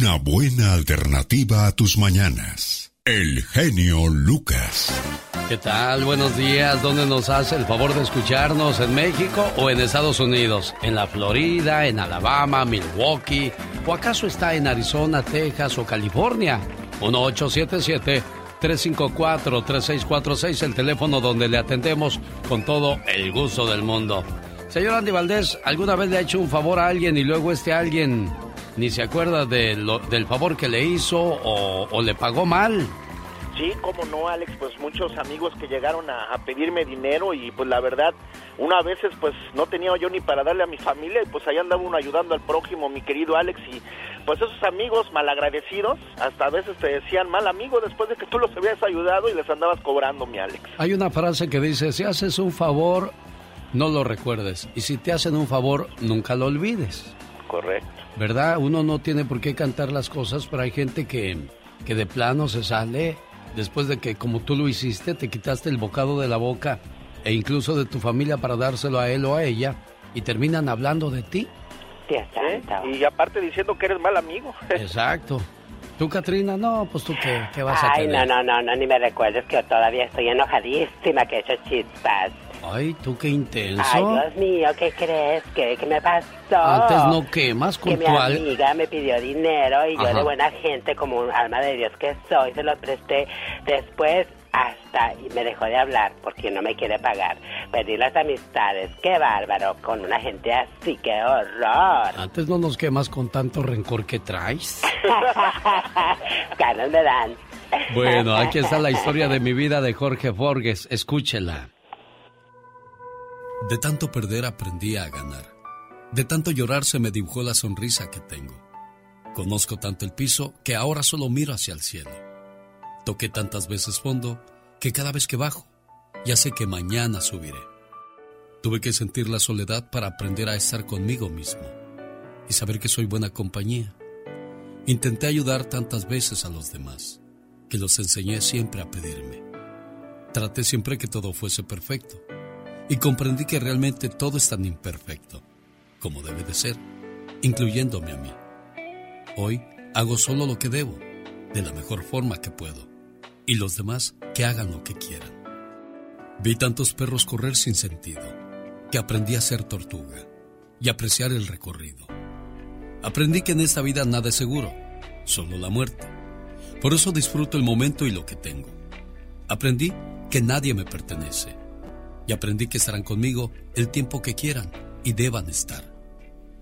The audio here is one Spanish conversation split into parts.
Una buena alternativa a tus mañanas. El genio Lucas. ¿Qué tal? Buenos días. ¿Dónde nos hace el favor de escucharnos? ¿En México o en Estados Unidos? ¿En la Florida, en Alabama, Milwaukee? ¿O acaso está en Arizona, Texas o California? 1877-354-3646, el teléfono donde le atendemos con todo el gusto del mundo. Señor Andy Valdés, ¿alguna vez le ha hecho un favor a alguien y luego este alguien ni se acuerda de del favor que le hizo o, le pagó mal. Sí, cómo no, Alex, pues muchos amigos que llegaron a, pedirme dinero y pues la verdad, una veces pues no tenía yo ni para darle a mi familia y pues ahí andaba uno ayudando al prójimo, mi querido Alex, y pues esos amigos malagradecidos hasta a veces te decían mal amigo después de que tú los habías ayudado y les andabas cobrando, mi Alex. Hay una frase que dice, si haces un favor, no lo recuerdes, y si te hacen un favor, nunca lo olvides. Correcto. ¿verdad? Uno no tiene por qué cantar las cosas, pero hay gente que, que de plano se sale después de que, como tú lo hiciste, te quitaste el bocado de la boca e incluso de tu familia para dárselo a él o a ella y terminan hablando de ti. Y aparte diciendo que eres mal amigo. Exacto. ¿Tú, Katrina? No, pues tú qué, qué vas a hacer. Ay, no, no, no, no, ni me recuerdes que yo todavía estoy enojadísima que he hecho chispas. Ay, tú qué intenso. Ay, Dios mío, ¿qué crees? ¿Qué, qué me pasó? Antes no quemas, con Que mi amiga me pidió dinero y yo de buena gente, como un alma de Dios que soy, se lo presté. Después hasta y me dejó de hablar porque no me quiere pagar. Perdí las amistades, qué bárbaro, con una gente así, qué horror. Antes no nos quemas con tanto rencor que traes. Ganas me dan. Bueno, aquí está la historia de mi vida de Jorge Forges, escúchela. De tanto perder aprendí a ganar. De tanto llorar se me dibujó la sonrisa que tengo. Conozco tanto el piso que ahora solo miro hacia el cielo. Toqué tantas veces fondo que cada vez que bajo ya sé que mañana subiré. Tuve que sentir la soledad para aprender a estar conmigo mismo y saber que soy buena compañía. Intenté ayudar tantas veces a los demás que los enseñé siempre a pedirme. Traté siempre que todo fuese perfecto y comprendí que realmente todo es tan imperfecto como debe de ser, incluyéndome a mí. Hoy hago solo lo que debo, de la mejor forma que puedo, y los demás que hagan lo que quieran. Vi tantos perros correr sin sentido, que aprendí a ser tortuga y apreciar el recorrido. Aprendí que en esta vida nada es seguro, solo la muerte. Por eso disfruto el momento y lo que tengo. Aprendí que nadie me pertenece y aprendí que estarán conmigo el tiempo que quieran y deban estar.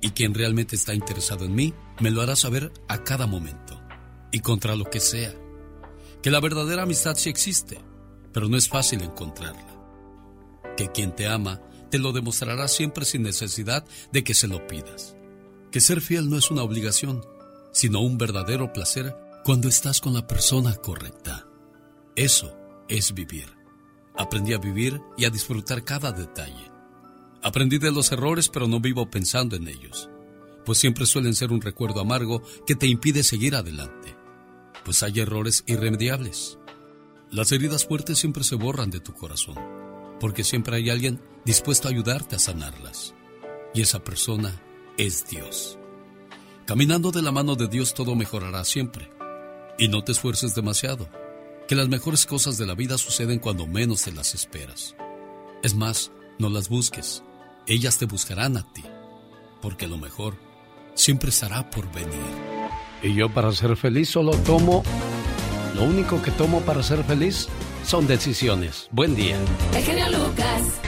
Y quien realmente está interesado en mí me lo hará saber a cada momento y contra lo que sea. Que la verdadera amistad sí existe, pero no es fácil encontrarla. Que quien te ama te lo demostrará siempre sin necesidad de que se lo pidas. Que ser fiel no es una obligación, sino un verdadero placer cuando estás con la persona correcta. Eso es vivir. Aprendí a vivir y a disfrutar cada detalle. Aprendí de los errores, pero no vivo pensando en ellos, pues siempre suelen ser un recuerdo amargo que te impide seguir adelante, pues hay errores irremediables. Las heridas fuertes siempre se borran de tu corazón, porque siempre hay alguien dispuesto a ayudarte a sanarlas, y esa persona es Dios. Caminando de la mano de Dios todo mejorará siempre, y no te esfuerces demasiado que las mejores cosas de la vida suceden cuando menos te las esperas. Es más, no las busques, ellas te buscarán a ti, porque lo mejor siempre estará por venir. Y yo para ser feliz solo tomo, lo único que tomo para ser feliz son decisiones. Buen día. El genio Lucas.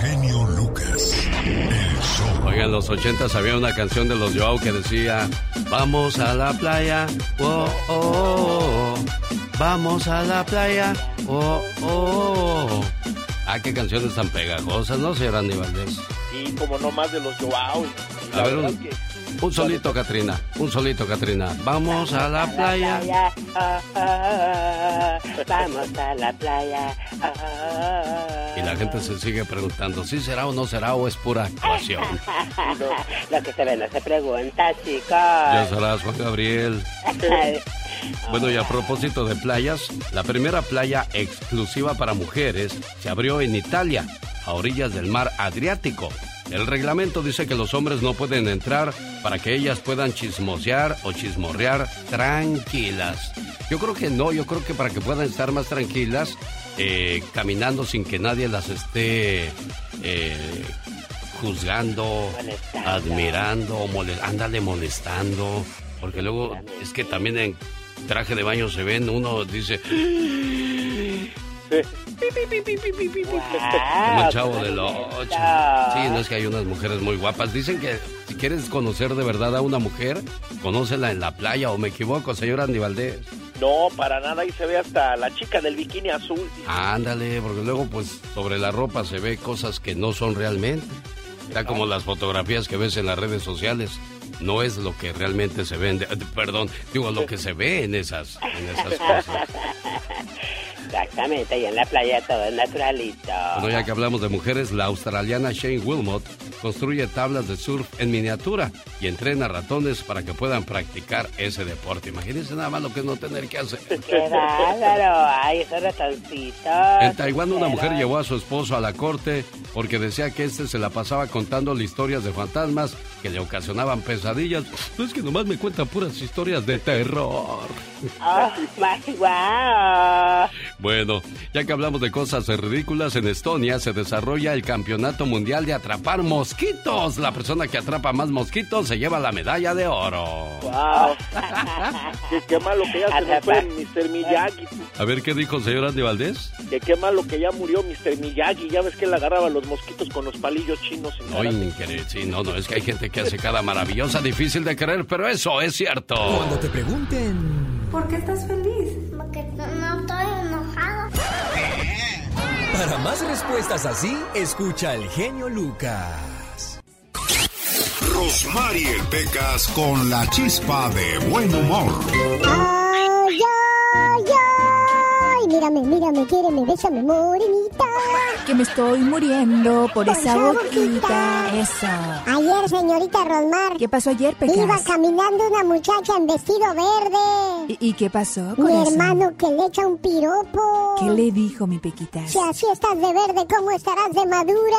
Genio Lucas. El show. Oigan, en los ochentas había una canción de los Joao que decía, vamos a la playa, oh, oh, oh, vamos a la playa, oh, oh. Ah, qué canciones tan pegajosas, ¿no, señor Andy Valdés? Y como no más de los Joao. A ver, un, un solito, Katrina. Un solito, Katrina. Vamos a la playa. Ah, vamos a la playa. Y la gente se sigue preguntando, ¿sí será o no será o es pura actuación? Lo que se ve no se pregunta, chicos. Ya serás, Juan Gabriel. Bueno, y a propósito de playas, la primera playa exclusiva para mujeres se abrió en Italia, a orillas del mar Adriático. El reglamento dice que los hombres no pueden entrar para que ellas puedan chismosear o chismorrear tranquilas. Yo creo que no, yo creo que para que puedan estar más tranquilas, eh, caminando sin que nadie las esté eh, juzgando, admirando, ándale molestando. Porque luego es que también en traje de baño se ven, uno dice... Como chavo del ocho. Sí, no es que hay unas mujeres muy guapas. Dicen que si quieres conocer de verdad a una mujer, conócela en la playa, o me equivoco, señor Andy Valdés. No, para nada, ahí se ve hasta la chica del bikini azul. Ándale, porque luego pues sobre la ropa se ve cosas que no son realmente. Está como las fotografías que ves en las redes sociales. No es lo que realmente se vende. Perdón, digo lo que se ve en esas, en esas cosas. Exactamente, y en la playa todo es naturalito. Bueno, ya que hablamos de mujeres, la australiana Shane Wilmot construye tablas de surf en miniatura y entrena ratones para que puedan practicar ese deporte. Imagínense nada más lo que es no tener que hacer. ¡Qué bárbaro! ¡Ay, esos ratoncitos! En Taiwán una mujer llevó a su esposo a la corte porque decía que este se la pasaba contando historias de fantasmas que le ocasionaban pesadillas. No es que nomás me cuentan puras historias de terror. ¡Oh, my wow! Bueno, ya que hablamos de cosas ridículas, en Estonia se desarrolla el Campeonato Mundial de Atrapar Mosquitos. La persona que atrapa más mosquitos se lleva la medalla de oro. ¡Wow! qué, malo que ya se nos fue Mr. Miyagi. A ver, ¿qué dijo señor Andy Valdés? Que qué malo que ya murió Mr. Miyagi. Ya ves que él agarraba los mosquitos con los palillos chinos. Ay, sí, no, no, es que hay gente que hace cada maravillosa, difícil de creer, pero eso es cierto. Cuando te pregunten... ¿Por qué estás feliz? Porque no estoy enojado. Para más respuestas así, escucha al genio Lucas. Rosmarie Pecas con la chispa de buen humor. Ay, ay, ay. Mírame, mírame, quíreme, bésame, morenita. Que me estoy muriendo por, esa, boquita. Eso. Ayer, señorita Rosmar. ¿Qué pasó ayer, Pecas? Iba caminando una muchacha en vestido verde. ¿Y, qué pasó Mi hermano que le echa un piropo. ¿Qué le dijo, mi Pequita? Si así estás de verde, ¿cómo estarás de madura?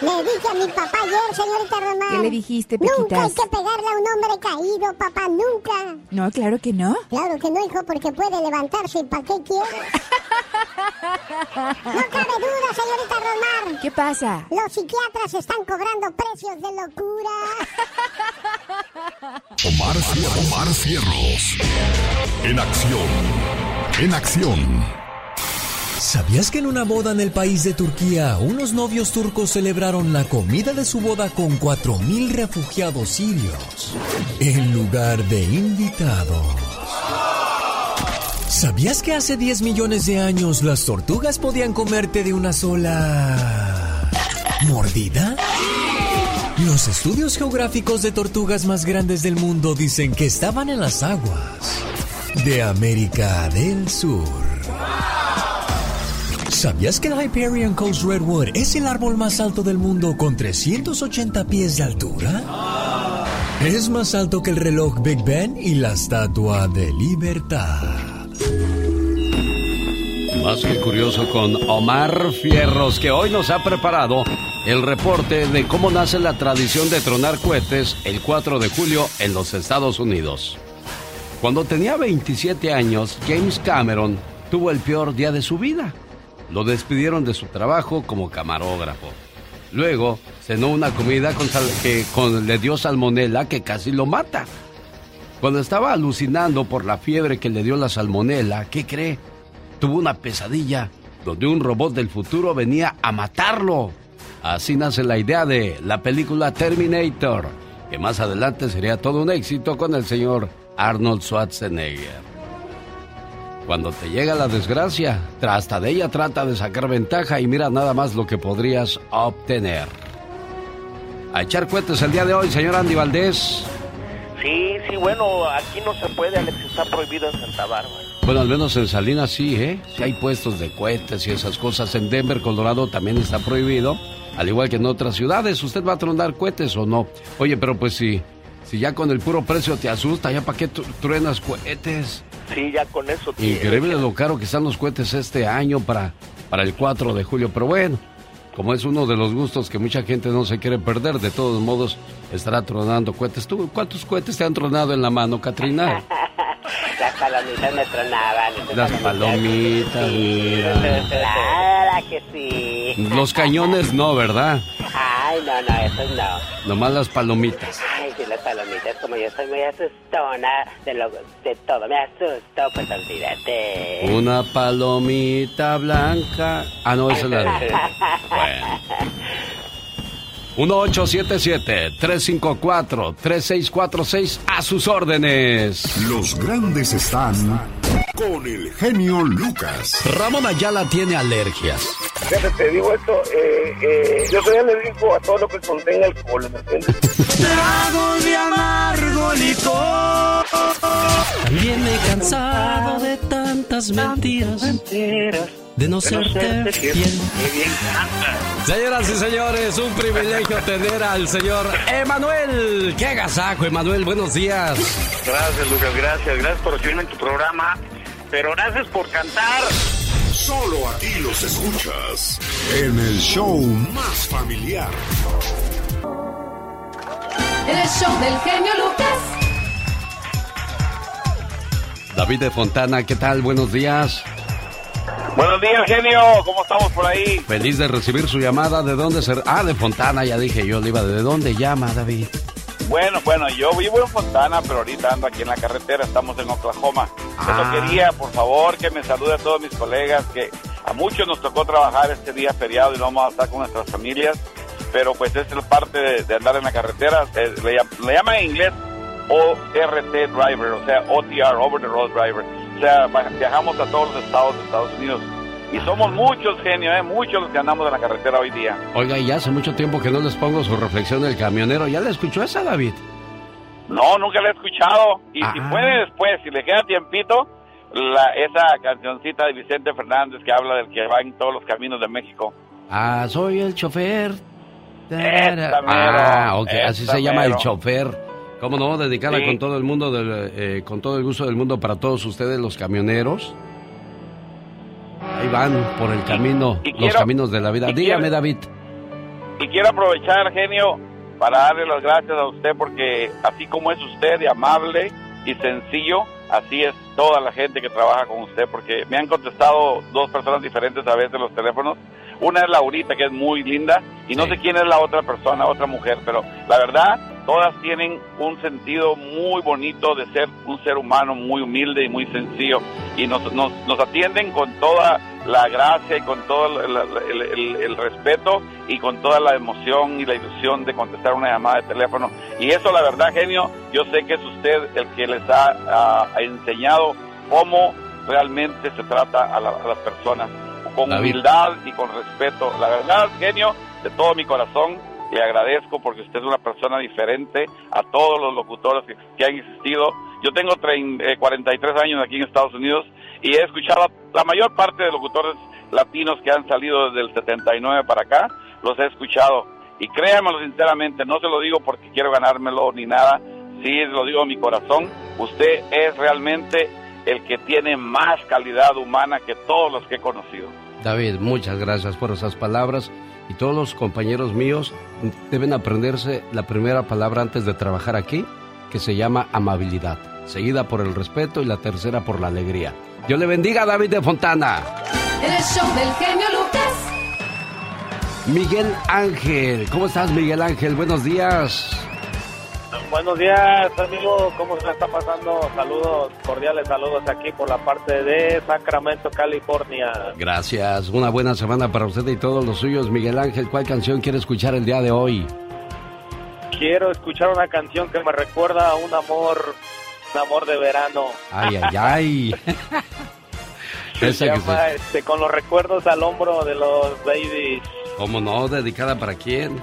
le dije a mi papá ayer, señorita Rosmar. ¿Qué le dijiste, Pequitas? Nunca hay que pegarle a un hombre caído, papá, nunca. No, claro que no. Claro que no, hijo, porque puede levantarse. ¿Y para qué quieres? No cabe duda, señorita Romar. ¿Qué pasa? Los psiquiatras están cobrando precios de locura. Omar, Omar Cierros. En acción. En acción. ¿Sabías que en una boda en el país de Turquía, unos novios turcos celebraron la comida de su boda con 4.000 refugiados sirios en lugar de invitados? ¿Sabías que hace 10 millones de años las tortugas podían comerte de una sola mordida? Los estudios geográficos de tortugas más grandes del mundo dicen que estaban en las aguas de América del Sur. ¿Sabías que el Hyperion Coast Redwood es el árbol más alto del mundo con 380 pies de altura? Es más alto que el reloj Big Ben y la Estatua de Libertad. Más que curioso con Omar Fierros, que hoy nos ha preparado el reporte de cómo nace la tradición de tronar cohetes el 4 de julio en los Estados Unidos. Cuando tenía 27 años, James Cameron tuvo el peor día de su vida. Lo despidieron de su trabajo como camarógrafo. Luego cenó una comida que le dio salmonela que casi lo mata. Cuando estaba alucinando por la fiebre que le dio la salmonela, ¿qué cree? tuvo una pesadilla donde un robot del futuro venía a matarlo. Así nace la idea de la película Terminator, que más adelante sería todo un éxito con el señor Arnold Schwarzenegger. Cuando te llega la desgracia, hasta de ella trata de sacar ventaja y mira nada más lo que podrías obtener. A echar cohetes el día de hoy, señor Andy Valdés. Sí, sí, bueno, aquí no se puede, Alex, está prohibido en Santa Bárbara. Bueno, al menos en Salinas sí, ¿eh? Sí hay puestos de cohetes y esas cosas. En Denver, Colorado también está prohibido, al igual que en otras ciudades. ¿Usted va a tronar cohetes o no? Oye, pero pues si, si ya con el puro precio te asusta, ¿ya para qué truenas cohetes? Sí, ya con eso. Increíble lo caro que están los cohetes este año para, para el 4 de julio, pero bueno. como es uno de los gustos que mucha gente no se quiere perder, de todos modos estará tronando cohetes. ¿Tú cuántos cohetes te han tronado en la mano, Katrina? Las palomitas me tronaban. Las palomitas, mira. Claro que sí. Los cañones no, ¿verdad? Ay, no, no, eso no. Nomás las palomitas. Ay, sí, las palomitas, como yo soy muy asustona de, lo, de todo, me asusto, pues olvídate. Una palomita blanca. Ah, no, esa es la de... Bueno. 1877-354-3646 a sus órdenes. Los grandes están con el genio Lucas. Ramón Ayala tiene alergias. Fíjate, te digo esto, eh, eh, yo soy alérgico a todo lo que contenga alcohol, ¿me entiendes? Trago de amargo licor. También me he cansado de tantas mentiras. De no serte fiel. Señoras y señores, un privilegio tener al señor Emanuel. ¡Qué agasajo, Emanuel! Buenos días. Gracias, Lucas, gracias. Gracias por recibirme en tu programa. Pero gracias por cantar. Solo aquí los escuchas en el show más familiar. El show del genio Lucas. David de Fontana, ¿qué tal? Buenos días. Buenos días, genio. ¿Cómo estamos por ahí? Feliz de recibir su llamada. ¿De dónde ser? Ah, de Fontana, ya dije yo, iba. ¿De dónde llama, David? Bueno, bueno, yo vivo en Fontana, pero ahorita ando aquí en la carretera, estamos en Oklahoma. Ah. Pero quería, por favor, que me salude a todos mis colegas, que a muchos nos tocó trabajar este día feriado y no vamos a estar con nuestras familias, pero pues es parte de, de andar en la carretera. Le, le llaman en inglés ORT driver, o sea, OTR, Over the Road Driver. O sea, viajamos a todos los estados de Estados Unidos. Y somos muchos, genio, ¿eh? muchos los que andamos en la carretera hoy día. Oiga, y hace mucho tiempo que no les pongo su reflexión del camionero. ¿Ya le escuchó esa, David? No, nunca la he escuchado. Y si Ah. puede después, si le queda tiempito, la, esa cancioncita de Vicente Fernández que habla del que va en todos los caminos de México. Ah, soy el chofer. Esta mero, Ah, ok, así se llama el chofer. ¿Cómo no? Dedicada Sí. con todo el mundo, del, eh, con todo el gusto del mundo para todos ustedes, los camioneros. Ahí van por el camino, y los quiero- caminos de la vida. y Dígame, quiero- David. Y quiero aprovechar, genio, para darle las gracias a usted porque así como es usted de amable y sencillo, así es toda la gente que trabaja con usted porque me han contestado dos personas diferentes a veces los teléfonos. Una es Laurita, que es muy linda, y no Sí. sé quién es la otra persona, otra mujer, pero la verdad, todas tienen un sentido muy bonito de ser un ser humano muy humilde y muy sencillo, y nos, nos, nos atienden con toda la gracia y con todo el, el- el- el respeto y con toda la emoción y la ilusión de contestar una llamada de teléfono. Y eso, la verdad, genio, yo sé que es usted el que les ha, enseñado cómo realmente se trata a, la- a las personas, con David. humildad y con respeto. La verdad, genio, de todo mi corazón, le agradezco porque usted es una persona diferente a todos los locutores que, han existido. Yo tengo trein- eh, 43 años aquí en Estados Unidos y he escuchado a la mayor parte de locutores latinos que han salido desde el 79 para acá, los he escuchado. Y créanmelo sinceramente, no se lo digo porque quiero ganármelo ni nada, sí lo digo a mi corazón, usted es realmente el que tiene más calidad humana que todos los que he conocido. David, muchas gracias por esas palabras. Y todos los compañeros míos deben aprenderse la primera palabra antes de trabajar aquí, que se llama amabilidad, seguida por el respeto y la tercera por la alegría. Dios le bendiga, David de Fontana. El show del genio Lucas. Miguel Ángel, ¿cómo estás, Miguel Ángel? Buenos días. Buenos días, amigo. ¿Cómo se está pasando? Saludos, cordiales saludos aquí por la parte de Sacramento, California. Gracias. Una buena semana para usted y todos los suyos. Miguel Ángel, ¿cuál canción quiere escuchar el día de hoy? Quiero escuchar una canción que me recuerda a un amor, un amor de verano. Ay, ay, ay. Se Esa que llama este, Con los recuerdos al hombro de los babies. ¿Cómo no? ¿Dedicada para quién?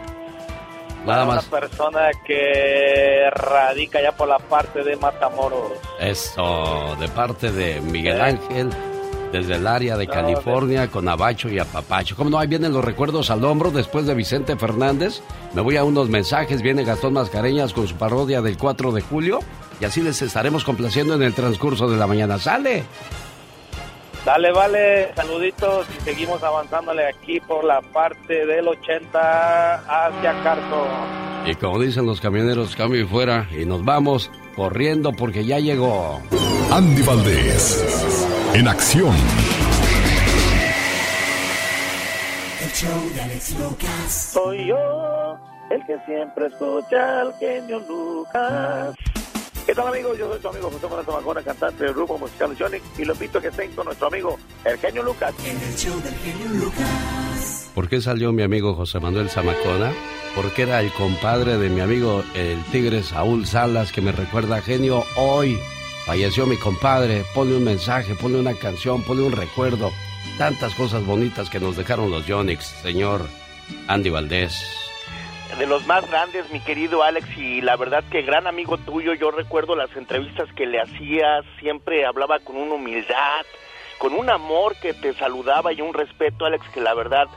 Nada una más. persona que radica ya por la parte de Matamoros. Eso, de parte de Miguel. Ángel, desde el área de No, California, con Abacho y Apapacho. ¿Cómo no? Ahí vienen los recuerdos al hombro después de Vicente Fernández. Me voy a unos mensajes, viene Gastón Mascareñas con su parodia del 4 de julio. Y así les estaremos complaciendo en el transcurso de la mañana. ¡Sale! Dale, vale, saluditos y seguimos avanzándole aquí por la parte del 80 hacia Carso. Y como dicen los camioneros, cambio y fuera y nos vamos corriendo porque ya llegó. Andy Valdés, en acción. El show de Alex Lucas. Soy yo, el que siempre escucha al genio Lucas. ¿Qué tal amigos? Yo soy tu amigo José Manuel Zamacona, cantante del grupo musical Sonic y lo invito a que estén con nuestro amigo el genio Lucas. En el show del genio Lucas. ¿Por qué salió mi amigo José Manuel Zamacona? Porque era el compadre de mi amigo el tigre Saúl Salas que me recuerda genio hoy. Falleció mi compadre, ponle un mensaje, ponle una canción, ponle un recuerdo. Tantas cosas bonitas que nos dejaron los Yonix, señor Andy Valdés de los más grandes, mi querido Alex, y la verdad que gran amigo tuyo, yo recuerdo las entrevistas que le hacías, siempre hablaba con una humildad, con un amor que te saludaba y un respeto, Alex, que la verdad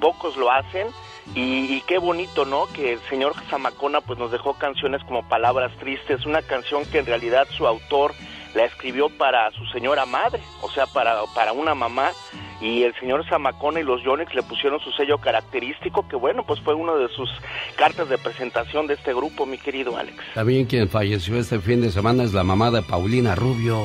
pocos lo hacen. Y, qué bonito, ¿no? Que el señor Zamacona pues nos dejó canciones como Palabras Tristes, una canción que en realidad su autor la escribió para su señora madre, o sea, para, para una mamá y el señor Zamacona y los Yonex le pusieron su sello característico, que bueno, pues fue una de sus cartas de presentación de este grupo, mi querido Alex. También quien falleció este fin de semana es la mamá de Paulina Rubio.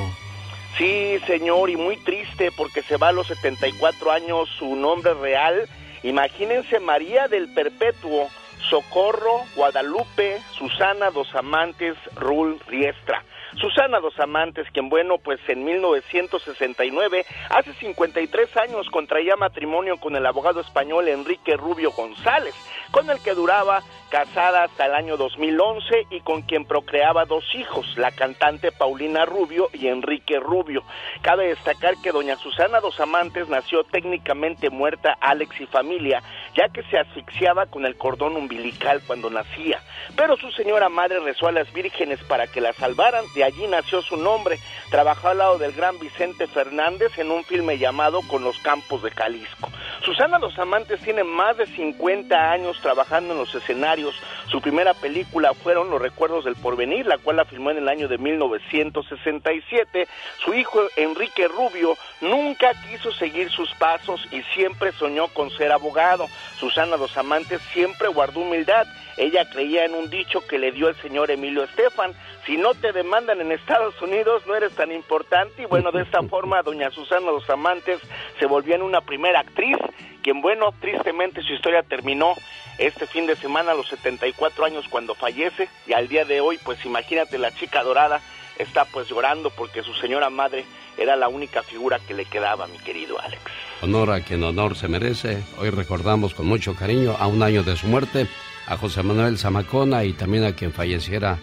Sí, señor, y muy triste porque se va a los 74 años su nombre real. Imagínense María del Perpetuo, Socorro, Guadalupe, Susana Dos Amantes, Rul Riestra. Susana Dos Amantes, quien bueno, pues en 1969, hace 53 años, contraía matrimonio con el abogado español Enrique Rubio González, con el que duraba casada hasta el año 2011 y con quien procreaba dos hijos, la cantante Paulina Rubio y Enrique Rubio. Cabe destacar que doña Susana Dos Amantes nació técnicamente muerta Alex y familia, ya que se asfixiaba con el cordón umbilical cuando nacía. Pero su señora madre rezó a las vírgenes para que la salvaran, de allí nació su nombre. Trabajó al lado del gran Vicente Fernández en un filme llamado Con los Campos de Jalisco. Susana Dos Amantes tiene más de 50 años trabajando en los escenarios. Su primera película fueron Los Recuerdos del Porvenir, la cual la filmó en el año de 1967. Su hijo Enrique Rubio nunca quiso seguir sus pasos y siempre soñó con ser abogado. Susana Dos Amantes siempre guardó humildad. Ella creía en un dicho que le dio el señor Emilio Estefan, si no te demandan en Estados Unidos no eres tan importante y bueno, de esta forma doña Susana Dos Amantes se volvió en una primera actriz, quien bueno, tristemente su historia terminó este fin de semana a los 74 años cuando fallece y al día de hoy pues imagínate la chica dorada está pues llorando porque su señora madre era la única figura que le quedaba, mi querido Alex. Honor a quien honor se merece. Hoy recordamos con mucho cariño a un año de su muerte a José Manuel Zamacona y también a quien falleciera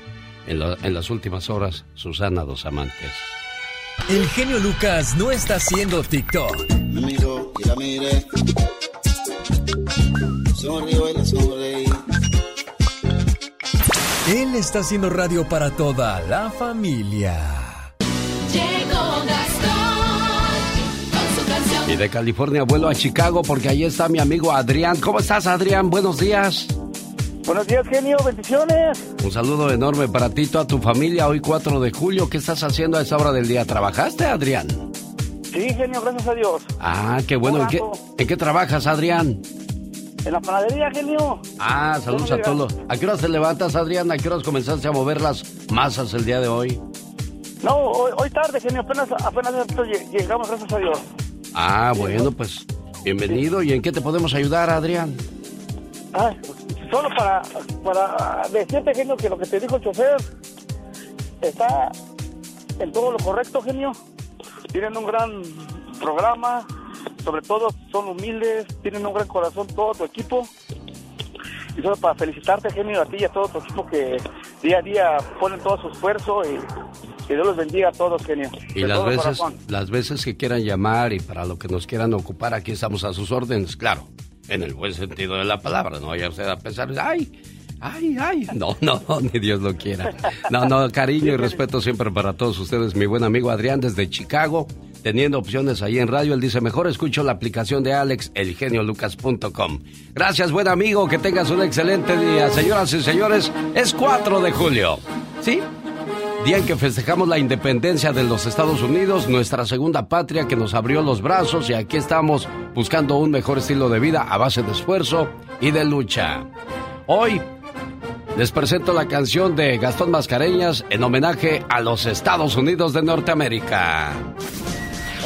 en, las últimas horas, Susana Dos Amantes. El genio Lucas no está haciendo TikTok. Él está haciendo radio para toda la familia. Y de California vuelo a Chicago porque ahí está mi amigo Adrián. ¿Cómo estás, Adrián? Buenos días. Buenos días, genio. Bendiciones. Un saludo enorme para ti, toda tu familia. Hoy 4 de julio, ¿qué estás haciendo a esa hora del día? ¿Trabajaste, Adrián? Sí, genio, gracias a Dios. Ah, qué bueno. ¿En qué, ¿En qué, trabajas, Adrián? En la panadería, genio. Ah, saludos a todos. ¿A qué hora te levantas, Adrián? ¿A qué horas comenzaste a mover las masas el día de hoy? No, hoy, tarde, genio. Apenas, apenas llegamos, gracias a Dios. Ah, bueno, pues bienvenido. ¿Y en qué te podemos ayudar, Adrián? Ah, solo para, para decirte, genio, que lo que te dijo el chofer está en todo lo correcto, genio. Tienen un gran programa, sobre todo son humildes, tienen un gran corazón todo tu equipo. Y solo para felicitarte, genio, a ti y a todo tu equipo que día a día ponen todo su esfuerzo y que Dios los bendiga a todos, genio. Y las veces, las veces que quieran llamar y para lo que nos quieran ocupar, aquí estamos a sus órdenes, claro en el buen sentido de la palabra. No vaya usted a pensar, ay, ay, ay. No, no, ni Dios lo quiera. No, no, cariño y respeto siempre para todos ustedes. Mi buen amigo Adrián desde Chicago, teniendo opciones ahí en radio. Él dice, mejor escucho la aplicación de Alex, elgeniolucas.com. Gracias, buen amigo. Que tengas un excelente día. Señoras y señores, es 4 de julio. ¿Sí? Día en que festejamos la independencia de los Estados Unidos, nuestra segunda patria que nos abrió los brazos y aquí estamos buscando un mejor estilo de vida a base de esfuerzo y de lucha. Hoy les presento la canción de Gastón Mascareñas en homenaje a los Estados Unidos de Norteamérica.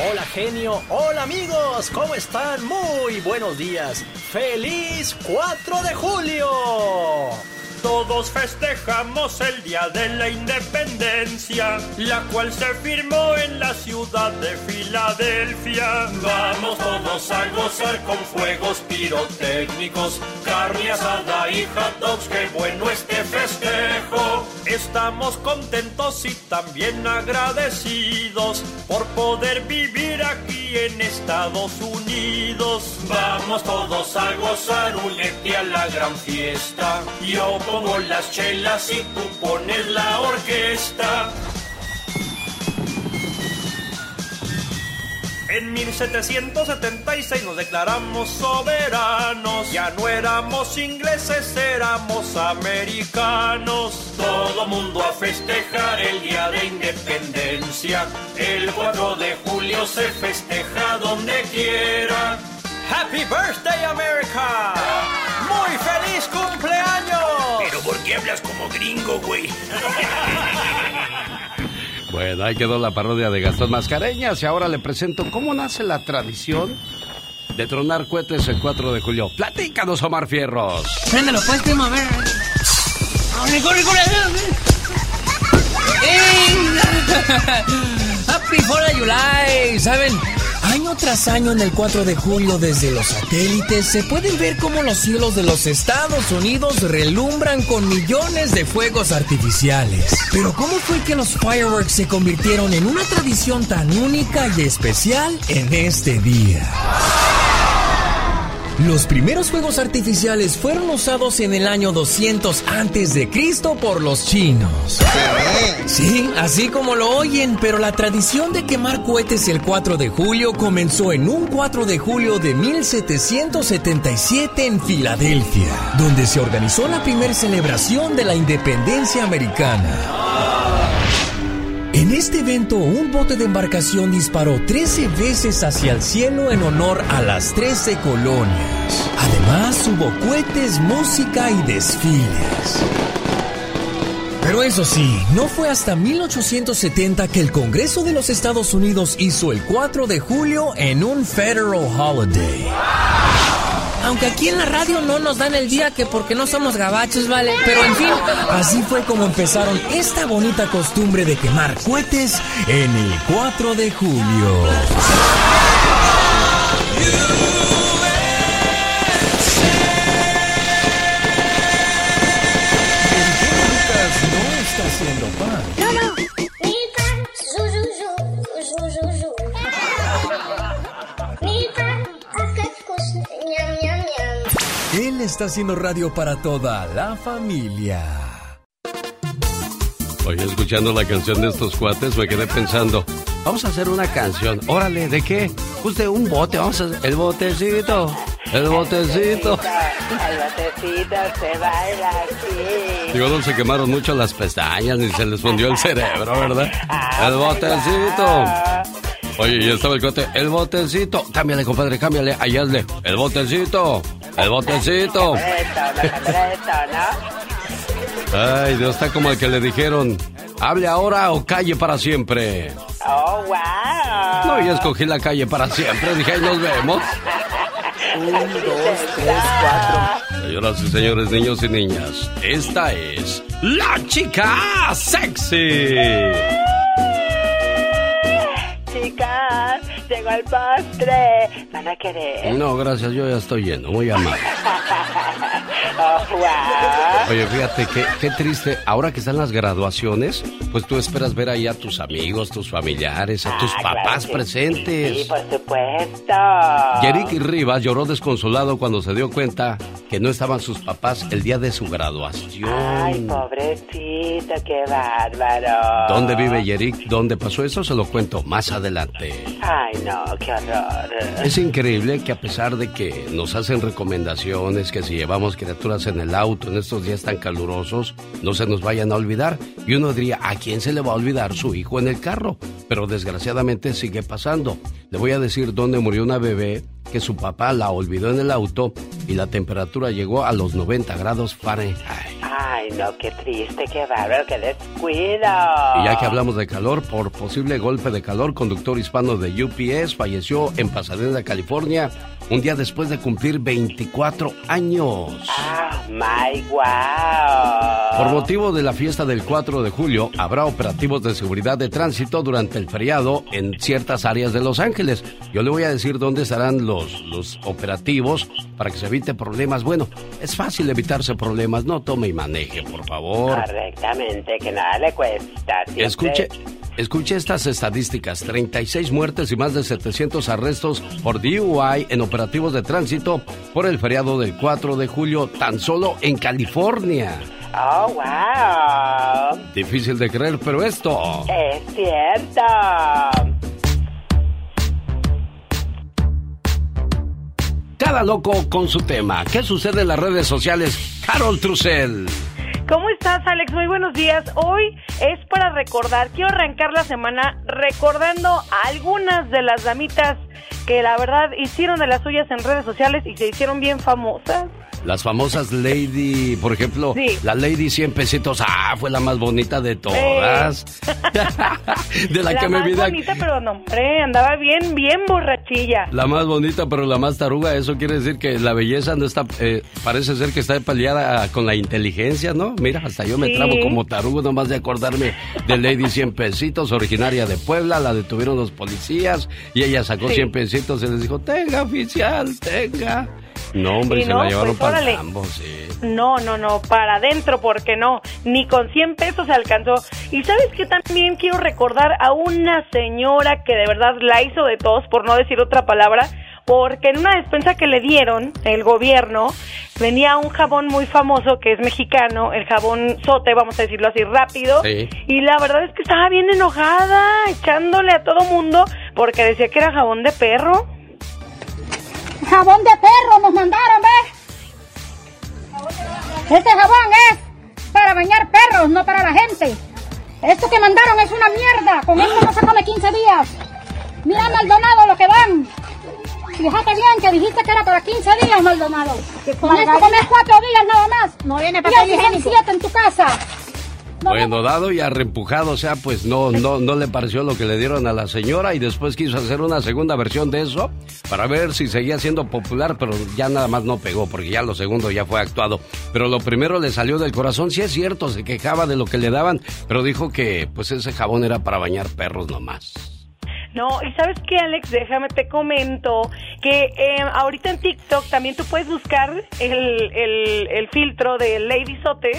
Hola genio, hola amigos, ¿cómo están? Muy buenos días. ¡Feliz 4 de julio! Todos festejamos el Día de la Independencia, la cual se firmó en la ciudad de Filadelfia. Vamos todos a gozar con fuegos pirotécnicos, carne asada y hot dogs, qué bueno este festejo. Estamos contentos y también agradecidos por poder vivir aquí en Estados Unidos. Vamos todos a gozar, únete a la gran fiesta. Yo pongo las chelas y tú pones la orquesta. En 1776 nos declaramos soberanos, ya no éramos ingleses, éramos americanos. Todo mundo a festejar el día de independencia. El 4 de julio se festeja donde quiera. Happy Birthday America. Muy feliz cumpleaños. Pero ¿por qué hablas como gringo, güey? Bueno, ahí quedó la parodia de Gastón Mascareñas y ahora le presento cómo nace la tradición de tronar cohetes el 4 de julio. Platícanos, Omar Fierros. Préndelo, pues, primo, a ver. ¡Corre, corre, corre! Happy 4 de July, ¿saben? Año tras año en el 4 de julio desde los satélites se pueden ver cómo los cielos de los Estados Unidos relumbran con millones de fuegos artificiales. Pero ¿cómo fue que los fireworks se convirtieron en una tradición tan única y especial en este día? Los primeros fuegos artificiales fueron usados en el año 200 antes de Cristo por los chinos. Sí, así como lo oyen, pero la tradición de quemar cohetes el 4 de julio comenzó en un 4 de julio de 1777 en Filadelfia, donde se organizó la primera celebración de la independencia americana. En este evento, un bote de embarcación disparó 13 veces hacia el cielo en honor a las 13 colonias. Además, hubo cohetes, música y desfiles. Pero eso sí, no fue hasta 1870 que el Congreso de los Estados Unidos hizo el 4 de julio en un federal holiday. Aunque aquí en la radio no nos dan el día que porque no somos gabachos, ¿vale? Pero en fin, así fue como empezaron esta bonita costumbre de quemar cohetes en el 4 de julio. Está haciendo radio para toda la familia. Oye, escuchando la canción de estos cuates, me quedé pensando, vamos a hacer una canción. Órale, ¿de qué? Pues de un bote, vamos a hacer el botecito, el botecito. El botecito se baila así. Digo, no se quemaron mucho las pestañas ni se les fundió el cerebro, ¿verdad? El botecito. Oye, ya estaba el cuate, el botecito. Cámbiale, compadre, cámbiale, ahí hazle. El botecito, el botecito. Ay, Dios, está como el que le dijeron, hable ahora o calle para siempre. Oh, wow. No, yo escogí la calle para siempre. Dije, ahí nos vemos. Un, dos, tres, cuatro. Señoras y señores, niños y niñas, esta es la chica sexy. Llegó el postre. ¿Van a querer? No, gracias, yo ya estoy lleno, muy amable. Oh, wow. Oye, fíjate, qué, qué triste. Ahora que están las graduaciones, pues tú esperas ver ahí a tus amigos, tus familiares, a tus Ah, papás presentes. Sí, por supuesto. Yerick Rivas lloró desconsolado cuando se dio cuenta que no estaban sus papás el día de su graduación. Ay, pobrecito, qué bárbaro. ¿Dónde vive Yerick? ¿Dónde pasó eso? Se lo cuento más adelante. Ay, no, qué horror. Es increíble que a pesar de que nos hacen recomendaciones, que si llevamos criaturas en el auto en estos días tan calurosos, no se nos vayan a olvidar. Y uno diría, ¿a quién se le va a olvidar su hijo en el carro? Pero desgraciadamente sigue pasando. Le voy a decir dónde murió una bebé que su papá la olvidó en el auto y la temperatura llegó a los 90 grados Fahrenheit. Ay, no, qué triste, qué bárbaro, qué descuido. Y ya que hablamos de calor, por posible golpe de calor, conductor hispano de UPS falleció en Pasadena, California, un día después de cumplir 24 años. Ah, my wow. Por motivo de la fiesta del 4 de julio, habrá operativos de seguridad de tránsito durante el feriado en ciertas áreas de Los Ángeles. Yo le voy a decir dónde estarán los, los operativos para que se evite problemas. Bueno, es fácil evitarse problemas, no tome y maneje, por favor. Correctamente, que nada le cuesta. siempre- Escuche, escuche estas estadísticas. 36 muertes y más de 700 arrestos por DUI en operativos de tránsito por el feriado del 4 de julio tan solo en California. Oh, wow. Difícil de creer, pero esto... Es cierto. Cada loco con su tema. ¿Qué sucede en las redes sociales? Carol Trussell. ¿Cómo estás, Alex? Muy buenos días. Hoy es para recordar, quiero arrancar la semana recordando a algunas de las damitas que la verdad hicieron de las suyas en redes sociales y se hicieron bien famosas. Las famosas Lady, por ejemplo, Sí. la Lady 100 pesitos. Ah, fue la más bonita de todas. de la, que me más vi de aquí. bonita, pero no, hombre, andaba bien, bien borrachilla. La más bonita, pero la más taruga, eso quiere decir que la belleza no está, eh, parece ser que está peleada con la inteligencia, ¿no? Mira, hasta yo me Sí. trabo como tarugo nomás de acordarme de Lady 100 pesitos, originaria de Puebla, la detuvieron los policías y ella sacó Sí. 100 pesitos y les dijo, tenga oficial, tenga. No, hombre, Y se no, la llevaron pues, para órale. el campo, sí. No, no, no, para adentro, porque no, ni con 100 pesos se alcanzó. Y sabes que también quiero recordar a una señora que de verdad la hizo de todos, por no decir otra palabra, porque en una despensa que le dieron el gobierno venía un jabón muy famoso que es mexicano, el jabón sote, vamos a decirlo así rápido. Sí. Y la verdad es que estaba bien enojada, echándole a todo mundo, porque decía que era jabón de perro. Jabón de perro nos mandaron, ¿ves? Este jabón es para bañar perros, no para la gente. Esto que mandaron es una mierda. Con esto no se come 15 días. Mira, Maldonado, lo que dan. Fíjate bien que dijiste que era para 15 días, Maldonado. Con esto comes 4 días nada más. No viene papel higiénico. 7 en tu casa. Bueno, dado y arrempujado, o sea, pues no, no, no le pareció lo que le dieron a la señora y después quiso hacer una segunda versión de eso para ver si seguía siendo popular, pero ya nada más no pegó porque ya lo segundo ya fue actuado. Pero lo primero le salió del corazón, sí es cierto, se quejaba de lo que le daban, pero dijo que pues ese jabón era para bañar perros nomás. No, y sabes qué, Alex, déjame te comento que eh, ahorita en TikTok también tú puedes buscar el, el, el filtro de Lady Sote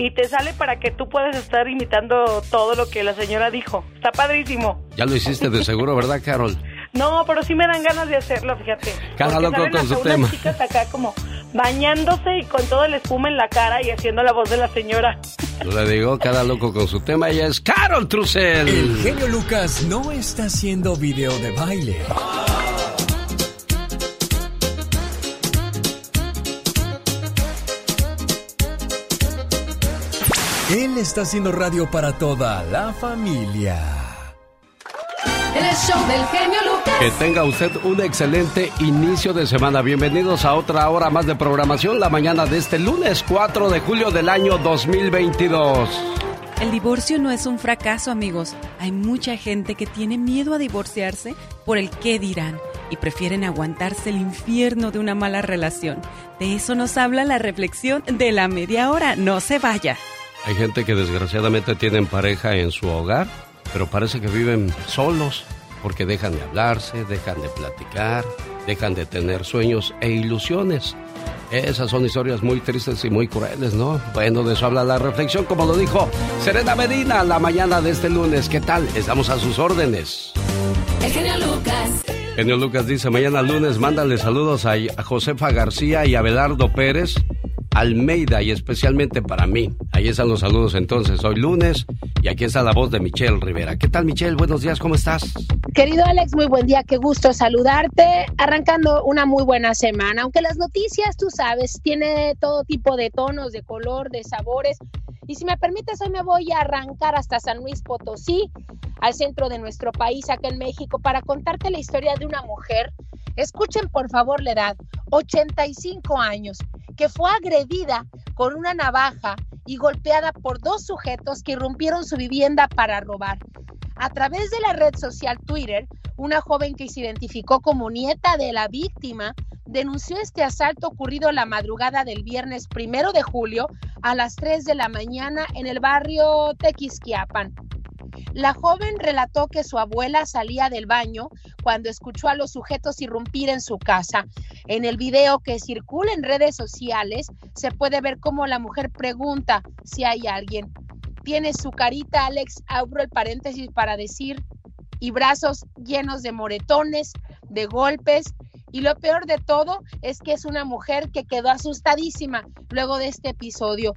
y te sale para que tú puedas estar imitando todo lo que la señora dijo. Está padrísimo. Ya lo hiciste de seguro, ¿verdad, Carol? No, pero sí me dan ganas de hacerlo, fíjate. Cada Porque loco salen con hasta su unas tema. chicas acá como bañándose y con todo el espuma en la cara y haciendo la voz de la señora. Yo le digo, cada loco con su tema, ella es Carol Trussell. El genio Lucas no está haciendo video de baile. Él está haciendo radio para toda la familia. El show del genio Lucas. Que tenga usted un excelente inicio de semana. Bienvenidos a otra hora más de programación la mañana de este lunes 4 de julio del año 2022. El divorcio no es un fracaso, amigos. Hay mucha gente que tiene miedo a divorciarse por el qué dirán y prefieren aguantarse el infierno de una mala relación. De eso nos habla la reflexión de la media hora. No se vaya. Hay gente que desgraciadamente tienen pareja en su hogar, pero parece que viven solos porque dejan de hablarse, dejan de platicar, dejan de tener sueños e ilusiones. Esas son historias muy tristes y muy crueles, ¿no? Bueno, de eso habla la reflexión, como lo dijo Serena Medina la mañana de este lunes. ¿Qué tal? Estamos a sus órdenes. El genio Lucas. Genio Lucas dice, mañana lunes mándale saludos a, Josefa García y a Belardo Pérez Almeida y especialmente para mí. Ahí están los saludos entonces. Hoy lunes y aquí está la voz de Michelle Rivera. ¿Qué tal Michelle? Buenos días, ¿cómo estás? Querido Alex, muy buen día, qué gusto saludarte. Arrancando una muy buena semana, aunque las noticias, tú sabes, tiene todo tipo de tonos, de color, de sabores. Y si me permites, hoy me voy a arrancar hasta San Luis Potosí, al centro de nuestro país, acá en México, para contarte la historia de una mujer. Escuchen por favor la edad, 85 años, que fue agredida con una navaja y golpeada por dos sujetos que irrumpieron su vivienda para robar. A través de la red social Twitter, una joven que se identificó como nieta de la víctima denunció este asalto ocurrido la madrugada del viernes primero de julio a las 3 de la mañana en el barrio Tequisquiapan. La joven relató que su abuela salía del baño cuando escuchó a los sujetos irrumpir en su casa. En el video que circula en redes sociales se puede ver cómo la mujer pregunta si hay alguien. Tiene su carita, Alex, abro el paréntesis para decir, y brazos llenos de moretones, de golpes. Y lo peor de todo es que es una mujer que quedó asustadísima luego de este episodio.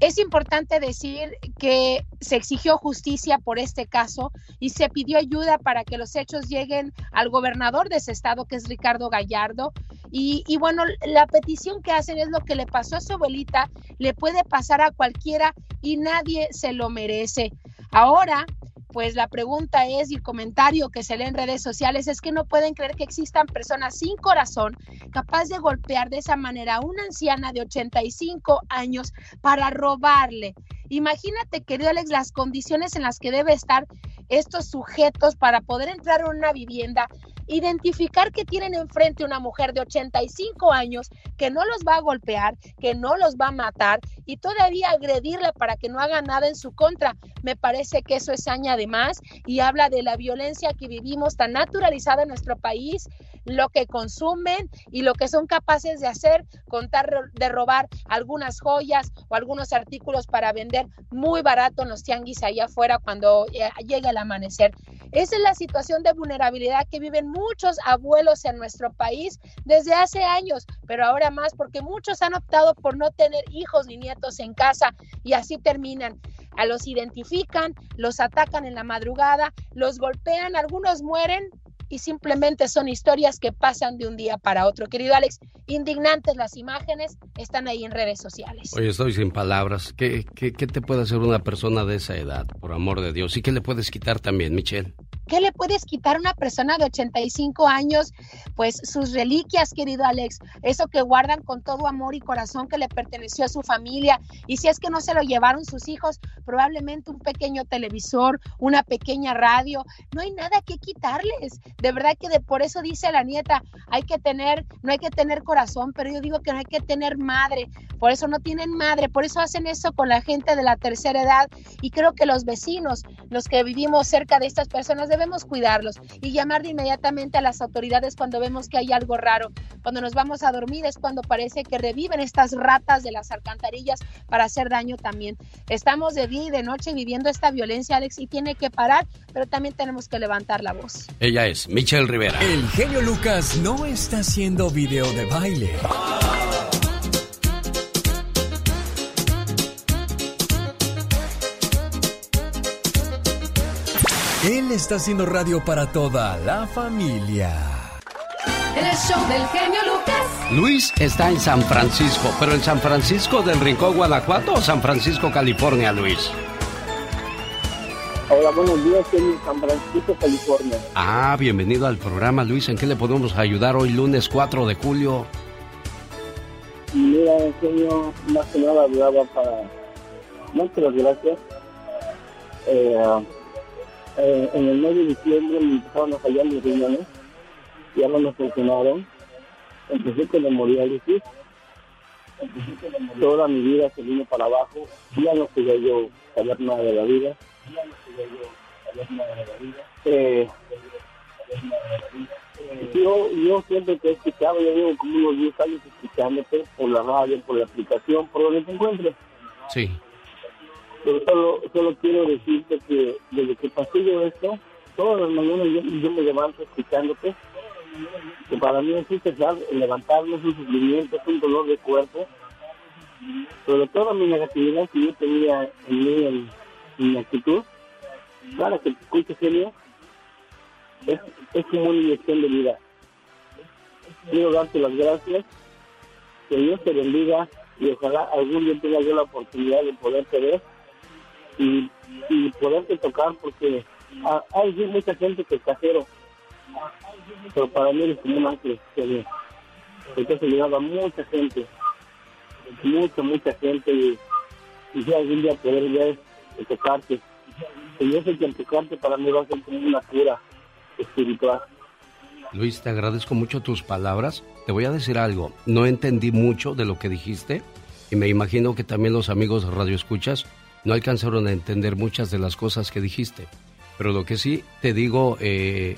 Es importante decir que se exigió justicia por este caso y se pidió ayuda para que los hechos lleguen al gobernador de ese estado, que es Ricardo Gallardo. Y, bueno, la petición que hacen es lo que le pasó a su abuelita, le puede pasar a cualquiera y nadie se lo merece. Ahora pues la pregunta es y el comentario que se lee en redes sociales es que no pueden creer que existan personas sin corazón capaz de golpear de esa manera a una anciana de 85 años para robarle. Imagínate, querido Alex, las condiciones en las que debe estar estos sujetos para poder entrar en una vivienda identificar que tienen enfrente una mujer de 85 años que no los va a golpear, que no los va a matar y todavía agredirla para que no haga nada en su contra. Me parece que eso es añade más y habla de la violencia que vivimos tan naturalizada en nuestro país, lo que consumen y lo que son capaces de hacer, contar de robar algunas joyas o algunos artículos para vender muy barato en los tianguis allá afuera cuando eh, llegue el amanecer. Esa es la situación de vulnerabilidad que viven muchos abuelos en nuestro país desde hace años, pero ahora más porque muchos han optado por no tener hijos ni nietos en casa y así terminan. A los identifican, los atacan en la madrugada, los golpean, algunos mueren, y simplemente son historias que pasan de un día para otro. Querido Alex, indignantes las imágenes, están ahí en redes sociales. Oye, estoy sin palabras. ¿Qué, qué, qué te puede hacer una persona de esa edad, por amor de Dios? ¿Y qué le puedes quitar también, Michelle? ¿Qué le puedes quitar a una persona de 85 años? Pues sus reliquias, querido Alex, eso que guardan con todo amor y corazón que le perteneció a su familia. Y si es que no se lo llevaron sus hijos, probablemente un pequeño televisor, una pequeña radio, no hay nada que quitarles. De verdad que de, por eso dice la nieta, hay que tener, no hay que tener corazón, pero yo digo que no hay que tener madre. Por eso no tienen madre, por eso hacen eso con la gente de la tercera edad. Y creo que los vecinos, los que vivimos cerca de estas personas, debemos cuidarlos y llamar de inmediatamente a las autoridades cuando vemos que hay algo raro. Cuando nos vamos a dormir es cuando parece que reviven estas ratas de las alcantarillas para hacer daño también. Estamos de día y de noche viviendo esta violencia, Alex, y tiene que parar, pero también tenemos que levantar la voz. Ella es Michelle Rivera. El genio Lucas no está haciendo video de baile. Él está haciendo radio para toda la familia. El show del genio Lucas. Luis está en San Francisco, pero en San Francisco del Rincón, Guanajuato o San Francisco, California, Luis. Hola, buenos días, en San Francisco, California. Ah, bienvenido al programa, Luis. ¿En qué le podemos ayudar hoy, lunes 4 de julio? Mira, señor, más que nada hablaba para... Muchas gracias. Eh, eh, en el mes de diciembre me empezaron a fallar mis riñones, ya no me funcionaron, empecé con hemodiálisis, toda mi vida se vino para abajo, ya no quería yo saber nada de la vida, ya no yo de la vida. Eh, yo, yo siempre te he escuchado, yo llevo como unos 10 años escuchándote por la radio, por la aplicación, por donde te encuentres. Sí. Pero solo, solo quiero decirte que desde que pasé yo esto, todas las mañanas yo, me levanto escuchándote, que para mí existe el levantarme es un sufrimiento, es un dolor de cuerpo, pero toda mi negatividad que yo tenía en mí, en, mi actitud, para que te escuches, genio, es, es como una inyección de vida. Quiero darte las gracias, que Dios te bendiga y ojalá algún día tenga yo la oportunidad de poderte ver y, y poderte tocar porque hay mucha gente que es casero, pero para mí es como un ángel que, que has ayudado a mucha gente, mucha, mucha gente y, y algún día poder ver y tocarte. Y yo sé que al tocarte para mí va a ser como una cura espiritual. Luis, te agradezco mucho tus palabras. Te voy a decir algo. No entendí mucho de lo que dijiste y me imagino que también los amigos Radio Escuchas no alcanzaron a entender muchas de las cosas que dijiste. Pero lo que sí te digo eh,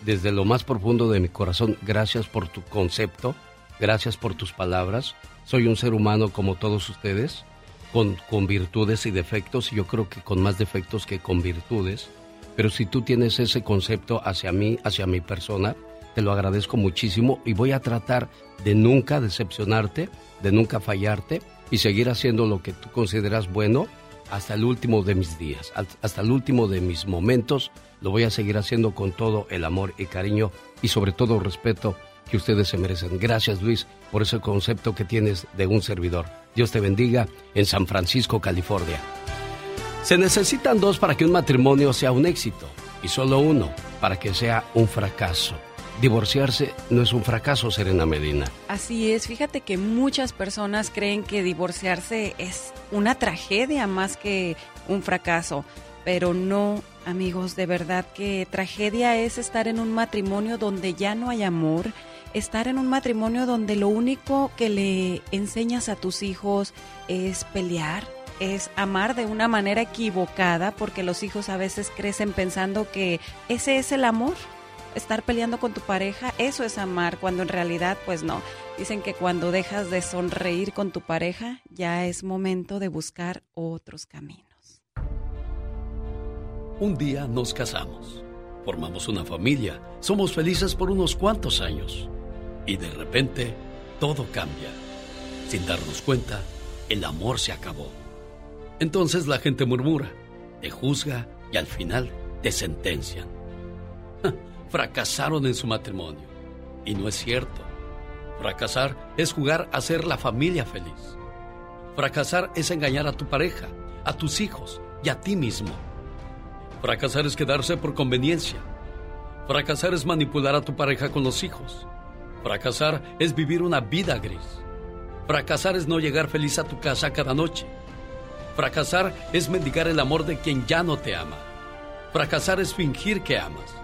desde lo más profundo de mi corazón, gracias por tu concepto, gracias por tus palabras. Soy un ser humano como todos ustedes, con, con virtudes y defectos, y yo creo que con más defectos que con virtudes. Pero si tú tienes ese concepto hacia mí, hacia mi persona, te lo agradezco muchísimo y voy a tratar de nunca decepcionarte, de nunca fallarte y seguir haciendo lo que tú consideras bueno hasta el último de mis días, hasta el último de mis momentos. Lo voy a seguir haciendo con todo el amor y cariño y sobre todo respeto que ustedes se merecen. Gracias Luis por ese concepto que tienes de un servidor. Dios te bendiga en San Francisco, California. Se necesitan dos para que un matrimonio sea un éxito y solo uno para que sea un fracaso divorciarse no es un fracaso, Serena Medina. Así es, fíjate que muchas personas creen que divorciarse es una tragedia más que un fracaso, pero no, amigos, de verdad que tragedia es estar en un matrimonio donde ya no hay amor, estar en un matrimonio donde lo único que le enseñas a tus hijos es pelear, es amar de una manera equivocada, porque los hijos a veces crecen pensando que ese es el amor estar peleando con tu pareja, eso es amar, cuando en realidad pues no. Dicen que cuando dejas de sonreír con tu pareja, ya es momento de buscar otros caminos. Un día nos casamos, formamos una familia, somos felices por unos cuantos años y de repente todo cambia. Sin darnos cuenta, el amor se acabó. Entonces la gente murmura, te juzga y al final te sentencian fracasaron en su matrimonio. Y no es cierto. Fracasar es jugar a ser la familia feliz. Fracasar es engañar a tu pareja, a tus hijos y a ti mismo. Fracasar es quedarse por conveniencia. Fracasar es manipular a tu pareja con los hijos. Fracasar es vivir una vida gris. Fracasar es no llegar feliz a tu casa cada noche. Fracasar es mendigar el amor de quien ya no te ama. Fracasar es fingir que amas.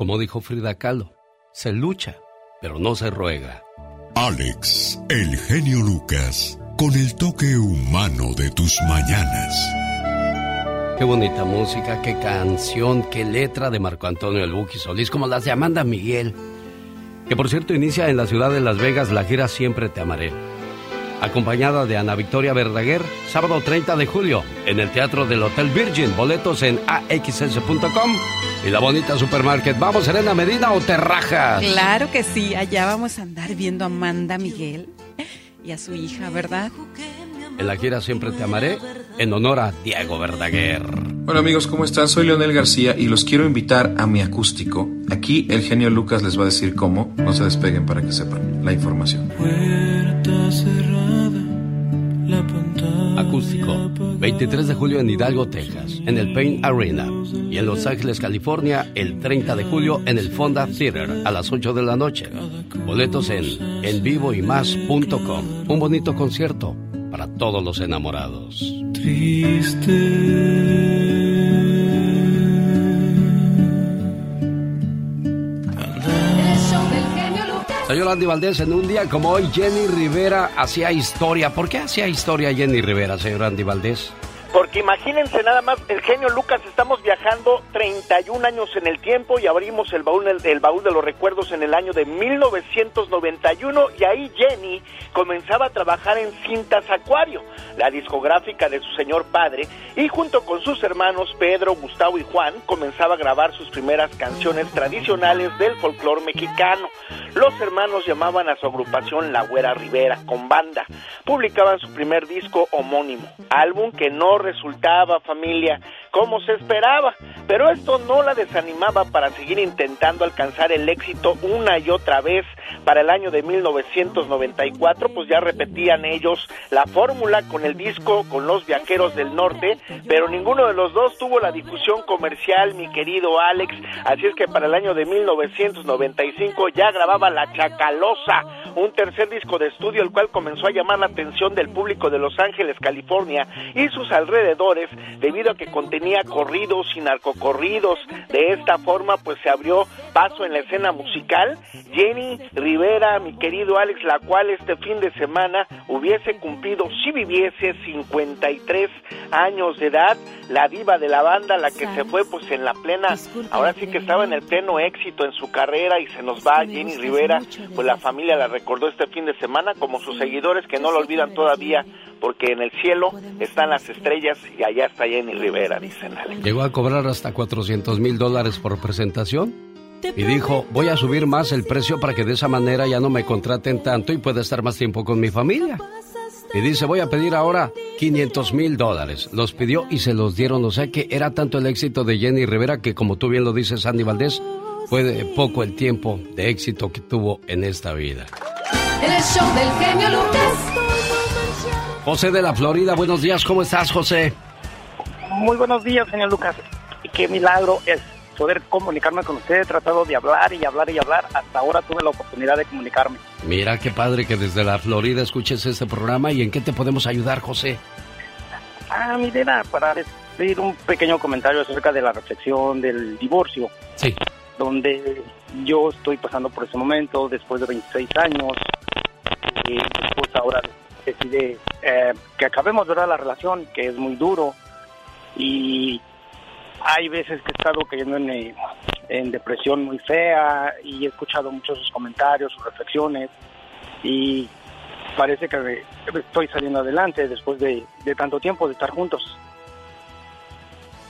como dijo Frida Kahlo, se lucha, pero no se ruega. Alex, el genio Lucas, con el toque humano de tus mañanas. Qué bonita música, qué canción, qué letra de Marco Antonio El Buki Solís, como las de Amanda Miguel, que por cierto inicia en la ciudad de Las Vegas la gira Siempre Te Amaré acompañada de Ana Victoria Verdaguer, sábado 30 de julio, en el Teatro del Hotel Virgin. Boletos en axs.com y la bonita supermarket. ¿Vamos, Serena Medina o Terrajas? Claro que sí, allá vamos a andar viendo a Amanda Miguel y a su hija, ¿verdad? En la gira Siempre Te Amaré, en honor a Diego Verdaguer. Hola amigos, ¿cómo están? Soy Leonel García y los quiero invitar a mi acústico. Aquí el genio Lucas les va a decir cómo. No se despeguen para que sepan la información. Acústico, 23 de julio en Hidalgo, Texas, en el Pain Arena. Y en Los Ángeles, California, el 30 de julio en el Fonda Theater a las 8 de la noche. Boletos en envivoymás.com. Un bonito concierto para todos los enamorados. 3 Triste. Señor Andy Valdés, en un día como hoy, Jenny Rivera hacía historia. ¿Por qué hacía historia Jenny Rivera, señor Andy Valdés? Porque imagínense nada más, el genio Lucas, estamos viajando 31 años en el tiempo y abrimos el baúl, el, baúl de los recuerdos en el año de 1991 y ahí Jenny comenzaba a trabajar en Cintas Acuario, la discográfica de su señor padre, y junto con sus hermanos Pedro, Gustavo y Juan comenzaba a grabar sus primeras canciones tradicionales del folclore mexicano. Los hermanos llamaban a su agrupación La Güera Rivera, con banda. Publicaban su primer disco homónimo, álbum que no resultaba familia como se esperaba, pero esto no la desanimaba para seguir intentando alcanzar el éxito una y otra vez. Para el año de 1994, pues ya repetían ellos la fórmula con el disco con los Viajeros del Norte, pero ninguno de los dos tuvo la difusión comercial, mi querido Alex, así es que para el año de 1995 ya grababa La Chacalosa, un tercer disco de estudio el cual comenzó a llamar la atención del público de Los Ángeles, California y sus alrededores debido a que contenía tenía corridos y narcocorridos. De esta forma, pues se abrió paso en la escena musical. Jenny Rivera, mi querido Alex, la cual este fin de semana hubiese cumplido, si viviese, 53 años de edad, la diva de la banda, la que se fue pues en la plena, ahora sí que estaba en el pleno éxito en su carrera y se nos va Jenny Rivera, pues la familia la recordó este fin de semana como sus seguidores que no lo olvidan todavía porque en el cielo están las estrellas y allá está Jenny Rivera, dicen Llegó a cobrar hasta 400 mil dólares por presentación y dijo, voy a subir más el precio para que de esa manera ya no me contraten tanto y pueda estar más tiempo con mi familia. Y dice, voy a pedir ahora 500 mil dólares. Los pidió y se los dieron. O sea que era tanto el éxito de Jenny Rivera que, como tú bien lo dices, Sandy Valdés, fue poco el tiempo de éxito que tuvo en esta vida. El show del genio Lucas. José de la Florida, buenos días, ¿cómo estás, José? Muy buenos días, señor Lucas. Qué milagro es poder comunicarme con usted. He tratado de hablar y hablar y hablar. Hasta ahora tuve la oportunidad de comunicarme. Mira qué padre que desde la Florida escuches este programa. ¿Y en qué te podemos ayudar, José? Ah, mira, para decir un pequeño comentario acerca de la reflexión del divorcio. Sí. Donde yo estoy pasando por ese momento después de 26 años. Y pues ahora decide eh, que acabemos ¿verdad? la relación, que es muy duro. Y hay veces que he estado cayendo en, eh, en depresión muy fea y he escuchado muchos sus comentarios, sus reflexiones. Y parece que estoy saliendo adelante después de, de tanto tiempo de estar juntos.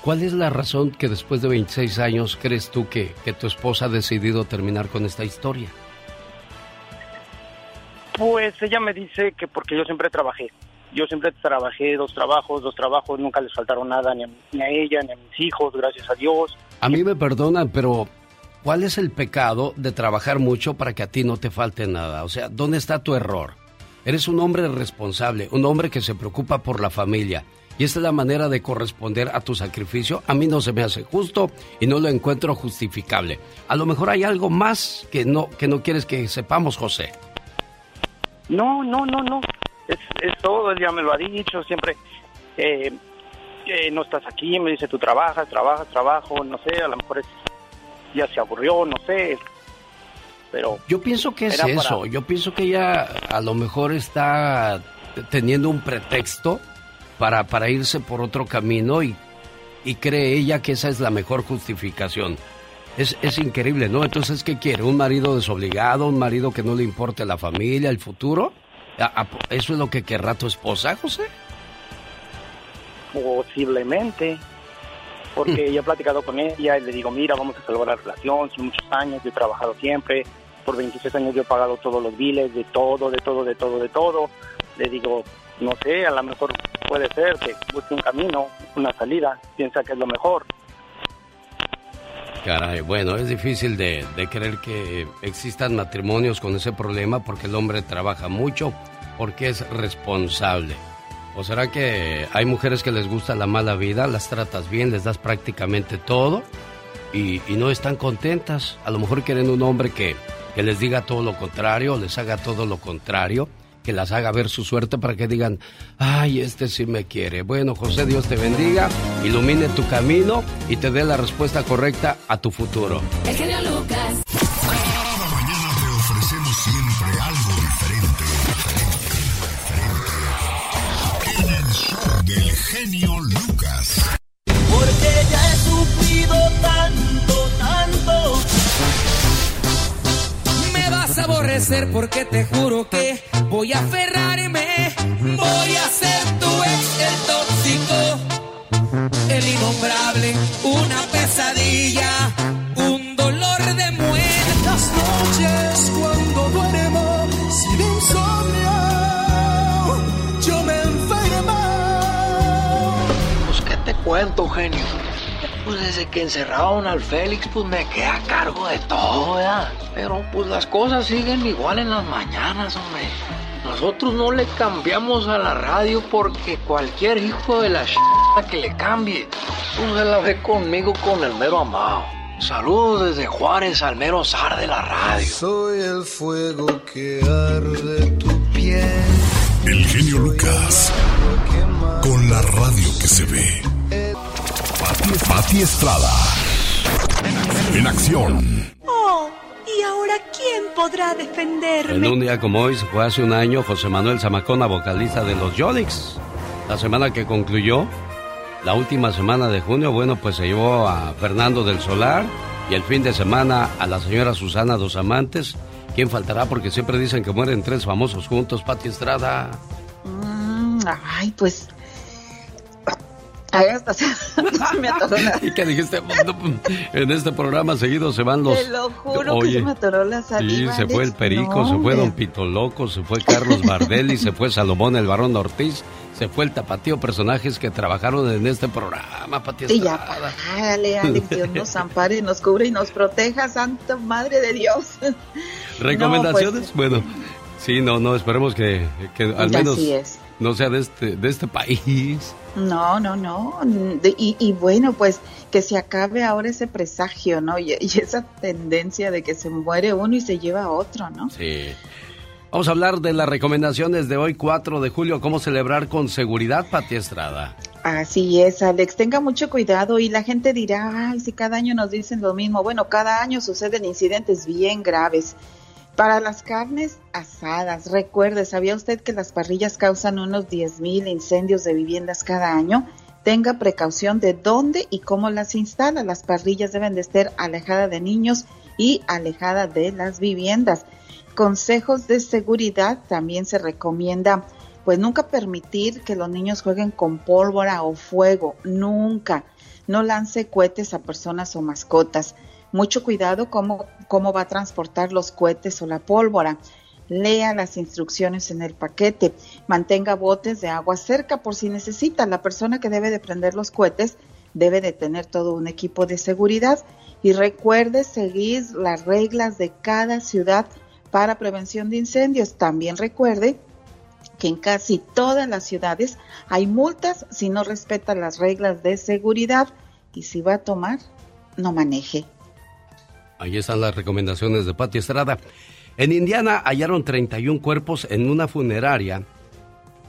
¿Cuál es la razón que después de 26 años crees tú que, que tu esposa ha decidido terminar con esta historia? Pues ella me dice que porque yo siempre trabajé. Yo siempre trabajé dos trabajos, dos trabajos, nunca les faltaron nada ni a, ella ni a mis hijos, gracias a Dios. A mí me perdonan, pero ¿cuál es el pecado de trabajar mucho para que a ti no te falte nada? O sea, ¿dónde está tu error? Eres un hombre responsable, un hombre que se preocupa por la familia. Y esta es la manera de corresponder a tu sacrificio. A mí no se me hace justo y no lo encuentro justificable. A lo mejor hay algo más que no, que no quieres que sepamos, José. No, no, no, no. Es, es todo, él ya me lo ha dicho, siempre eh, no estás aquí, me dice tú trabajas, trabajas, trabajo, no sé, a lo mejor es, ya se aburrió, no sé. Pero yo pienso que es eso, yo pienso que ella a lo mejor está teniendo un pretexto para, para irse por otro camino y, y cree ella que esa es la mejor justificación. Es, es increíble, ¿no? Entonces, ¿qué quiere? ¿Un marido desobligado? ¿Un marido que no le importe la familia, el futuro? ¿Eso es lo que querrá tu esposa, José? Posiblemente. Porque hmm. yo he platicado con ella y le digo, mira, vamos a salvar la relación, son muchos años, yo he trabajado siempre, por 26 años yo he pagado todos los biles, de todo, de todo, de todo, de todo. Le digo, no sé, a lo mejor puede ser que busque un camino, una salida, piensa que es lo mejor. Caray, bueno, es difícil de, creer que existan matrimonios con ese problema porque el hombre trabaja mucho, porque es responsable. ¿O será que hay mujeres que les gusta la mala vida, las tratas bien, les das prácticamente todo y, no están contentas? A lo mejor quieren un hombre que, que les diga todo lo contrario, les haga todo lo contrario que las haga ver su suerte para que digan, ay, este sí me quiere. Bueno, José, Dios te bendiga, ilumine tu camino y te dé la respuesta correcta a tu futuro. El genio Lucas. Cada mañana te ofrecemos siempre algo diferente. diferente, diferente. En el show del genio Lucas. Porque ya he sufrido tanto, tanto. Vas a aborrecer porque te juro que voy a aferrarme. Voy a ser tu ex, el tóxico, el innombrable, una pesadilla, un dolor de muerte. Las noches cuando duermo sin insomnio, yo me enfermo. Pues qué te cuento, genio. Pues desde que encerraron al Félix, pues me quedé a cargo de todo, ¿verdad? Pero pues las cosas siguen igual en las mañanas, hombre. Nosotros no le cambiamos a la radio porque cualquier hijo de la ch... que le cambie, pues se la ve conmigo con el mero amado. Saludos desde Juárez al mero zar de la radio. Soy el fuego que arde tu piel. El genio Lucas. Con la radio que se ve. Pati, Pati Estrada. En acción. Oh, ¿y ahora quién podrá En defenderme? un día como hoy, fue hace un año, José Manuel Zamacona, vocalista de los Yonix. La semana que concluyó, la última semana de junio, bueno, pues se llevó a Fernando del Solar y el fin de semana a la señora Susana Dos Amantes. ¿Quién faltará? Porque siempre dicen que mueren tres famosos juntos, Pati Estrada. Mm, ay, pues. Hasta se me atoró la. ¿Y qué dijiste? En este programa seguido se van los... Te lo juro que se me atoró la Sí, saliva. se fue el. Perico, No, se fue. Don Pito Loco, se fue Carlos Bardelli, se fue Salomón el Barón Ortiz, se fue el Tapatío, personajes que trabajaron en este programa, Pati Y ya, párale, Alex, Dios nos ampare, nos cubre y nos proteja, Santa Madre de Dios. ¿Recomendaciones? No, Bueno, sí, no, no, esperemos que, que al Así menos es. no sea de este, de este país. No, no, no. Y bueno, pues que se acabe ahora ese presagio, ¿no? Y, y esa tendencia de que se muere uno y se lleva a otro, ¿no? Sí. Vamos a hablar de las recomendaciones de hoy, 4 de julio, cómo celebrar con seguridad, Pati Estrada. Así es, Alex. Tenga mucho cuidado y la gente dirá, ay, si cada año nos dicen lo mismo. Bueno, cada año suceden incidentes bien graves. Para las carnes asadas, recuerde, ¿sabía usted que las parrillas causan unos 10.000 incendios de viviendas cada año? Tenga precaución de dónde y cómo las instala. Las parrillas deben de estar alejadas de niños y alejadas de las viviendas. Consejos de seguridad también se recomienda pues nunca permitir que los niños jueguen con pólvora o fuego, nunca. No lance cohetes a personas o mascotas. Mucho cuidado cómo, cómo va a transportar los cohetes o la pólvora. Lea las instrucciones en el paquete. Mantenga botes de agua cerca por si necesita. La persona que debe de prender los cohetes debe de tener todo un equipo de seguridad. Y recuerde seguir las reglas de cada ciudad para prevención de incendios. También recuerde que en casi todas las ciudades hay multas si no respeta las reglas de seguridad y si va a tomar, no maneje. Ahí están las recomendaciones de Pati Estrada. En Indiana hallaron 31 cuerpos en una funeraria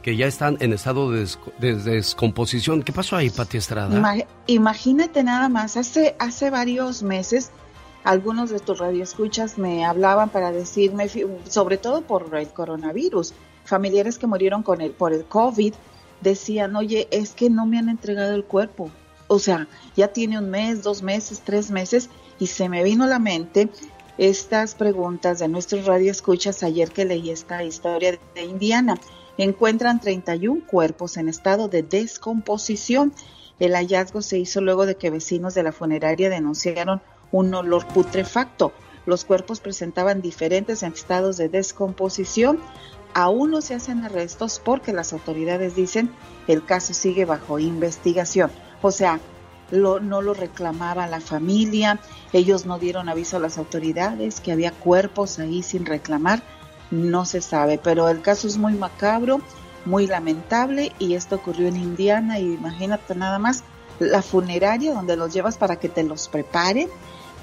que ya están en estado de, desco- de descomposición. ¿Qué pasó ahí, Pati Estrada? Ima- imagínate nada más, hace, hace varios meses algunos de tus radioescuchas me hablaban para decirme, sobre todo por el coronavirus, familiares que murieron con el, por el COVID, decían, oye, es que no me han entregado el cuerpo. O sea, ya tiene un mes, dos meses, tres meses, y se me vino a la mente estas preguntas de nuestros radioescuchas ayer que leí esta historia de Indiana. Encuentran 31 cuerpos en estado de descomposición. El hallazgo se hizo luego de que vecinos de la funeraria denunciaron un olor putrefacto. Los cuerpos presentaban diferentes estados de descomposición. Aún no se hacen arrestos porque las autoridades dicen el caso sigue bajo investigación. O sea, lo- no lo reclamaba la familia, ellos no dieron aviso a las autoridades que había cuerpos ahí sin reclamar, no se sabe, pero el caso es muy macabro, muy lamentable y esto ocurrió en Indiana y imagínate nada más la funeraria donde los llevas para que te los preparen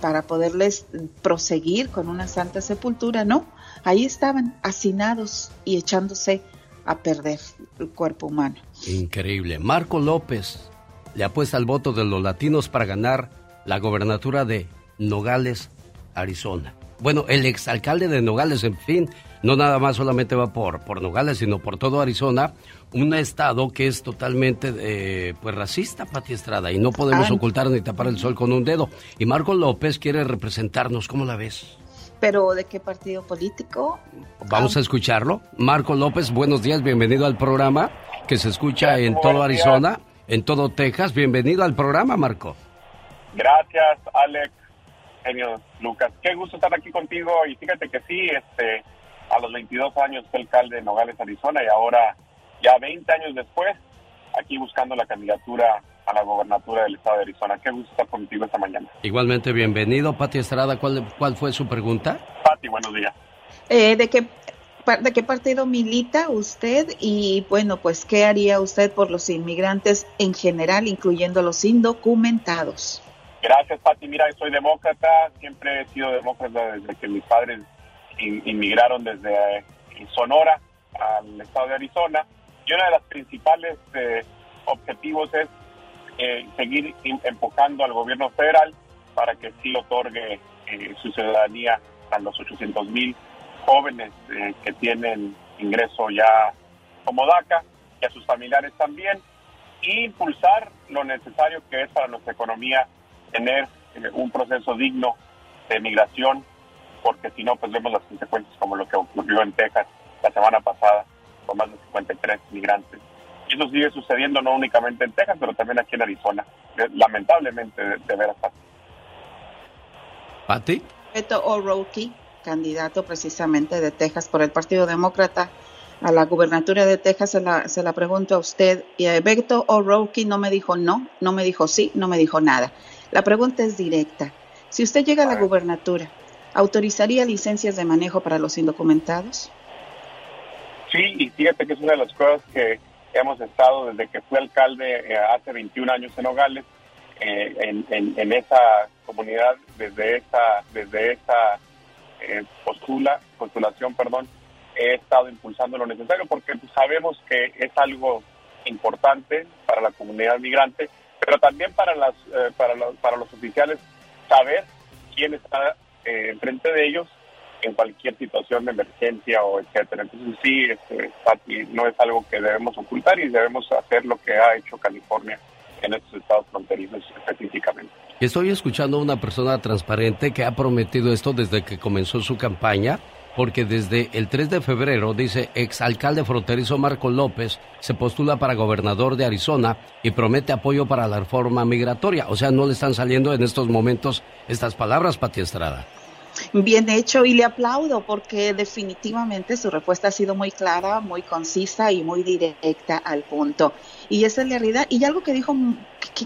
para poderles proseguir con una santa sepultura, ¿no? Ahí estaban hacinados y echándose a perder el cuerpo humano. Increíble. Marco López le apuesta al voto de los latinos para ganar la gobernatura de Nogales, Arizona. bueno, el exalcalde de Nogales, en fin, no nada más solamente va por, por Nogales, sino por todo Arizona, un estado que es totalmente eh, pues racista, Pati Estrada, y no podemos ocultar ni tapar el sol con un dedo. Y Marco López quiere representarnos, ¿cómo la ves? ¿Pero de qué partido político? Vamos a escucharlo. Marco López, buenos días, bienvenido al programa que se escucha en todo Arizona, en todo Texas. Bienvenido al programa, Marco. Gracias, Alex, genio Lucas. Qué gusto estar aquí contigo y fíjate que sí, este, a los 22 años fue alcalde de Nogales, Arizona y ahora, ya 20 años después, aquí buscando la candidatura a la gobernatura del estado de Arizona. Qué gusto estar contigo esta mañana. Igualmente, bienvenido. Pati Estrada, ¿cuál, cuál fue su pregunta? Pati, buenos días. Eh, ¿de, qué, ¿De qué partido milita usted? Y bueno, pues, ¿qué haría usted por los inmigrantes en general, incluyendo los indocumentados? Gracias, Pati. Mira, soy demócrata, siempre he sido demócrata desde que mis padres inmigraron desde eh, Sonora al estado de Arizona. Y uno de los principales eh, objetivos es eh, seguir empujando al gobierno federal para que sí otorgue su ciudadanía a los 800 mil jóvenes que tienen ingreso ya como DACA y a sus familiares también, e impulsar lo necesario que es para nuestra economía tener un proceso digno de migración porque si no, pues vemos las consecuencias como lo que ocurrió en Texas la semana pasada, con más de 53 migrantes. Y eso sigue sucediendo no únicamente en Texas, pero también aquí en Arizona, lamentablemente, de, de veras. ¿Pati? Beto O'Rourke, candidato precisamente de Texas por el Partido Demócrata a la gubernatura de Texas, se la, se la pregunto a usted. Y a Beto O'Rourke no me dijo no, no me dijo sí, no me dijo nada. La pregunta es directa. Si usted llega a la gubernatura, ¿Autorizaría licencias de manejo para los indocumentados? Sí, y fíjate que es una de las cosas que hemos estado desde que fui alcalde eh, hace 21 años en Nogales, eh, en, esa comunidad, desde esa, desde esa eh, postula, postulación, perdón, he estado impulsando lo necesario porque pues, sabemos que es algo importante para la comunidad migrante, pero también para, las, para, los, para los oficiales saber quién está eh, frente de ellos en cualquier situación de emergencia o etcétera. Entonces sí, este, no es algo que debemos ocultar y debemos hacer lo que ha hecho California en estos estados fronterizos específicamente. Estoy escuchando a una persona transparente que ha prometido esto desde que comenzó su campaña, porque desde el 3 de febrero, dice, exalcalde fronterizo Marco López se postula para gobernador de Arizona y promete apoyo para la reforma migratoria. O sea, no le están saliendo en estos momentos estas palabras, Pati Estrada. Bien hecho y le aplaudo porque definitivamente su respuesta ha sido muy clara, muy concisa y muy directa al punto. Y esa es la realidad. Y algo que dijo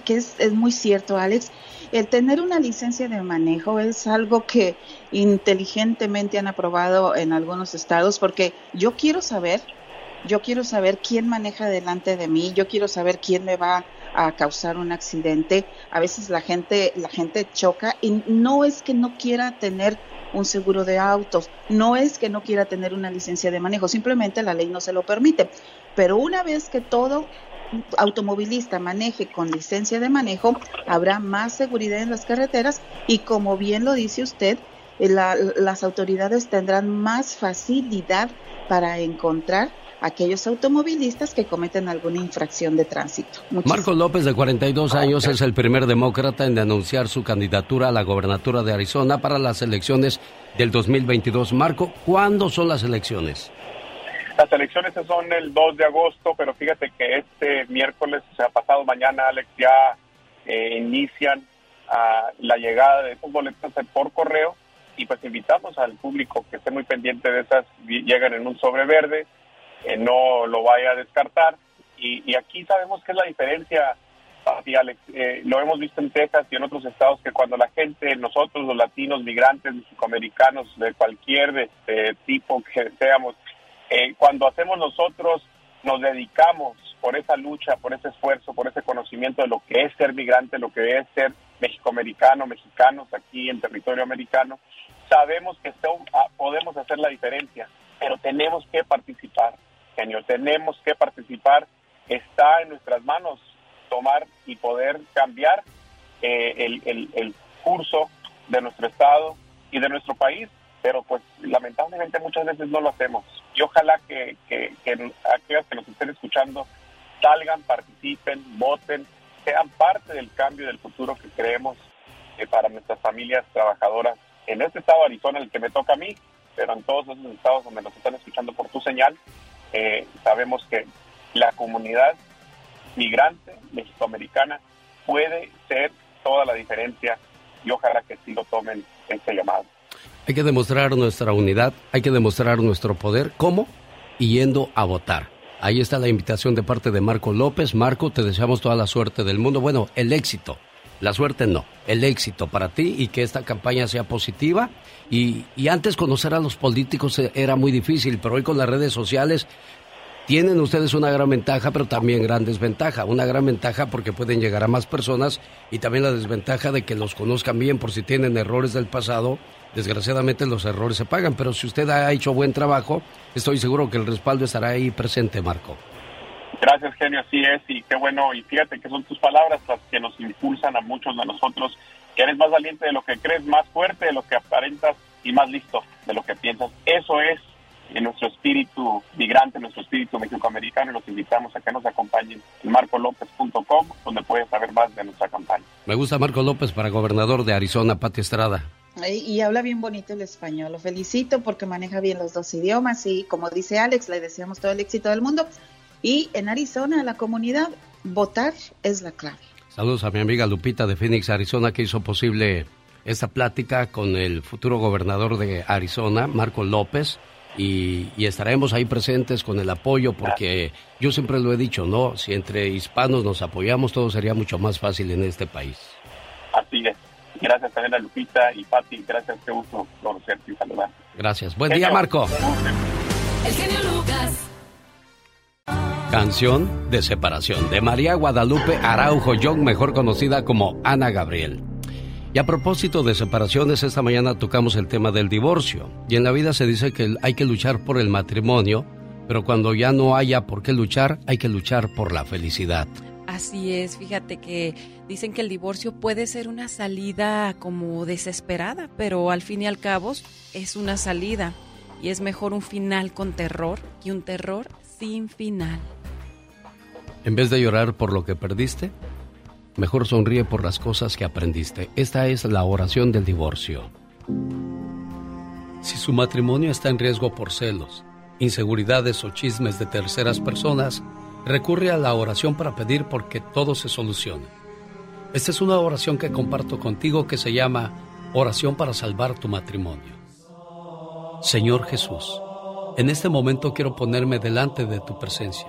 que, es, es muy cierto, Alex, el tener una licencia de manejo es algo que inteligentemente han aprobado en algunos estados porque yo quiero saber, yo quiero saber quién maneja delante de mí, yo quiero saber quién me va a causar un accidente. A veces la gente, la gente choca y no es que no quiera tener un seguro de autos, no es que no quiera tener una licencia de manejo, simplemente la ley no se lo permite. Pero una vez que todo automovilista maneje con licencia de manejo, habrá más seguridad en las carreteras y como bien lo dice usted, eh, las autoridades tendrán más facilidad para encontrar aquellos automovilistas que cometen alguna infracción de tránsito. Marco López, de 42 años, es el primer demócrata en anunciar su candidatura a la gobernatura de Arizona para las elecciones del 2022. Marco, ¿cuándo son las elecciones? Las elecciones son el 2 de agosto, pero fíjate que este miércoles, o sea, pasado mañana, Alex, ya eh, inician ah, la llegada de esos boletos por correo y pues invitamos al público que esté muy pendiente de esas, llegan en un sobre verde, no lo vaya a descartar. Y, aquí sabemos que es la diferencia, Alex. Eh, lo hemos visto en Texas y en otros estados que cuando la gente, nosotros los latinos, migrantes, mexicoamericanos, de cualquier este, tipo que seamos, eh, cuando hacemos nosotros, nos dedicamos por esa lucha, por ese esfuerzo, por ese conocimiento de lo que es ser migrante, lo que es ser mexicoamericano, mexicanos aquí en territorio americano, sabemos que ah, podemos hacer la diferencia, pero tenemos que participar genio. Tenemos que participar, está en nuestras manos tomar y poder cambiar eh, el, curso de nuestro Estado y de nuestro país. Pero pues lamentablemente muchas veces no lo hacemos. Y ojalá que, que, que aquellos que nos estén escuchando salgan, participen, voten, sean parte del cambio del futuro que creemos eh, para nuestras familias trabajadoras en este estado de Arizona, el que me toca a mí, pero en todos esos estados donde nos están escuchando por tu señal, eh, sabemos que la comunidad migrante mexicoamericana puede ser toda la diferencia y ojalá que sí lo tomen este llamado. Hay que demostrar nuestra unidad, hay que demostrar nuestro poder. ¿Cómo? Yendo a votar. Ahí está la invitación de parte de Marco López. Marco, te deseamos toda la suerte del mundo. Bueno, el éxito. La suerte no, el éxito para ti y que esta campaña sea positiva. Y, y antes conocer a los políticos era muy difícil, pero hoy con las redes sociales tienen ustedes una gran ventaja, pero también gran desventaja. Una gran ventaja porque pueden llegar a más personas y también la desventaja de que los conozcan bien por si tienen errores del pasado. Desgraciadamente los errores se pagan, pero si usted ha hecho buen trabajo, estoy seguro que el respaldo estará ahí presente, Marco. Gracias, genio, así es, y qué bueno, y fíjate que son tus palabras las que nos impulsan a muchos de nosotros, que eres más valiente de lo que crees, más fuerte de lo que aparentas y más listo de lo que piensas. Eso es en nuestro espíritu migrante, nuestro espíritu mexicoamericano, los invitamos a que nos acompañen en marcolopez.com, donde puedes saber más de nuestra campaña. Me gusta Marco López para gobernador de Arizona, Pati Estrada. Y, habla bien bonito el español. Lo felicito porque maneja bien los dos idiomas y como dice Alex, le deseamos todo el éxito del mundo. Y en Arizona, la comunidad, votar es la clave. Saludos a mi amiga Lupita de Phoenix, Arizona, que hizo posible esta plática con el futuro gobernador de Arizona, Marco López y, estaremos ahí presentes con el apoyo porque yo siempre lo he dicho, ¿no? Si entre hispanos nos apoyamos todo sería mucho más fácil en este país. Así es. Gracias también a Lupita y Pati, gracias, qué gusto conocerte y saludar. Gracias. Buen día, Marco. El genio Lucas. Canción de separación de María Guadalupe Araujo Young, mejor conocida como Ana Gabriel. Y a propósito de separaciones, esta mañana tocamos el tema del divorcio. Y en la vida se dice que hay que luchar por el matrimonio, pero cuando ya no haya por qué luchar, hay que luchar por la felicidad. Así es, fíjate que dicen que el divorcio puede ser una salida como desesperada, pero al fin y al cabo es una salida. Y es mejor un final con terror que un terror sin final. En vez de llorar por lo que perdiste, Mejor sonríe por las cosas que aprendiste. Esta es la oración del divorcio. Si su matrimonio está en riesgo por celos, inseguridades o chismes de terceras personas, recurre a la oración para pedir porque todo se solucione. Esta es una oración que comparto contigo que se llama Oración para salvar tu matrimonio. Señor Jesús, en este momento quiero ponerme delante de tu presencia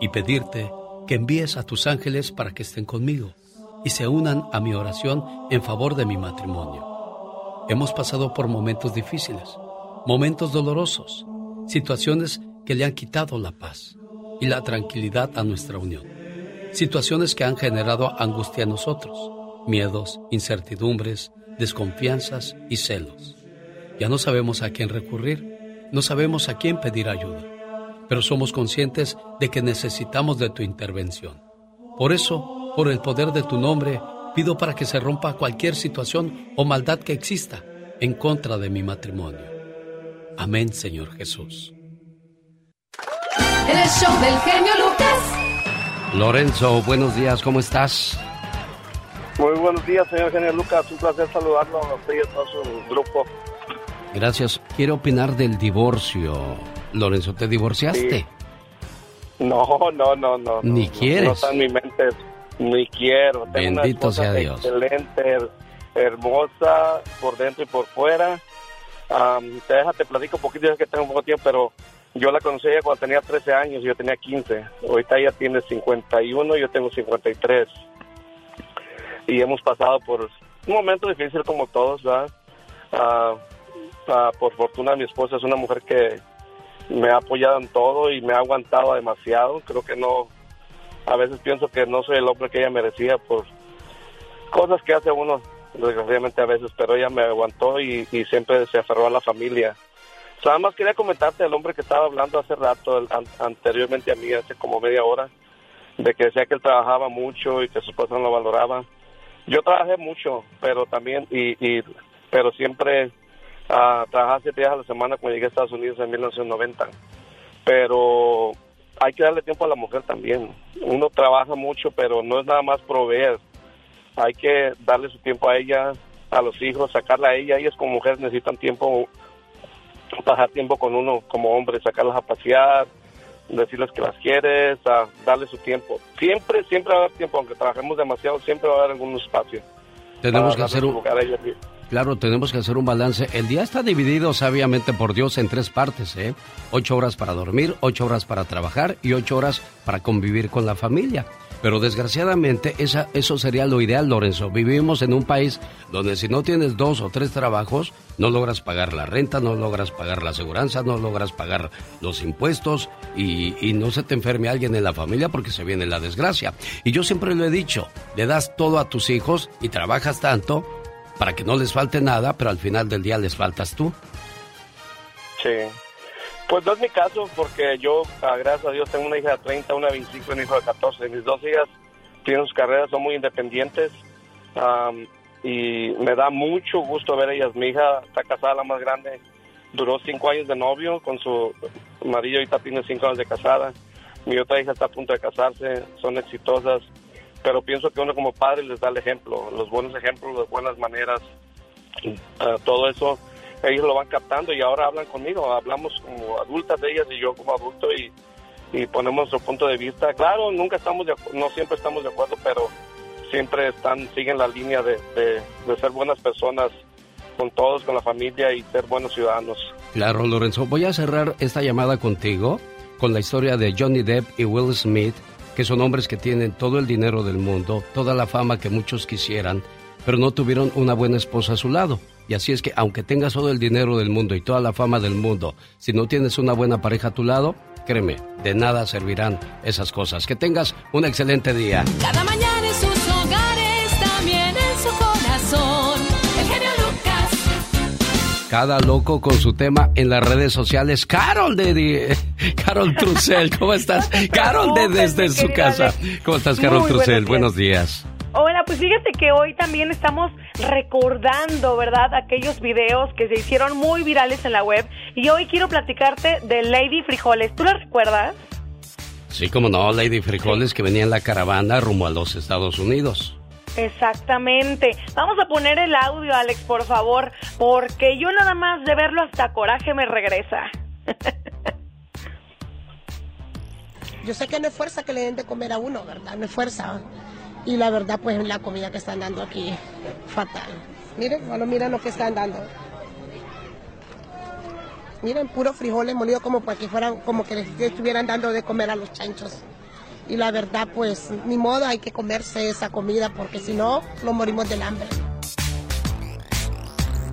y pedirte que envíes a tus ángeles para que estén conmigo y se unan a mi oración en favor de mi matrimonio. Hemos pasado por momentos difíciles, momentos dolorosos, situaciones que le han quitado la paz y la tranquilidad a nuestra unión, situaciones que han generado angustia a nosotros, miedos, incertidumbres, desconfianzas y celos. Ya no sabemos a quién recurrir, no sabemos a quién pedir ayuda, pero somos conscientes de que necesitamos de tu intervención. Por eso, por el poder de tu nombre, pido para que se rompa cualquier situación o maldad que exista en contra de mi matrimonio. Amén, Señor Jesús. El show del genio Lucas. Lorenzo, buenos días, ¿cómo estás? Muy buenos días, señor genio Lucas. Un placer saludarlo a usted y a todo su grupo. Gracias. Quiero opinar del divorcio. Lorenzo, ¿te divorciaste? No, no, no, no. Ni quieres. No está en mi mente ni quiero. Tengo Bendito sea Dios. Excelente, hermosa por dentro y por fuera. te deja, te platico un poquito, ya que tengo un poco tiempo, pero yo la conocí ella cuando tenía 13 años, yo tenía 15. Ahorita ella tiene 51, yo tengo 53. Y hemos pasado por un momento difícil como todos, ¿verdad? Ah, ah, por fortuna mi esposa es una mujer que me ha apoyado en todo y me ha aguantado demasiado. Creo que no, a veces pienso que no soy el hombre que ella merecía por cosas que hace uno, desgraciadamente a veces, pero ella me aguantó y, siempre se aferró a la familia. Nada más quería comentarte el hombre que estaba hablando hace rato, anteriormente a mí, hace como media hora, de que decía que él trabajaba mucho y que su esposa no lo valoraba. Yo trabajé mucho, pero también, y, y pero siempre a trabajar siete días a la semana cuando llegué a Estados Unidos en 1990. Pero hay que darle tiempo a la mujer también. Uno trabaja mucho, pero no es nada más proveer. Hay que darle su tiempo a ella, a los hijos, sacarla a ella. Ellas como mujeres necesitan tiempo, pasar tiempo con uno como hombre, sacarlas a pasear, decirles que las quieres, a darle su tiempo. Siempre, siempre va a haber tiempo, aunque trabajemos demasiado, siempre va a haber algún espacio. Tenemos que hacer un... Claro, tenemos que hacer un balance. El día está dividido sabiamente por Dios en tres partes, ¿eh? Ocho horas para dormir, ocho horas para trabajar y ocho horas para convivir con la familia. Pero desgraciadamente esa, eso sería lo ideal, Lorenzo. Vivimos en un país donde si no tienes dos o tres trabajos, no logras pagar la renta, no logras pagar la aseguranza, no logras pagar los impuestos y, y no se te enferme alguien en la familia porque se viene la desgracia. Y yo siempre lo he dicho, le das todo a tus hijos y trabajas tanto para que no les falte nada, pero al final del día les faltas tú. Sí. Pues no es mi caso, porque yo, ah, gracias a Dios, tengo una hija de 30, una de 25 y un hijo de 14. Mis dos hijas tienen sus carreras, son muy independientes. y me da mucho gusto ver ellas. Mi hija está casada, la más grande. Duró cinco años de novio con su marido, ahorita tiene cinco años de casada. Mi otra hija está a punto de casarse, son exitosas pero pienso que uno como padre les da el ejemplo, los buenos ejemplos, las buenas maneras, uh, todo eso, ellos lo van captando y ahora hablan conmigo, hablamos como adultas de ellas y yo como adulto y, y ponemos nuestro punto de vista. Claro, nunca estamos, de, no siempre estamos de acuerdo, pero siempre están, siguen la línea de, de, de ser buenas personas con todos, con la familia y ser buenos ciudadanos. Claro, Lorenzo, voy a cerrar esta llamada contigo con la historia de Johnny Depp y Will Smith que son hombres que tienen todo el dinero del mundo, toda la fama que muchos quisieran, pero no tuvieron una buena esposa a su lado. Y así es que aunque tengas todo el dinero del mundo y toda la fama del mundo, si no tienes una buena pareja a tu lado, créeme, de nada servirán esas cosas. Que tengas un excelente día. Cada mañana en sus hogares, también en su corazón. El genio Lucas. Cada loco con su tema en las redes sociales. Carol de Carol Trucel, ¿cómo estás? Carol de desde su casa. ¿Cómo estás, Carol Trucel? Buenos días. Hola, pues fíjate que hoy también estamos recordando, ¿verdad? Aquellos videos que se hicieron muy virales en la web. Y hoy quiero platicarte de Lady Frijoles. ¿Tú la recuerdas? Sí, como no, Lady Frijoles que venía en la caravana rumbo a los Estados Unidos. Exactamente. Vamos a poner el audio, Alex, por favor, porque yo nada más de verlo hasta coraje me regresa. Yo sé que no es fuerza que le den de comer a uno, ¿verdad? No es fuerza. Y la verdad, pues la comida que están dando aquí, fatal. Miren, bueno, miren lo que están dando. Miren, puros frijoles molidos como para que fueran, como que les estuvieran dando de comer a los chanchos. Y la verdad, pues, ni modo, hay que comerse esa comida porque si no, nos morimos del hambre.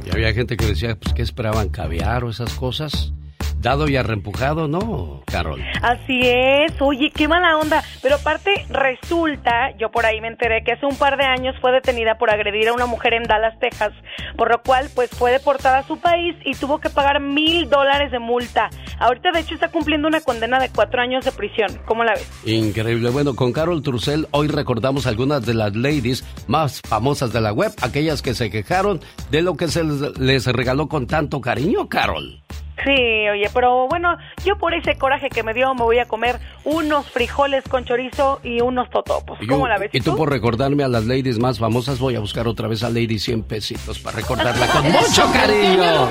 Y había gente que decía, pues, ¿qué esperaban? ¿Caviar o esas cosas? Dado y arrempujado, ¿no, Carol? Así es, oye, qué mala onda. Pero aparte, resulta, yo por ahí me enteré que hace un par de años fue detenida por agredir a una mujer en Dallas, Texas, por lo cual, pues fue deportada a su país y tuvo que pagar mil dólares de multa. Ahorita, de hecho, está cumpliendo una condena de cuatro años de prisión. ¿Cómo la ves? Increíble. Bueno, con Carol Trussell hoy recordamos algunas de las ladies más famosas de la web, aquellas que se quejaron de lo que se les regaló con tanto cariño, Carol. Sí, oye, pero bueno, yo por ese coraje que me dio me voy a comer unos frijoles con chorizo y unos totopos. ¿Cómo la ves? Y tú, por recordarme a las ladies más famosas, voy a buscar otra vez a Lady 100 pesitos para recordarla con mucho cariño.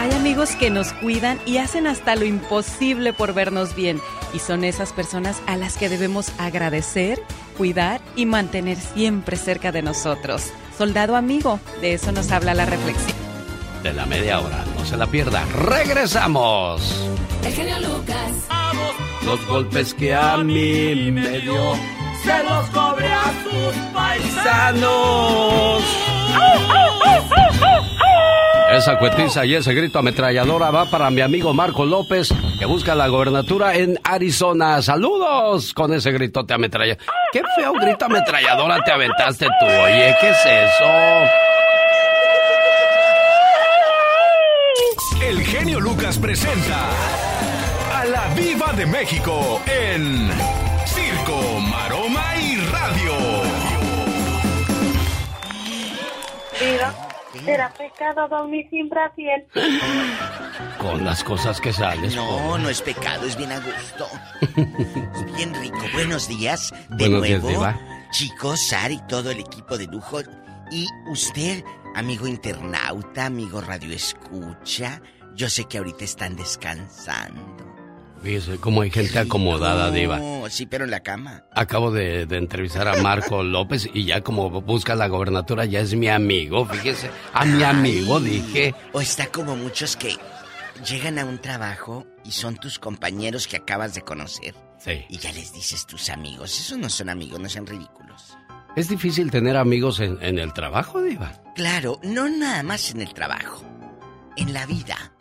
Hay amigos que nos cuidan y hacen hasta lo imposible por vernos bien. Y son esas personas a las que debemos agradecer, cuidar y mantener siempre cerca de nosotros. Soldado amigo, de eso nos habla la reflexión. De la media hora, no se la pierda. ¡Regresamos! El genio Lucas. Los golpes que a mí me dio, se los cobre a sus paisanos. Esa cuetiza y ese grito ametralladora va para mi amigo Marco López, que busca la gobernatura en Arizona. Saludos con ese gritote ametralladora. Qué feo grito ametralladora te aventaste tú, oye, ¿qué es eso? El genio Lucas presenta a la Viva de México en Circo, Maroma y Radio. ¿Será pecado dormir sin brasier? Con las cosas que sales. No, pobre. no es pecado, es bien a gusto. Es bien rico. Buenos días. De Buenos días, nuevo, Diva. chicos, Sari, todo el equipo de lujo. Y usted, amigo internauta, amigo radio escucha, yo sé que ahorita están descansando. Fíjese cómo hay gente acomodada, Diva. No, sí, pero en la cama. Acabo de, de entrevistar a Marco López y ya como busca la gobernatura ya es mi amigo, fíjese. A mi amigo dije. O está como muchos que llegan a un trabajo y son tus compañeros que acabas de conocer. Sí. Y ya les dices tus amigos. Esos no son amigos, no sean ridículos. Es difícil tener amigos en, en el trabajo, Diva. Claro, no nada más en el trabajo. En la vida.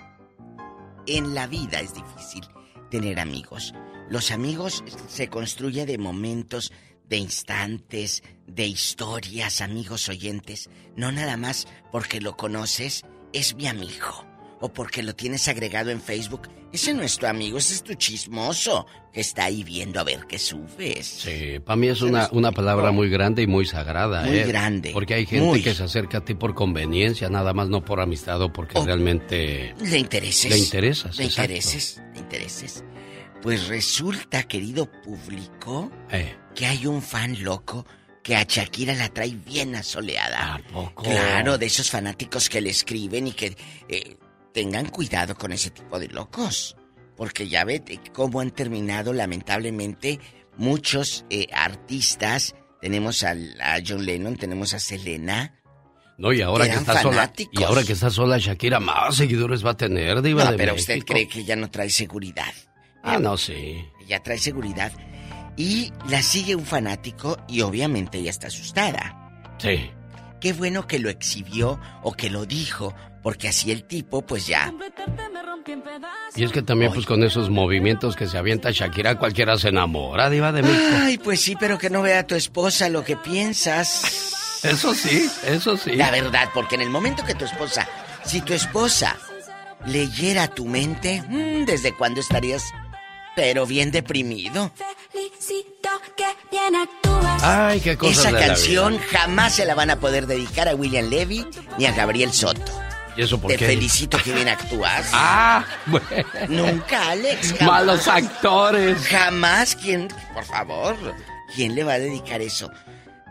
En la vida es difícil tener amigos. Los amigos se construyen de momentos, de instantes, de historias, amigos oyentes. No nada más porque lo conoces, es mi amigo. O porque lo tienes agregado en Facebook. Ese no es tu amigo, ese es tu chismoso que está ahí viendo a ver qué subes. Sí, para mí es una, una palabra muy grande y muy sagrada. Muy ¿eh? grande. Porque hay gente Muy. que se acerca a ti por conveniencia, nada más no por amistad o porque realmente Le intereses. le interesas. Le exacto. intereses, le intereses. Pues resulta, querido público, Eh. que hay un fan loco que a Shakira la trae bien asoleada. poco? Claro, de esos fanáticos que le escriben y que eh, tengan cuidado con ese tipo de locos. Porque ya ve eh, cómo han terminado lamentablemente muchos eh, artistas. Tenemos al- a John Lennon, tenemos a Selena. No, y ahora que está sola. fanáticos. Y ahora que está sola Shakira, más seguidores va a tener, Diva No, de pero usted cree que ya no trae seguridad. Ah, no, sí. Ella trae seguridad. Y la sigue un fanático y obviamente ella está asustada. Sí. Qué bueno que lo exhibió o que lo dijo, porque así el tipo pues ya... Y es que también, pues con esos movimientos que se avienta Shakira, cualquiera se enamora, Diva de México. Ay, pues sí, pero que no vea a tu esposa lo que piensas. Eso sí, eso sí. La verdad, porque en el momento que tu esposa, si tu esposa leyera tu mente, mm, ¿desde cuándo estarías, pero bien deprimido? Ay, qué cosas Esa de la canción vida. jamás se la van a poder dedicar a William Levy ni a Gabriel Soto. ¿Y eso por Te qué? felicito que bien actúas. Ah, bueno. Nunca, Alex. jamás. Malos actores. Jamás. ¿Quién, por favor, quién le va a dedicar eso?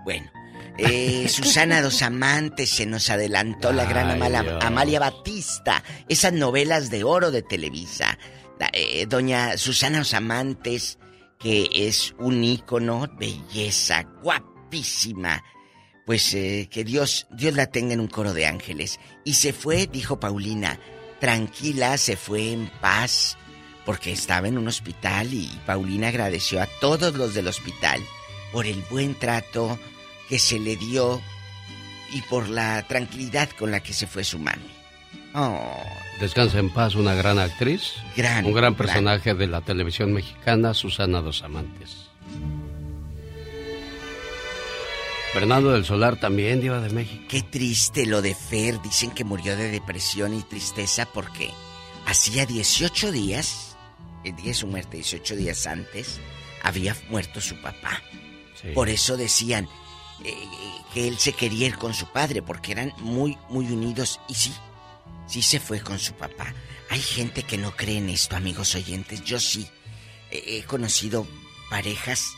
Bueno, eh, Susana Dos Amantes se nos adelantó la gran Amala-. Amalia Batista. Esas novelas de oro de Televisa. La, eh, doña Susana Dos Amantes, que es un ícono, belleza, guapísima. Pues eh, que Dios, Dios la tenga en un coro de ángeles. Y se fue, dijo Paulina, tranquila, se fue en paz, porque estaba en un hospital y Paulina agradeció a todos los del hospital por el buen trato que se le dio y por la tranquilidad con la que se fue su mami. Oh, Descansa en paz, una gran actriz. Gran, Un gran gran. personaje de la televisión mexicana, Susana Dos Amantes. Fernando del Solar también, Diva de México. qué triste lo de Fer. Dicen que murió de depresión y tristeza porque hacía 18 días, el día de su muerte, 18 días antes, había muerto su papá. Por eso decían eh, que él se quería ir con su padre, porque eran muy, muy unidos. Y sí, sí se fue con su papá. Hay gente que no cree en esto, amigos oyentes. Yo sí. Eh, he conocido parejas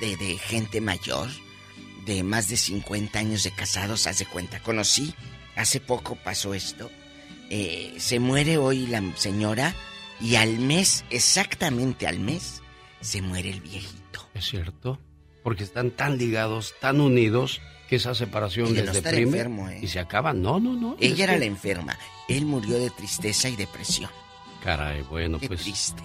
de, de gente mayor, de más de 50 años de casados, haz de cuenta. Conocí, hace poco pasó esto. Eh, se muere hoy la señora y al mes, exactamente al mes, se muere el viejito. Es cierto. Porque están tan ligados, tan unidos, que esa separación Y de les no deprime enfermo, ¿eh? y se acaba. No, no, no. es Ella era que- la enferma. Él murió de tristeza y depresión. Caray, bueno, Qué pues. triste.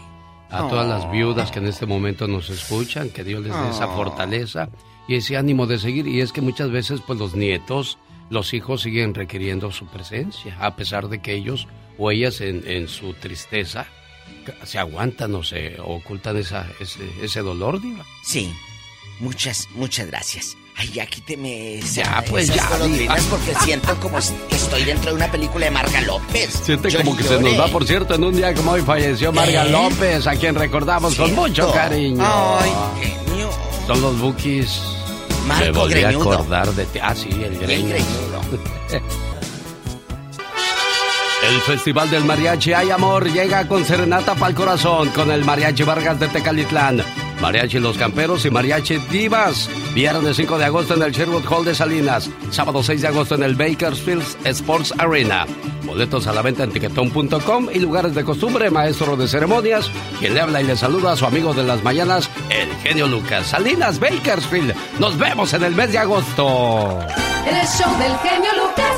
A todas las viudas que en este momento nos escuchan, que Dios les dé esa fortaleza y ese ánimo de seguir. Y es que muchas veces, pues los nietos, los hijos siguen requiriendo su presencia, a pesar de que ellos o ellas en, en su tristeza se aguantan o se ocultan esa, ese, ese dolor, Diva. Sí. Muchas, muchas gracias. Ay, ya quíteme esa- Ya, pues, esas ya, porque siento como que estoy dentro de una película de Marga López. Siente como que se nos va, por cierto, en un día como hoy falleció Marga ¿Eh? López, a quien recordamos con mucho cariño. Ay, genio. Son los bookies. Marco Me volví a acordar de ti. Ah, sí, el Greñudo. El, el Festival del Mariachi Hay Amor llega con Serenata para el Corazón con el Mariachi Vargas de Tecalitlán. Mariachi Los Camperos y Mariachi Divas. Viernes 5 de agosto en el Sherwood Hall de Salinas, sábado 6 de agosto en el Bakersfield Sports Arena. Boletos a la venta en tiquetón.com y lugares de costumbre, maestro de ceremonias, quien le habla y le saluda a su amigo de las mañanas, el genio Lucas. Salinas Bakersfield. Nos vemos en el mes de agosto. El show del genio Lucas.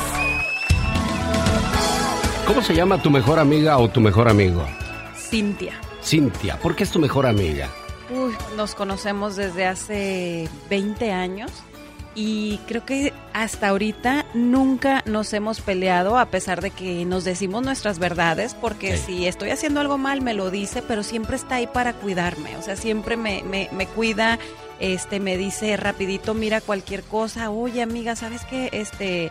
¿Cómo se llama tu mejor amiga o tu mejor amigo? Cintia. Cintia, ¿por qué es tu mejor amiga? Uy, nos conocemos desde hace 20 años y creo que hasta ahorita nunca nos hemos peleado a pesar de que nos decimos nuestras verdades porque Sí. si estoy haciendo algo mal me lo dice pero siempre está ahí para cuidarme. O sea siempre me, me, me cuida este me dice rapidito mira cualquier cosa. Oye amiga sabes qué este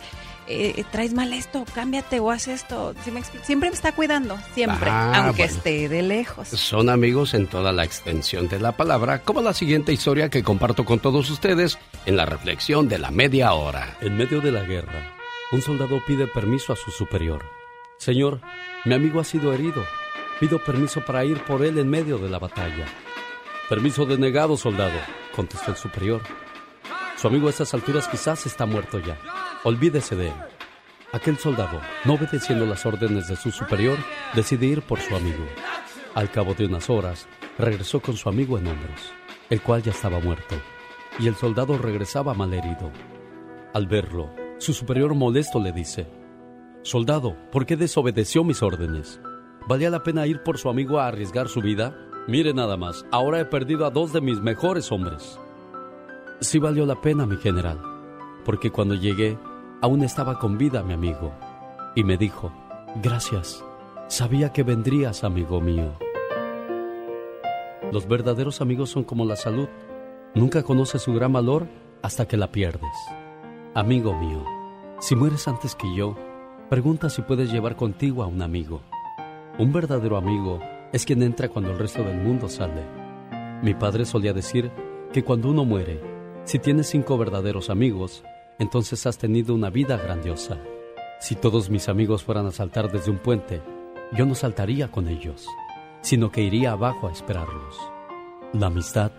eh, traes mal esto cámbiate o haz esto ¿Sí me expli- siempre me está cuidando siempre Ah, aunque bueno. esté de lejos Son amigos en toda la extensión de la palabra, como la siguiente historia que comparto con todos ustedes en la reflexión de la media hora. En medio de la guerra, un soldado pide permiso a su superior. Señor, mi amigo ha sido herido. Pido permiso para ir por él en medio de la batalla. Permiso denegado, soldado, contestó el superior. Su amigo a estas alturas quizás está muerto ya. Olvídese de él. Aquel soldado, no obedeciendo las órdenes de su superior, decide ir por su amigo. Al cabo de unas horas, regresó con su amigo en hombros, el cual ya estaba muerto, y el soldado regresaba malherido. Al verlo, su superior molesto le dice, Soldado, ¿por qué desobedeció mis órdenes? ¿Valía la pena ir por su amigo a arriesgar su vida? Mire nada más, ahora he perdido a dos de mis mejores hombres. Sí valió la pena, mi general, porque cuando llegué, aún estaba con vida mi amigo, y me dijo, gracias, sabía que vendrías, amigo mío. Los verdaderos amigos son como la salud, nunca conoces su gran valor hasta que la pierdes. Amigo mío, si mueres antes que yo, pregunta si puedes llevar contigo a un amigo. Un verdadero amigo es quien entra cuando el resto del mundo sale. Mi padre solía decir que cuando uno muere, si tienes cinco verdaderos amigos, entonces has tenido una vida grandiosa. Si todos mis amigos fueran a saltar desde un puente, yo no saltaría con ellos, sino que iría abajo a esperarlos. La amistad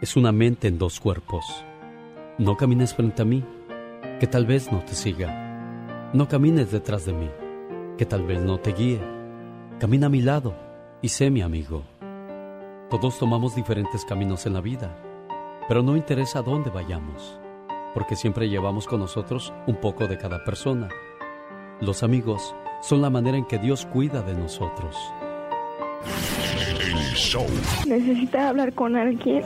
es una mente en dos cuerpos. No camines frente a mí, que tal vez no te siga. No camines detrás de mí, que tal vez no te guíe. Camina a mi lado y sé mi amigo. Todos tomamos diferentes caminos en la vida, pero no interesa dónde vayamos, porque siempre llevamos con nosotros un poco de cada persona. Los amigos son la manera en que Dios cuida de nosotros. El show. Necesita hablar con alguien.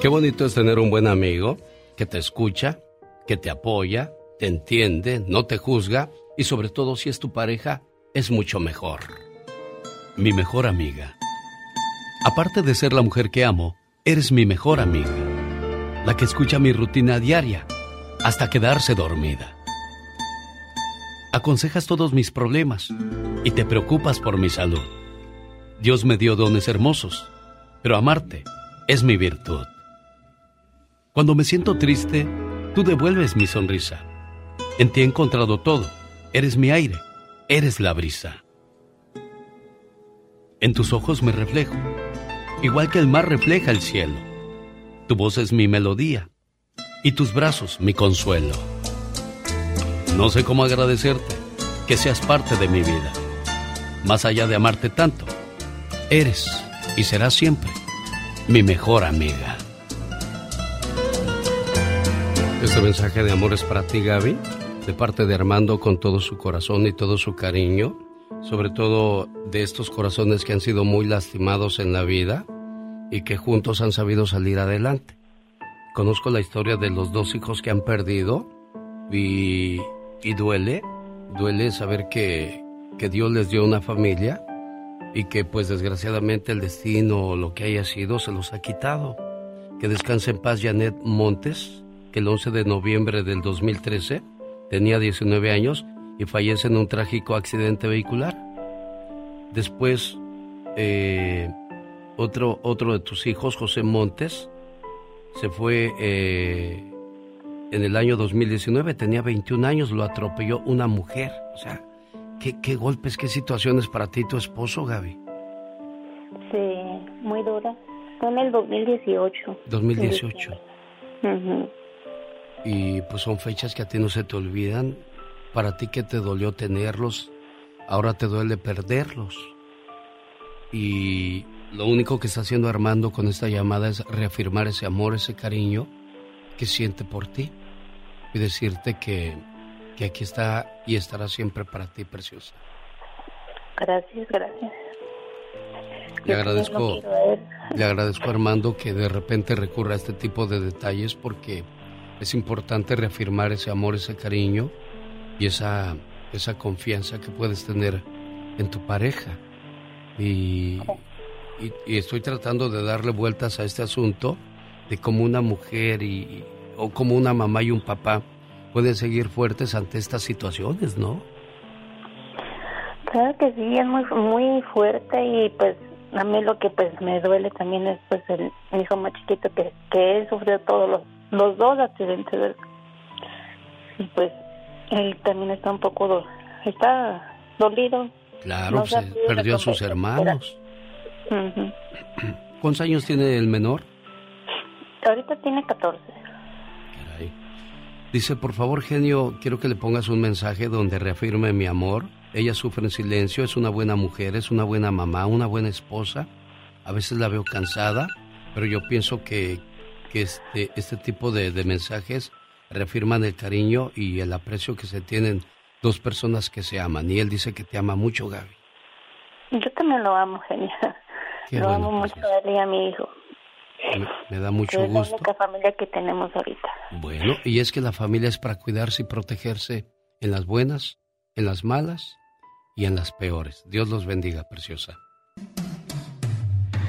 Qué bonito es tener un buen amigo que te escucha, que te apoya, te entiende, no te juzga y sobre todo si es tu pareja, es mucho mejor. Mi mejor amiga. Aparte de ser la mujer que amo, eres mi mejor amiga. La que escucha mi rutina diaria hasta quedarse dormida. Aconsejas todos mis problemas y te preocupas por mi salud. Dios me dio dones hermosos, pero amarte es mi virtud. Cuando me siento triste, tú devuelves mi sonrisa. En ti he encontrado todo. Eres mi aire, eres la brisa. En tus ojos me reflejo, igual que el mar refleja el cielo. Tu voz es mi melodía y tus brazos mi consuelo. No sé cómo agradecerte que seas parte de mi vida. Más allá de amarte tanto, eres y serás siempre mi mejor amiga. Este mensaje de amor es para ti, Gaby, de parte de Armando con todo su corazón y todo su cariño, sobre todo de estos corazones que han sido muy lastimados en la vida y que juntos han sabido salir adelante. Conozco la historia de los dos hijos que han perdido y, y duele, duele saber que, que Dios les dio una familia y que pues desgraciadamente el destino o lo que haya sido se los ha quitado. Que descanse en paz Janet Montes, que el 11 de noviembre del 2013 tenía 19 años y fallece en un trágico accidente vehicular. Después, eh, otro, otro de tus hijos, José Montes, se fue eh, en el año 2019, tenía 21 años, lo atropelló una mujer. O sea, ¿Qué, qué golpes, qué situaciones para ti y tu esposo, Gaby? Sí, muy dura. Fue en el 2018. 2018. Y pues son fechas que a ti no se te olvidan. Para ti que te dolió tenerlos, ahora te duele perderlos. Y lo único que está haciendo Armando con esta llamada es reafirmar ese amor, ese cariño que siente por ti. Y decirte que, que aquí está y estará siempre para ti, preciosa. Gracias, gracias. Le agradezco, le agradezco a Armando que de repente recurra a este tipo de detalles porque es importante reafirmar ese amor, ese cariño y esa, esa confianza que puedes tener en tu pareja. Y, y, estoy tratando de darle vueltas a este asunto de cómo una mujer y, o como una mamá y un papá pueden seguir fuertes ante estas situaciones, ¿no? Claro que sí, es muy, muy fuerte y pues a mí lo que pues me duele también es pues el hijo más chiquito que, que él sufrió todos los, los dos accidentes y pues él también está un poco está dolido. Claro pues, perdió a sus hermanos. ¿cuántos años tiene el menor? ahorita tiene 14 dice por favor genio quiero que le pongas un mensaje donde reafirme mi amor. Ella sufre en silencio, es una buena mujer, es una buena mamá, una buena esposa. A veces la veo cansada, pero yo pienso que, este, este tipo de, mensajes reafirman el cariño y el aprecio que se tienen dos personas que se aman. Y él dice que te ama mucho, Gaby. Yo también lo amo, genial. lo amo mucho a él y a mi hijo. Me, da mucho gusto. Es la única familia que tenemos ahorita. Bueno, y es que la familia es para cuidarse y protegerse en las buenas, en las malas y en las peores. Dios los bendiga, preciosa.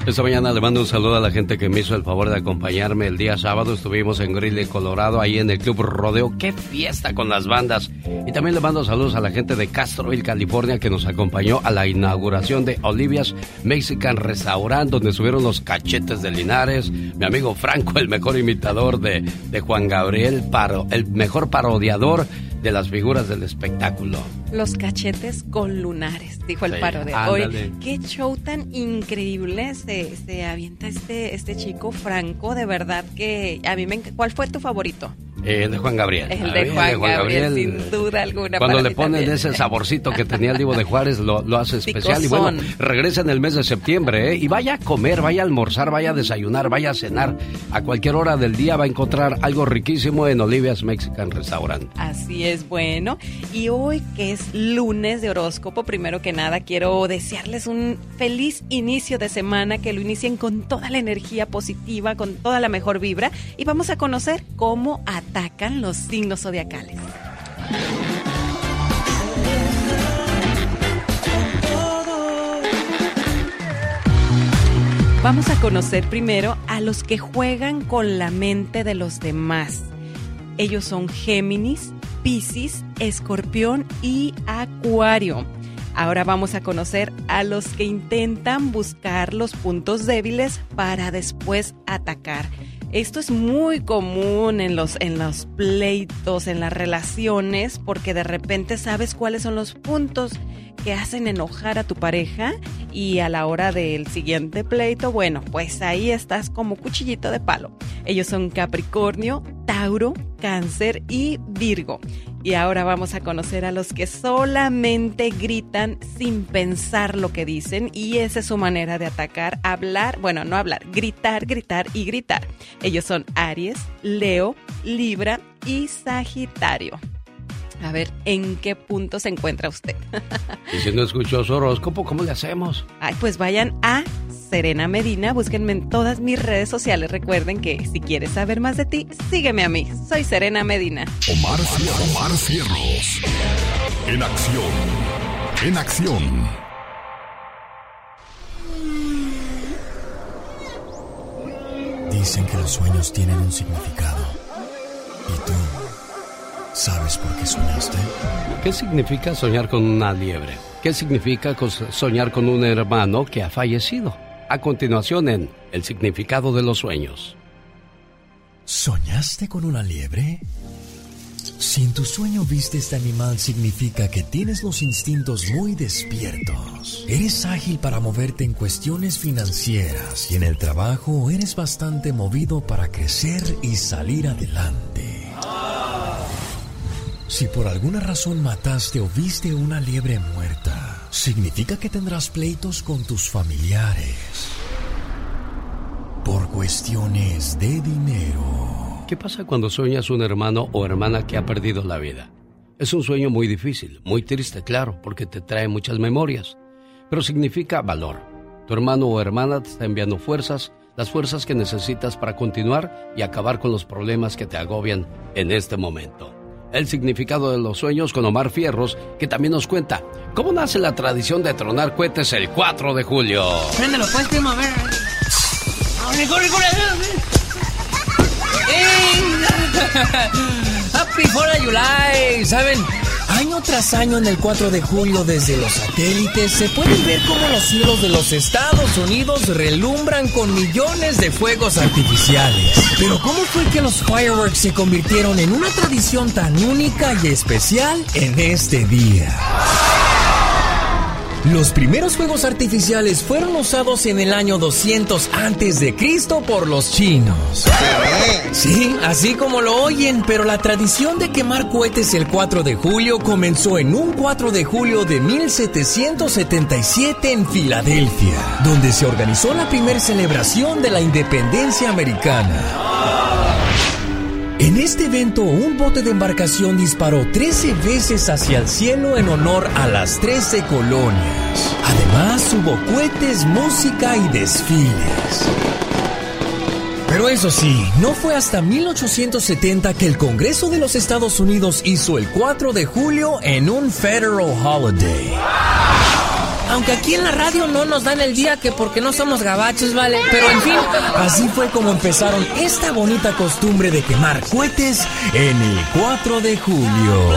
Esta mañana le mando un saludo a la gente que me hizo el favor de acompañarme el día sábado. Estuvimos en Greeley, Colorado, ahí en el Club Rodeo. ¡Qué fiesta con las bandas! Y también le mando saludos a la gente de Castroville, California, que nos acompañó a la inauguración de Olivia's Mexican Restaurant, donde subieron los cachetes de Linares. Mi amigo Franco, el mejor imitador de, de Juan Gabriel, paro, el mejor parodiador de las figuras del espectáculo. Los cachetes con lunares, dijo el paro de hoy. Qué show tan increíble se, se avienta este, este chico Franco, de verdad que a mí me... ¿Cuál fue tu favorito? El de Juan Gabriel. El de, Juan, Gabriel, sin duda alguna. Cuando le ponen ese saborcito que tenía el Divo de Juárez, lo, lo hace especial. Y bueno, regresa en el mes de septiembre, ¿eh? Y vaya a comer, vaya a almorzar, vaya a desayunar, vaya a cenar. A cualquier hora del día va a encontrar algo riquísimo en Olivia's Mexican Restaurant. Así es, bueno. Y hoy que es lunes de horóscopo, primero que nada quiero desearles un feliz inicio de semana, que lo inicien con toda la energía positiva, con toda la mejor vibra. Y vamos a conocer cómo atacan los signos zodiacales. Vamos a conocer primero a los que juegan con la mente de los demás. Ellos son Géminis, Piscis, Escorpión y Acuario. Ahora vamos a conocer a los que intentan buscar los puntos débiles para después atacar. Esto es muy común en los, en los pleitos, en las relaciones, porque de repente sabes cuáles son los puntos que hacen enojar a tu pareja y a la hora del siguiente pleito, bueno, pues ahí estás como cuchillito de palo. Ellos son Capricornio, Tauro, Cáncer y Virgo. Y ahora vamos a conocer a los que solamente gritan sin pensar lo que dicen y esa es su manera de atacar, hablar, bueno, no hablar, gritar, gritar y gritar. Ellos son Aries, Leo, Libra y Sagitario. A ver, ¿en qué punto se encuentra usted? y si no escuchó su horóscopo, ¿cómo le hacemos? Ay, pues vayan a Serena Medina, búsquenme en todas mis redes sociales. Recuerden que si quieres saber más de ti, sígueme a mí. Soy Serena Medina. Omar, Omar Cierros. En acción. En acción. Dicen que los sueños tienen un significado. ¿Y tú? ¿Sabes por qué soñaste? ¿Qué significa soñar con una liebre? ¿Qué significa soñar con un hermano que ha fallecido? A continuación en El significado de los sueños. ¿Soñaste con una liebre? Si en tu sueño viste este animal significa que tienes los instintos muy despiertos. Eres ágil para moverte en cuestiones financieras y en el trabajo eres bastante movido para crecer y salir adelante. Si por alguna razón mataste o viste una liebre muerta, significa que tendrás pleitos con tus familiares. Por cuestiones de dinero. ¿Qué pasa cuando sueñas un hermano o hermana que ha perdido la vida? Es un sueño muy difícil, muy triste, claro, porque te trae muchas memorias, pero significa valor. Tu hermano o hermana te está enviando fuerzas, las fuerzas que necesitas para continuar y acabar con los problemas que te agobian en este momento. El significado de los sueños con Omar Fierros, que también nos cuenta cómo nace la tradición de tronar cohetes el 4 de julio. Préndelo, pues, primo, a ver. ¡Corre, corre, corre! Happy 4 of July, ¿saben? Año tras año en el 4 de julio desde los satélites se pueden ver cómo los cielos de los Estados Unidos relumbran con millones de fuegos artificiales. Pero ¿cómo fue que los fireworks se convirtieron en una tradición tan única y especial en este día? Los primeros fuegos artificiales fueron usados en el año 200 antes de Cristo por los chinos. Sí, así como lo oyen, pero la tradición de quemar cohetes el 4 de julio comenzó en un 4 de julio de 1777 en Filadelfia, donde se organizó la primera celebración de la independencia americana. En este evento, un bote de embarcación disparó 13 veces hacia el cielo en honor a las 13 colonias. Además, hubo cohetes, música y desfiles. Pero eso sí, no fue hasta 1870 que el Congreso de los Estados Unidos hizo el 4 de julio en un federal holiday. Aunque aquí en la radio no nos dan el día que porque no somos gabachos, ¿vale? Pero en fin, así fue como empezaron esta bonita costumbre de quemar cohetes en el 4 de julio.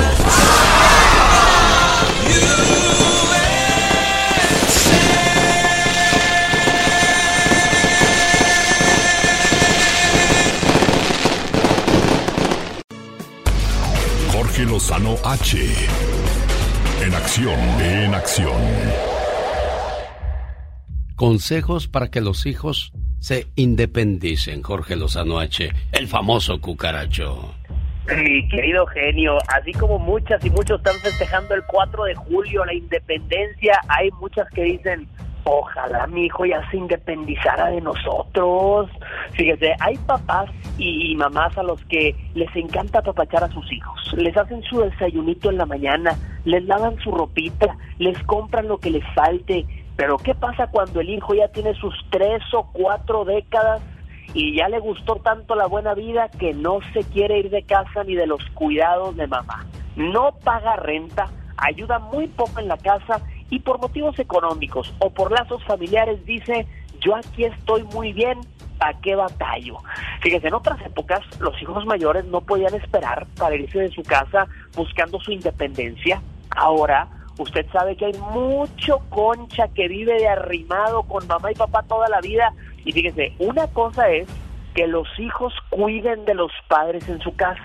Jorge Lozano H. En acción, en acción. Consejos para que los hijos se independicen, Jorge Lozano H., el famoso cucaracho. Mi querido genio, así como muchas y muchos están festejando el 4 de julio la independencia, hay muchas que dicen, ojalá mi hijo ya se independizara de nosotros. Fíjese, hay papás y, mamás a los que les encanta apapachar a sus hijos. Les hacen su desayunito en la mañana, les lavan su ropita, les compran lo que les falte. Pero ¿qué pasa cuando el hijo ya tiene sus tres o cuatro décadas y ya le gustó tanto la buena vida que no se quiere ir de casa ni de los cuidados de mamá? No paga renta, ayuda muy poco en la casa y por motivos económicos o por lazos familiares dice, yo aquí estoy muy bien, ¿a qué batallo? Fíjese, en otras épocas los hijos mayores no podían esperar para irse de su casa buscando su independencia. Ahora usted sabe que hay mucho concha que vive de arrimado con mamá y papá toda la vida. Y fíjese, una cosa es que los hijos cuiden de los padres en su casa.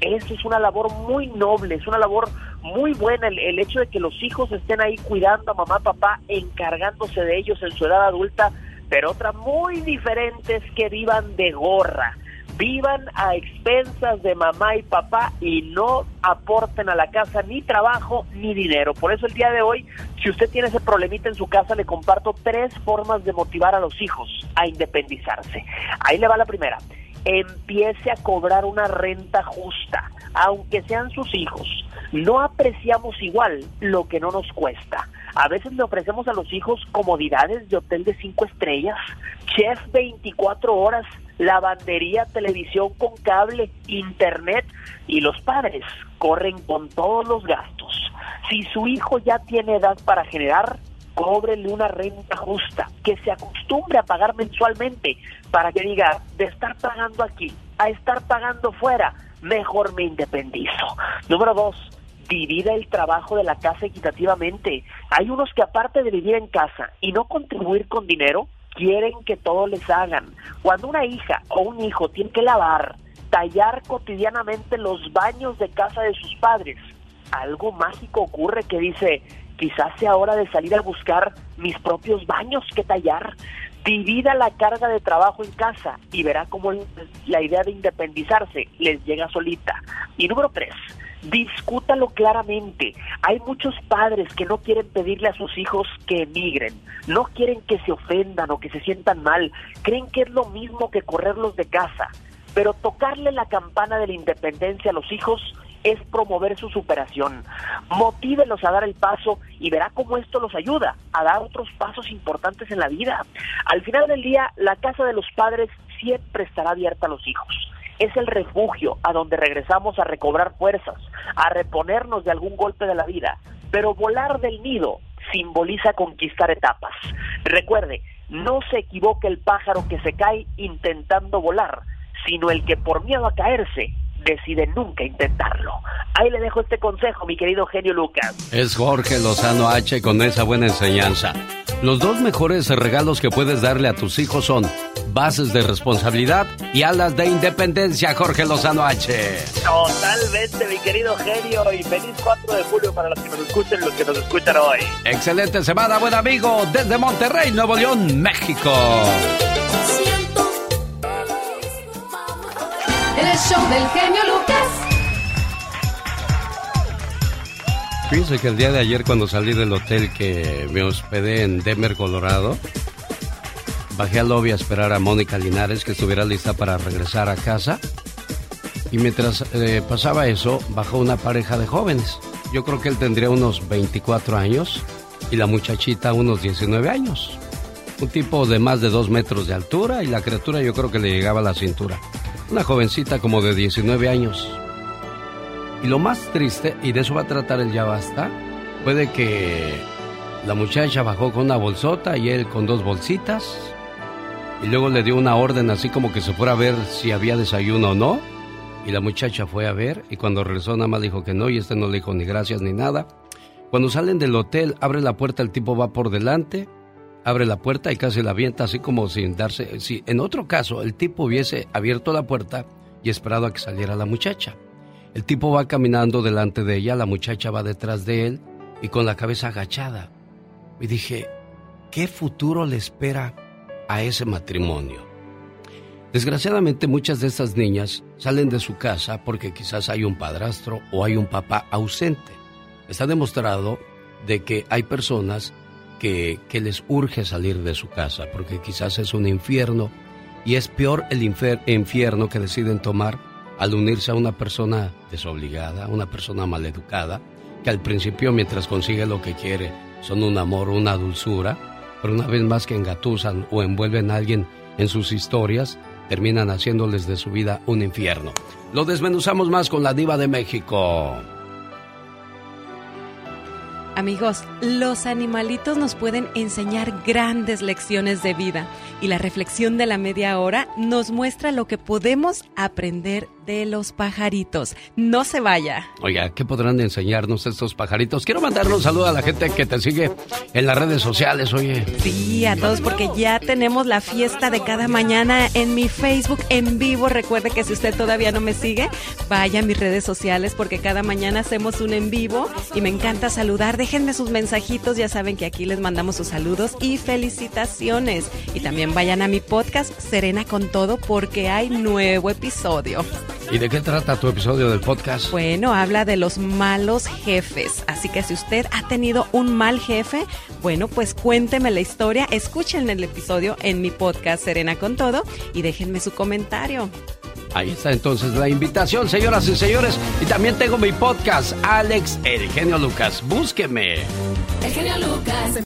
Eso es una labor muy noble, es una labor muy buena el, hecho de que los hijos estén ahí cuidando a mamá, papá, encargándose de ellos en su edad adulta, pero otra muy diferente es que vivan de gorra, vivan a expensas de mamá y papá y no aporten a la casa ni trabajo ni dinero. Por eso el día de hoy, si usted tiene ese problemita en su casa, le comparto tres formas de motivar a los hijos a independizarse. Ahí le va la primera. Empiece a cobrar una renta justa, aunque sean sus hijos no apreciamos igual lo que no nos cuesta. A veces le ofrecemos a los hijos comodidades de hotel de cinco estrellas, chef 24 horas, lavandería, televisión con cable, internet y los padres corren con todos los gastos. Si su hijo ya tiene edad para generar, cóbrele una renta justa, que se acostumbre a pagar mensualmente para que diga, de estar pagando aquí a estar pagando fuera, mejor me independizo. Número dos, divida el trabajo de la casa equitativamente. Hay unos que aparte de vivir en casa y no contribuir con dinero, quieren que todo les hagan. Cuando una hija o un hijo tiene que lavar, tallar cotidianamente los baños de casa de sus padres. Algo mágico ocurre que dice, quizás sea hora de salir a buscar mis propios baños que tallar. Divida la carga de trabajo en casa y verá cómo la idea de independizarse les llega solita. Y número tres, discútalo claramente. Hay muchos padres que no quieren pedirle a sus hijos que emigren, no quieren que se ofendan o que se sientan mal, creen que es lo mismo que correrlos de casa, pero tocarle la campana de la independencia a los hijos es promover su superación. Motívelos a dar el paso y verá cómo esto los ayuda a dar otros pasos importantes en la vida. Al final del día, la casa de los padres siempre estará abierta a los hijos es el refugio a donde regresamos a recobrar fuerzas, a reponernos de algún golpe de la vida. Pero volar del nido simboliza conquistar etapas. Recuerde, no se equivoque el pájaro que se cae intentando volar, sino el que por miedo a caerse decide nunca intentarlo. Ahí le dejo este consejo, mi querido genio Lucas. Es Jorge Lozano H con esa buena enseñanza. Los dos mejores regalos que puedes darle a tus hijos son bases de responsabilidad y alas de independencia, Jorge Lozano H. Totalmente, mi querido genio, y feliz 4 de julio para los que nos escuchen y los que nos escuchan hoy. Excelente semana, buen amigo, desde Monterrey, Nuevo León, México. Fíjense que el día de ayer cuando salí del hotel que me hospedé en Denver, Colorado, bajé al lobby a esperar a Mónica Linares que estuviera lista para regresar a casa. Y mientras eh, pasaba eso, bajó una pareja de jóvenes. Yo creo que él tendría unos 24 años y la muchachita unos 19 años. Un tipo de más de dos metros de altura y la criatura yo creo que le llegaba a la cintura. Una jovencita como de 19 años. Y lo más triste, y de eso va a tratar el ya basta, puede que la muchacha bajó con una bolsota y él con dos bolsitas. Y luego le dio una orden así como que se fuera a ver si había desayuno o no. Y la muchacha fue a ver y cuando regresó nada más dijo que no y este no le dijo ni gracias ni nada. Cuando salen del hotel, abre la puerta, el tipo va por delante abre la puerta y casi la avienta así como sin darse... Si en otro caso el tipo hubiese abierto la puerta y esperado a que saliera la muchacha. El tipo va caminando delante de ella, la muchacha va detrás de él y con la cabeza agachada. Y dije, ¿qué futuro le espera a ese matrimonio? Desgraciadamente muchas de estas niñas salen de su casa porque quizás hay un padrastro o hay un papá ausente. Está demostrado de que hay personas que, les urge salir de su casa, porque quizás es un infierno y es peor el infierno que deciden tomar al unirse a una persona desobligada, una persona maleducada, que al principio mientras consigue lo que quiere son un amor, una dulzura, pero una vez más que engatusan o envuelven a alguien en sus historias, terminan haciéndoles de su vida un infierno. Lo desmenuzamos más con la diva de México. Amigos, los animalitos nos pueden enseñar grandes lecciones de vida y la reflexión de la media hora nos muestra lo que podemos aprender de los pajaritos. No se vaya. Oiga, ¿qué podrán enseñarnos estos pajaritos? Quiero mandarle un saludo a la gente que te sigue en las redes sociales, oye. Sí, a todos porque ya tenemos la fiesta de cada mañana en mi Facebook en vivo. Recuerde que si usted todavía no me sigue, vaya a mis redes sociales porque cada mañana hacemos un en vivo y me encanta saludar. Déjenme sus mensajitos, ya saben que aquí les mandamos sus saludos y felicitaciones. Y también vayan a mi podcast Serena con todo porque hay nuevo episodio. ¿Y de qué trata tu episodio del podcast? Bueno, habla de los malos jefes. Así que si usted ha tenido un mal jefe, bueno, pues cuénteme la historia, escuchen el episodio en mi podcast Serena con Todo y déjenme su comentario. Ahí está entonces la invitación, señoras y señores. Y también tengo mi podcast, Alex El Genio Lucas. Búsqueme. El genio Lucas.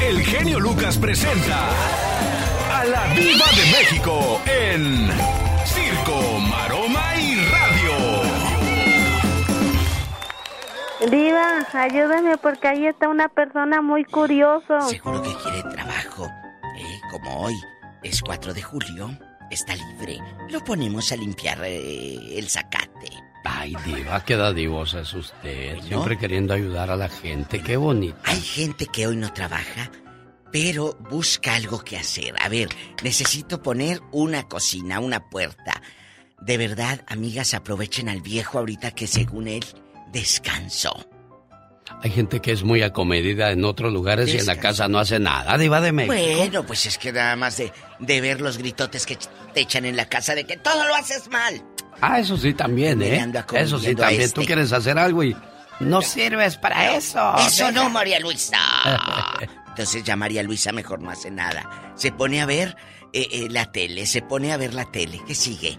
El genio Lucas presenta a la Viva de México en Diva, ayúdame porque ahí está una persona muy curioso. Seguro que quiere trabajo. ¿eh? Como hoy es 4 de julio, está libre. Lo ponemos a limpiar eh, el zacate. Ay, diva, qué dadivosa es usted. Siempre queriendo ayudar a la gente. Qué bonito. Hay gente que hoy no trabaja, pero busca algo que hacer. A ver, necesito poner una cocina, una puerta. de verdad, amigas, aprovechen al viejo ahorita que según él descansó. Hay gente que es muy acomedida en otros lugares y en la casa no hace nada, diva de México. Bueno, pues es que nada más de, de ver los gritotes que te echan en la casa de que todo lo haces mal. Ah, eso sí también, ¿eh? Eso sí también. este. Tú quieres hacer algo y no sirves para eso. Eso no, María Luisa. Entonces ya María Luisa mejor no hace nada. Se pone a ver eh, eh, la tele, se pone a ver la tele. ¿Qué sigue?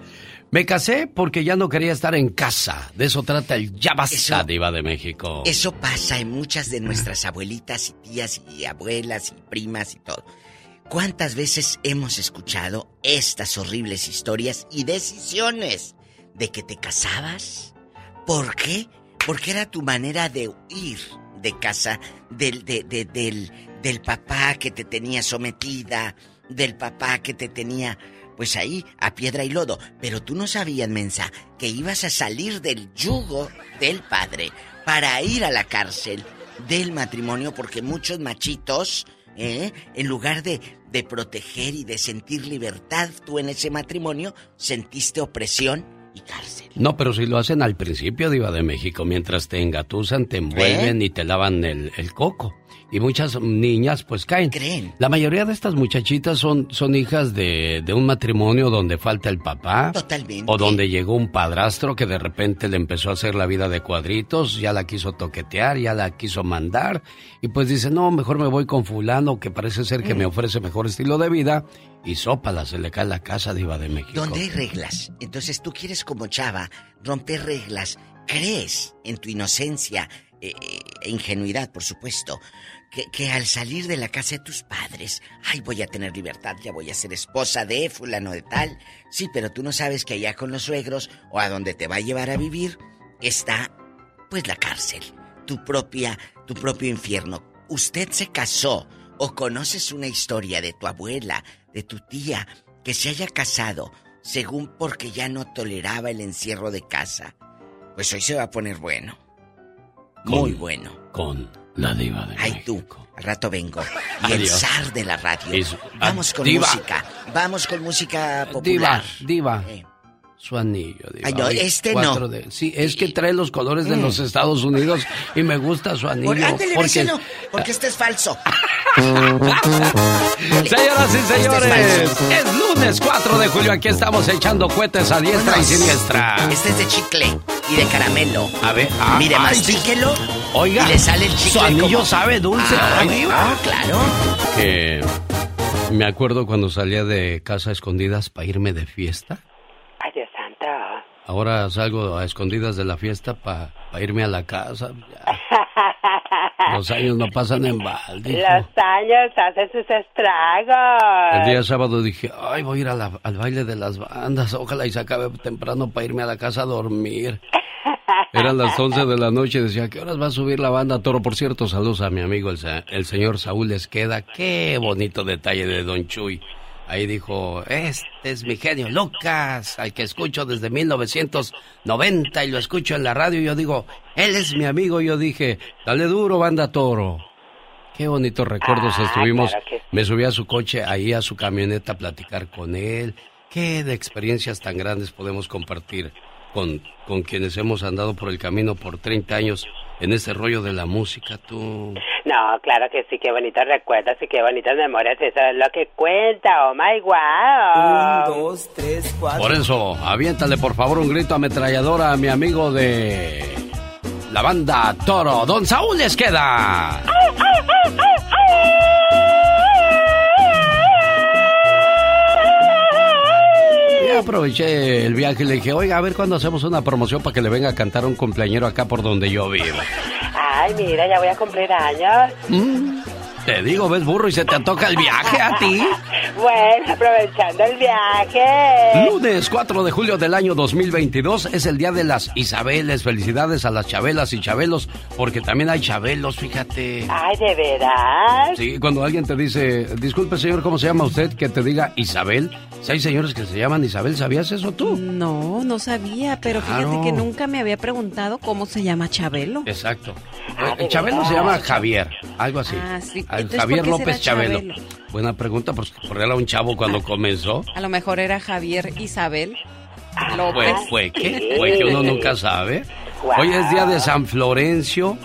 Me casé porque ya no quería estar en casa. De eso trata el ya basta, diva de México. Eso pasa en muchas de nuestras abuelitas y tías y abuelas y primas y todo. ¿Cuántas veces hemos escuchado estas horribles historias y decisiones de que te casabas? ¿Por qué? Porque era tu manera de huir de casa del, de- de- del, del papá que te tenía sometida, del papá que te tenía pues ahí a piedra y lodo. Pero tú no sabías, mensa, que ibas a salir del yugo del padre para ir a la cárcel del matrimonio porque muchos machitos, ¿eh? en lugar de, de proteger y de sentir libertad, tú en ese matrimonio sentiste opresión y cárcel. No, pero si lo hacen al principio, diva de México, mientras te engatusan, te envuelven ¿Eh? y te lavan el, el coco. Y muchas niñas pues caen. ¿Creen? La mayoría de estas muchachitas son, son hijas de, de un matrimonio donde falta el papá. Totalmente. O donde llegó un padrastro que de repente le empezó a hacer la vida de cuadritos, ya la quiso toquetear, ya la quiso mandar. Y pues dice, no, mejor me voy con fulano que parece ser que me ofrece mejor estilo de vida. Y sópala, se le cae la casa diva de México. Donde hay reglas. Entonces tú quieres como chava romper reglas. Crees en tu inocencia eh, eh, e ingenuidad, por supuesto. Que, que al salir de la casa de tus padres, ay, voy a tener libertad, ya voy a ser esposa de fulano de tal. Sí, pero tú no sabes que allá con los suegros o a donde te va a llevar a vivir está, pues, la cárcel. Tu propia, tu propio infierno. Usted se casó o conoces una historia de tu abuela, de tu tía, que se haya casado según porque ya no toleraba el encierro de casa. Pues hoy se va a poner bueno. Muy bueno. Con la diva de Ay tú, al rato vengo. Y el zar de la radio. Es- Vamos ah, con diva. música. Vamos con música Diva, popular. diva. Eh. Su anillo, diva. Ay, no, este no. de- sí, es que trae los colores de Mm. los Estados Unidos y me gusta su anillo. Por, ándele, porque... porque este es falso. Señoras y Este es señores, es lunes 4 de julio. Aquí estamos echando cohetes a diestra y siniestra. Este es de chicle y de caramelo. A ver, ah, Mire, mastíquelo. Oiga, y le sale el chicle. su anillo como- sabe dulce. Ah, Ay, ah. claro. Que me acuerdo cuando salía de casa a escondidas para irme de fiesta. Ahora salgo a escondidas de la fiesta para irme a la casa. Ya. Los años no pasan en balde. Los años hacen sus estragos. El día sábado dije, ay, voy a ir a la- al baile de las bandas. Ojalá y se acabe temprano para irme a la casa a dormir. Eran las 11 de la noche. Decía, ¿qué horas va a subir la banda Toro? Por cierto, saludos a mi amigo el, el señor Saúl Esqueda. Qué bonito detalle de Don Chuy. Ahí dijo, este es mi genio Lucas, al que escucho desde 1990 y lo escucho en la radio. Y yo digo, él es mi amigo. Y yo dije, dale duro, banda Toro. Qué bonitos recuerdos Ah, estuvimos. claro que. Me subí a su coche, ahí a su camioneta a platicar con él. Qué de experiencias tan grandes podemos compartir con, con quienes hemos andado por el camino por 30 años en este rollo de la música, tú. No, claro que sí, qué bonitos recuerdos y qué bonitas memorias. Eso es lo que cuenta. Oh my wow. Un, dos, tres, cuatro. Por eso, aviéntale por favor un grito ametralladora a mi amigo de la banda Toro, Don Saúl les queda. Y aproveché el viaje y le dije, oiga, a ver cuándo hacemos una promoción para que le venga a cantar un cumpleañero acá por donde yo vivo. Ay, mira, ya voy a cumplir años. Mm, Te digo, ves burro y se te toca el viaje a ti. Bueno, aprovechando el viaje. Lunes 4 de julio del año 2022 es el día de las Isabeles. Felicidades a las Chabelas y Chabelos, porque también hay Chabelos, fíjate. Ay, ¿de veras? Sí, cuando alguien te dice, disculpe señor, ¿cómo se llama usted? Que te diga Isabel. Si hay señores que se llaman Isabel, ¿sabías eso tú? No, no sabía, pero Claro. fíjate que nunca me había preguntado cómo se llama Chabelo. Exacto. Ah, Eh, ¿de Chabelo verdad? se llama Javier, algo así. Ah, sí. Entonces, Javier ¿por López Chabelo. Chabelo? Buena pregunta, porque porque era un chavo cuando comenzó. A lo mejor era Javier Isabel. Fue, fue que, fue que uno nunca sabe. Hoy es día de San Florencio.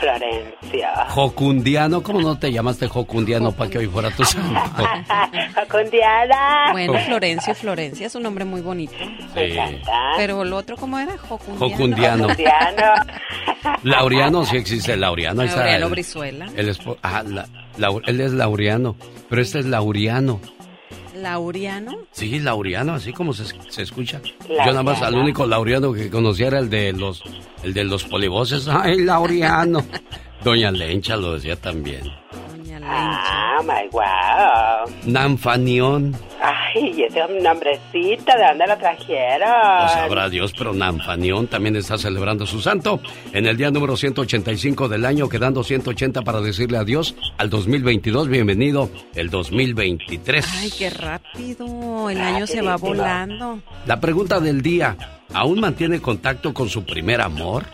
Florencia. Jocundiano, ¿cómo no te llamaste Jocundiano para que hoy fuera tu santo? Jocundiana. Bueno, Florencio, Florencia es un nombre muy bonito. Sí. Pero el otro, ¿cómo era? Jocundiano. Jocundiano. Laureano, sí existe Laureano. Laureano el- Brizuela. el espo- ah, la- Lau- él es Laureano, pero este es Lauriano. Lauriano. Sí, Laureano, así como se, se escucha. Yo nada más al único Laureano que conocía era el de los, el de los polivoces. Ay, Laureano. Doña Lencha lo decía también. Ah, my wow. Nanfanión. Ay, ese nombrecito, ¿de dónde lo trajeron? Lo sabrá Dios, pero Nanfanión también está celebrando su santo en el día número 185 del año, quedando 180 para decirle adiós al 2022. Bienvenido el 2023. Ay, qué rápido. El año se va volando. La pregunta del día, ¿aún mantiene contacto con su primer amor?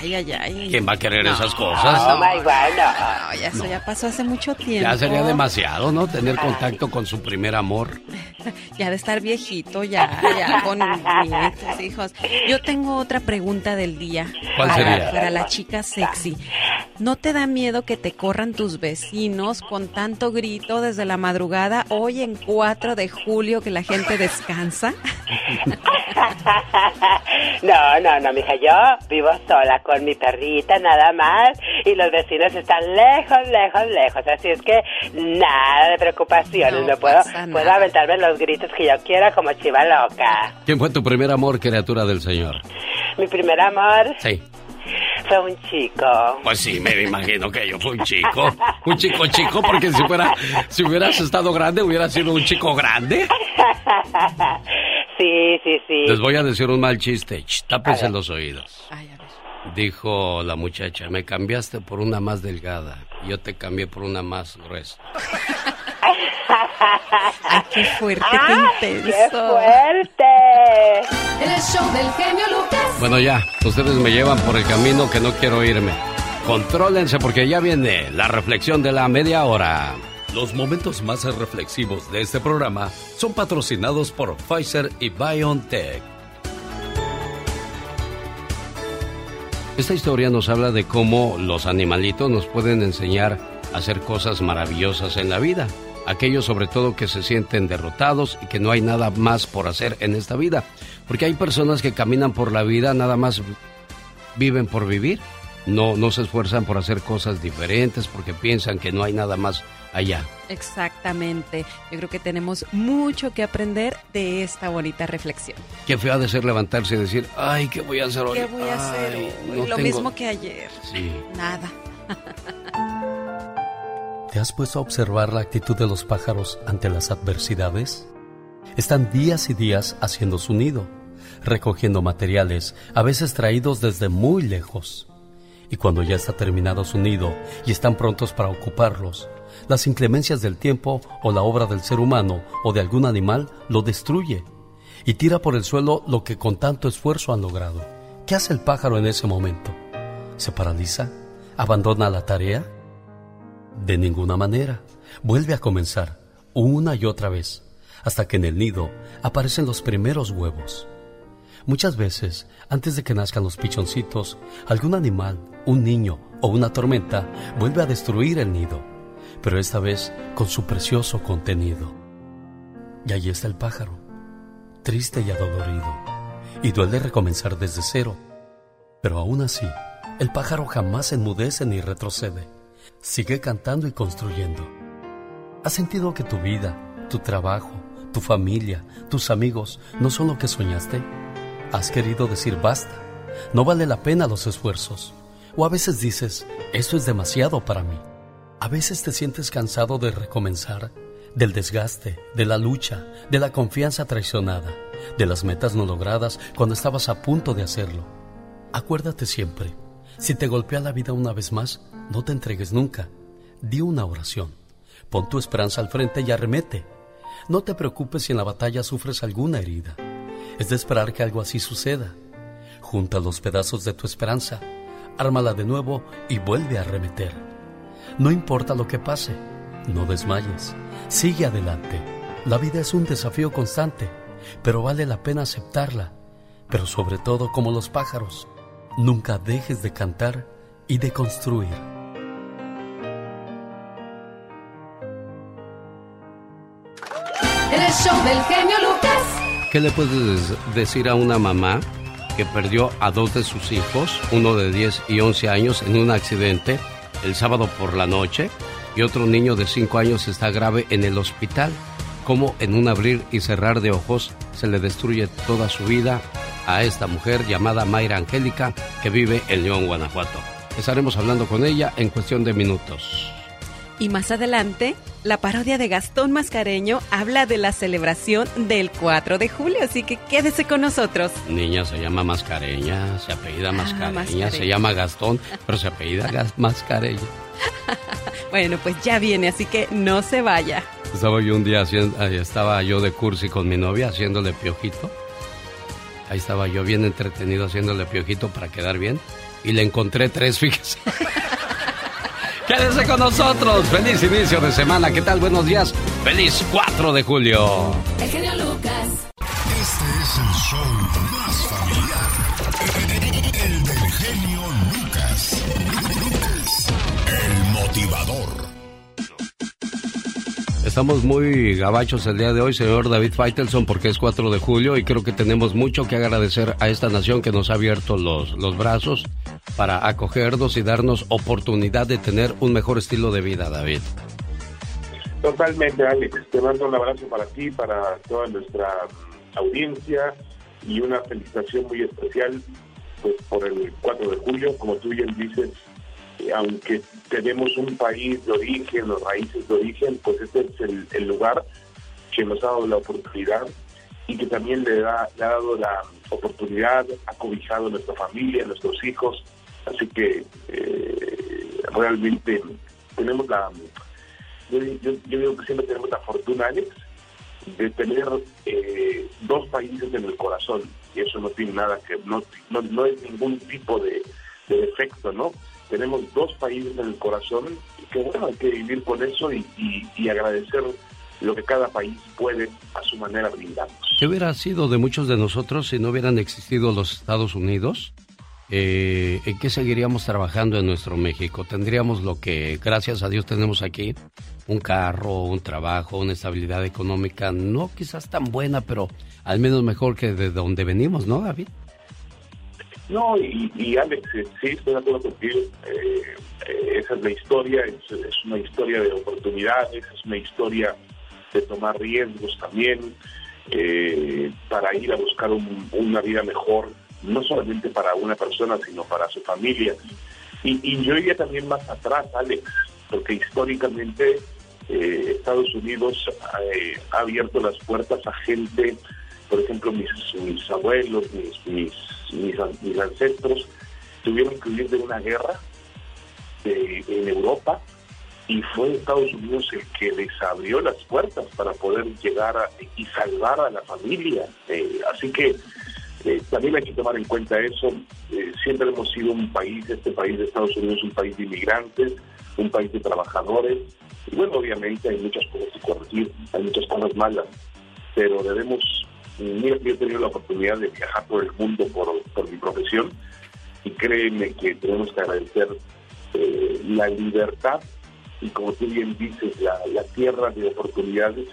Ay, ay, ay. ¿Quién va a querer No. esas cosas? Oh my God, no. No, ya eso ya pasó hace mucho tiempo. Ya sería demasiado, ¿no? Tener contacto con su primer amor. Ya de estar viejito, ya, ya con nietos, hijos. Yo tengo otra pregunta del día. ¿Cuál para, sería? Para la chica sexy. ¿No te da miedo que te corran tus vecinos con tanto grito desde la madrugada hoy en 4 de julio que la gente descansa? No, no, no, mija, yo vivo sola con mi perrita nada más y los vecinos están lejos, lejos, lejos. Así es que nada de preocupaciones. No No, puedo, pasa nada. puedo aventarme los gritos que yo quiera como chiva loca. ¿Quién fue tu primer amor, criatura del Señor? Mi primer amor Sí. fue un chico. Pues sí, me imagino que yo fui un chico. Un chico chico, porque si fuera, si hubieras estado grande, hubiera sido un chico grande. Sí, sí, sí. Les voy a decir un mal chiste. Ch, tápense los oídos. Dijo la muchacha, me cambiaste por una más delgada. Yo te cambié por una más gruesa. Ay, qué fuerte, ¡Ah, qué ¡Qué intenso. fuerte! El show del genio Lucas. Bueno, ya, ustedes me llevan por el camino que no quiero irme. Contrólense porque ya viene la reflexión de la media hora. Los momentos más reflexivos de este programa son patrocinados por Pfizer y BioNTech. Esta historia nos habla de cómo los animalitos nos pueden enseñar a hacer cosas maravillosas en la vida. Aquellos sobre todo que se sienten derrotados y que no hay nada más por hacer en esta vida. Porque hay personas que caminan por la vida nada más viven por vivir. No, no se esfuerzan por hacer cosas diferentes porque piensan que no hay nada más allá. Exactamente. Yo creo que tenemos mucho que aprender de esta bonita reflexión. Qué feo ha de ser levantarse y decir, ay, ¿qué voy a hacer hoy? ¿Qué voy a hacer Ay, hoy? no Lo tengo- mismo que ayer. Sí. Nada. ¿Te has puesto a observar la actitud de los pájaros ante las adversidades? Están días y días haciendo su nido, recogiendo materiales, a veces traídos desde muy lejos. Y cuando ya está terminado su nido y están prontos para ocuparlos, las inclemencias del tiempo o la obra del ser humano o de algún animal lo destruye y tira por el suelo lo que con tanto esfuerzo han logrado. ¿Qué hace el pájaro en ese momento? ¿Se paraliza? ¿Abandona la tarea? De ninguna manera. Vuelve a comenzar, una y otra vez, hasta que en el nido aparecen los primeros huevos. Muchas veces, antes de que nazcan los pichoncitos, algún animal, un niño o una tormenta vuelve a destruir el nido, pero esta vez con su precioso contenido. Y allí está el pájaro, triste y adolorido, y duele recomenzar desde cero. Pero aún así, el pájaro jamás enmudece ni retrocede. Sigue cantando y construyendo. ¿Has sentido que tu vida, tu trabajo, tu familia, tus amigos no son lo que soñaste? ¿Has querido decir basta? No vale la pena los esfuerzos. O a veces dices, esto es demasiado para mí. A veces te sientes cansado de recomenzar, del desgaste, de la lucha, de la confianza traicionada, de las metas no logradas cuando estabas a punto de hacerlo. Acuérdate siempre, si te golpea la vida una vez más, no te entregues nunca. Di una oración. Pon tu esperanza al frente y arremete. No te preocupes si en la batalla sufres alguna herida. Es de esperar que algo así suceda. Junta los pedazos de tu esperanza, ármala de nuevo y vuelve a arremeter. No importa lo que pase, no desmayes. Sigue adelante. La vida es un desafío constante. pero vale la pena aceptarla. Pero sobre todo, como los pájaros, nunca dejes de cantar y de construir. El show del genio Lucas. ¿Qué le puedes decir a una mamá que perdió a dos de sus hijos, uno de 10 y 11 años, en un accidente el sábado por la noche y otro niño de 5 años está grave en el hospital? ¿Cómo en un abrir y cerrar de ojos se le destruye toda su vida a esta mujer llamada Mayra Angélica que vive en León, Guanajuato? Estaremos hablando con ella en cuestión de minutos. Y más adelante, la parodia de Gastón Mascareño habla de la celebración del 4 de julio, así que quédese con nosotros. Niña se llama Mascareña, se apellida Mascareña, Ah, Mascareña. se llama Gastón, pero se apellida Mascareña. Bueno, pues ya viene, así que no se vaya. Estaba yo un día haciendo, estaba yo de cursi con mi novia haciéndole piojito. Ahí estaba yo bien entretenido haciéndole piojito para quedar bien. Y le encontré tres, fíjese. Quédese con nosotros. Feliz inicio de semana. ¿Qué tal? Buenos días. Feliz 4 de julio. El genio Lucas. Este es el show más familiar. El del genio Lucas. El motivador. Estamos muy gabachos el día de hoy, señor David Faitelson, porque es 4 de julio y creo que tenemos mucho que agradecer a esta nación que nos ha abierto los, los brazos para acogernos y darnos oportunidad de tener un mejor estilo de vida, David. Totalmente, Alex. Te mando un abrazo para ti, para toda nuestra audiencia y una felicitación muy especial pues, por el 4 de julio. Como tú bien dices, aunque tenemos un país de origen, los raíces de origen, pues este es el, lugar que nos ha dado la oportunidad y que también le, da, le ha dado la oportunidad, ha cobijado a nuestra familia, a nuestros hijos. Así que eh, realmente tenemos la, yo, yo- digo que siempre tenemos la fortuna, Alex, de tener eh, dos países en el corazón. Y eso no tiene nada que, no, no, es ningún tipo de defecto, ¿no? Tenemos dos países en el corazón y que bueno, hay que vivir con eso y, y- agradecer lo que cada país puede a su manera brindarnos. ¿Qué hubiera sido de muchos de nosotros si no hubieran existido los Estados Unidos? Eh, ¿En qué seguiríamos trabajando en nuestro México? Tendríamos lo que, gracias a Dios, tenemos aquí, un carro, un trabajo, una estabilidad económica, no quizás tan buena, pero al menos mejor que de donde venimos, ¿no, David? No, y, y Alex, eh, sí, estoy de acuerdo contigo. Eh, eh, esa es la historia, es, una historia de oportunidades, es una historia de tomar riesgos también eh, para ir a buscar un- una vida mejor, no solamente para una persona, sino para su familia. Y, yo iría también más atrás, Alex, porque históricamente eh, Estados Unidos ha abierto las puertas a gente, por ejemplo, mis, mis abuelos, mis, mis, mis, mis ancestros, tuvieron que huir de una guerra eh, en Europa y fue Estados Unidos el que les abrió las puertas para poder llegar a- y salvar a la familia. Eh, así que eh, también hay que tomar en cuenta eso. Eh, siempre hemos sido un país, este país de Estados Unidos, un país de inmigrantes, un país de trabajadores. Y bueno, obviamente hay muchas cosas que corregir, hay muchas cosas malas, pero debemos, yo he tenido la oportunidad de viajar por el mundo por, mi profesión y créeme que tenemos que agradecer eh, la libertad y como tú bien dices, la, la tierra de oportunidades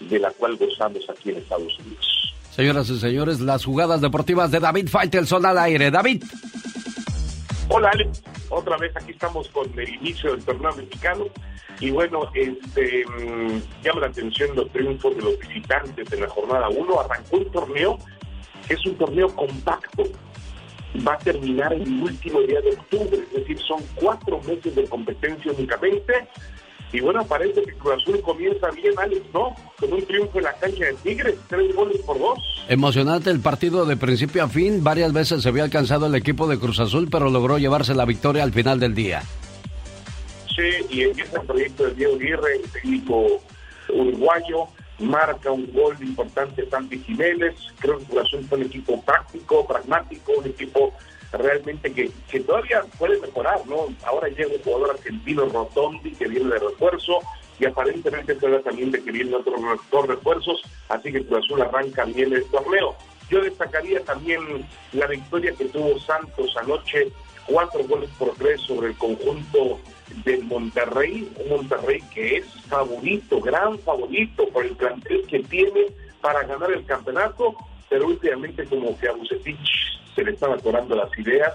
de la cual gozamos aquí en Estados Unidos. Señoras y señores, las jugadas deportivas de David Faitelson al aire. David. Hola Alex, otra vez aquí estamos con el inicio del torneo mexicano y bueno, este mm, llama la atención los triunfos de los visitantes en la jornada 1. Arrancó un torneo que es un torneo compacto, va a terminar el último día de octubre, es decir, son cuatro meses de competencia únicamente. Y bueno, parece que Cruz Azul comienza bien, Alex, ¿no? Con un triunfo en la cancha de Tigres, tres goles por dos. Emocionante el partido de principio a fin. Varias veces se había alcanzado el equipo de Cruz Azul, pero logró llevarse la victoria al final del día. Sí, y empieza el proyecto de Diego Aguirre, el técnico uruguayo, marca un gol importante Santi Jiménez, creo que Cruz Azul fue un equipo práctico, pragmático, un equipo realmente que, que todavía puede mejorar, ¿no? Ahora llega un jugador argentino Rotondi que viene de refuerzo, y aparentemente se también requiriendo otros dos refuerzos, así que Cruz Azul arranca bien el torneo. Yo destacaría también la victoria que tuvo Santos anoche, cuatro goles por tres sobre el conjunto del Monterrey, un Monterrey que es favorito, gran favorito por el plantel que tiene para ganar el campeonato, pero últimamente como que a Bucetich se le están atorando las ideas,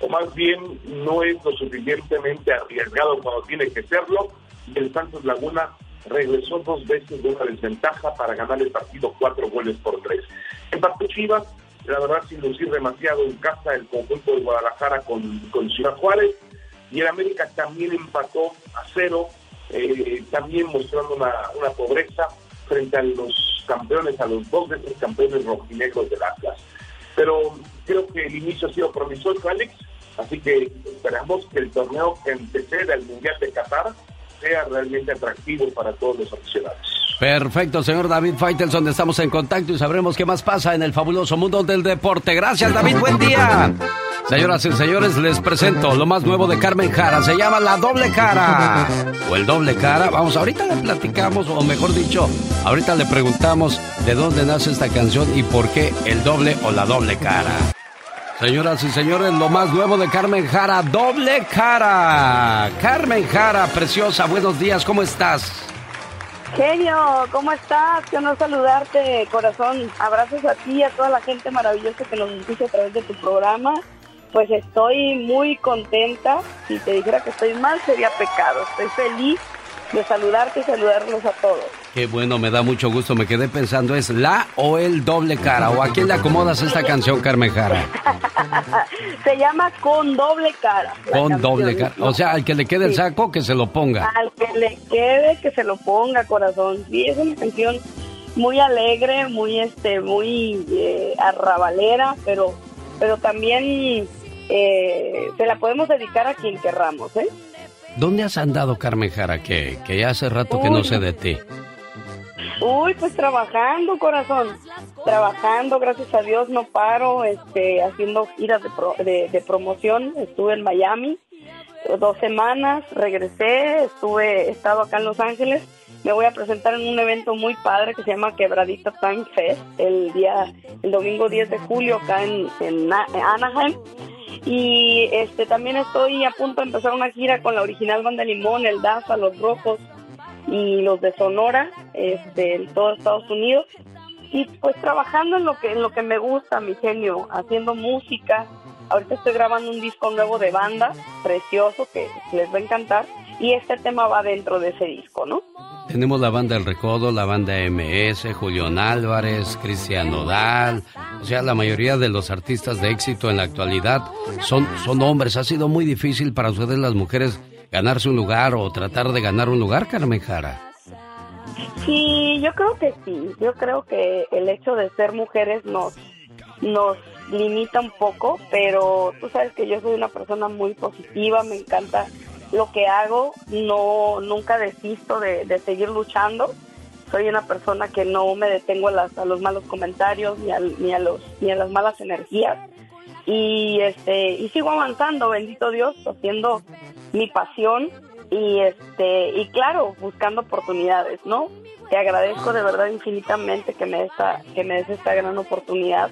o más bien no es lo suficientemente arriesgado cuando tiene que serlo, y el Santos Laguna regresó dos veces de una desventaja para ganar el partido cuatro goles por tres. En parte Chivas, la verdad sin lucir demasiado en casa el conjunto de Guadalajara con, con Ciudad Juárez, y el América también empató a cero, eh, también mostrando una, una pobreza frente a los campeones, a los dos veces campeones rojinegros del Atlas. Pero creo que el inicio ha sido promisorio, Alex, así que esperamos que el torneo que anteceda el Mundial de Qatar sea realmente atractivo para todos los aficionados. Perfecto, señor David Faitelson, estamos en contacto y sabremos qué más pasa en el fabuloso mundo del deporte. Gracias, David, buen día. Señoras y señores, les presento lo más nuevo de Carmen Jara. Se llama La Doble Cara. O el Doble Cara. Vamos, ahorita le platicamos, o mejor dicho, ahorita le preguntamos de dónde nace esta canción y por qué el doble o la doble cara. Señoras y señores, lo más nuevo de Carmen Jara, Doble Cara. Carmen Jara, preciosa, buenos días, ¿cómo estás? Genio, ¿cómo estás? Qué honor saludarte, corazón. Abrazos a ti y a toda la gente maravillosa que nos escucha a través de tu programa. Pues estoy muy contenta. Si te dijera que estoy mal, sería pecado. Estoy feliz de saludarte y saludarlos a todos. Qué bueno, me da mucho gusto. Me quedé pensando, ¿es la o el doble cara? ¿O a quién le acomodas esta canción, Carmen Jara? Se llama Con Doble Cara. Con doble cara. O sea, al que le quede el saco, que se lo ponga. Al que le quede, que se lo ponga, corazón. Sí, es una canción muy alegre, muy, este, muy eh, arrabalera, pero, pero también eh, se la podemos dedicar a quien querramos, ¿eh? ¿Dónde has andado, Carmen Jara? Que, que ya hace rato que no sé de ti. Uy, pues trabajando, corazón. Trabajando, gracias a Dios, no paro, este, haciendo giras de, de, promoción. Estuve en Miami dos semanas, regresé, estuve, he estado acá en Los Ángeles. Me voy a presentar en un evento muy padre que se llama Quebradita Time Fest, el día, el domingo 10 de julio acá en, en Anaheim. Y este también estoy a punto de empezar una gira con la original banda Limón, el Daza, Los Rojos y los de Sonora, este, en todo Estados Unidos. Y pues trabajando en lo que en lo que me gusta, mi genio, haciendo música. Ahorita estoy grabando un disco nuevo de banda, precioso, que les va a encantar. Y este tema va dentro de ese disco, ¿no? Tenemos la banda El Recodo, la banda MS, Julián Álvarez, Cristian Nodal. O sea, la mayoría de los artistas de éxito en la actualidad son, son hombres. Ha sido muy difícil para ustedes las mujeres ganarse un lugar o tratar de ganar un lugar, Carmen Jara. Sí, yo creo que sí. Yo creo que el hecho de ser mujeres nos, nos limita un poco, pero tú sabes que yo soy una persona muy positiva, me encanta lo que hago, no nunca desisto de, seguir luchando. Soy una persona que no me detengo a, las, a los malos comentarios ni a, ni a los ni a las malas energías y este y sigo avanzando, bendito Dios, haciendo mi pasión y este y claro, buscando oportunidades, ¿no? Te agradezco de verdad infinitamente que me esta que me des esta gran oportunidad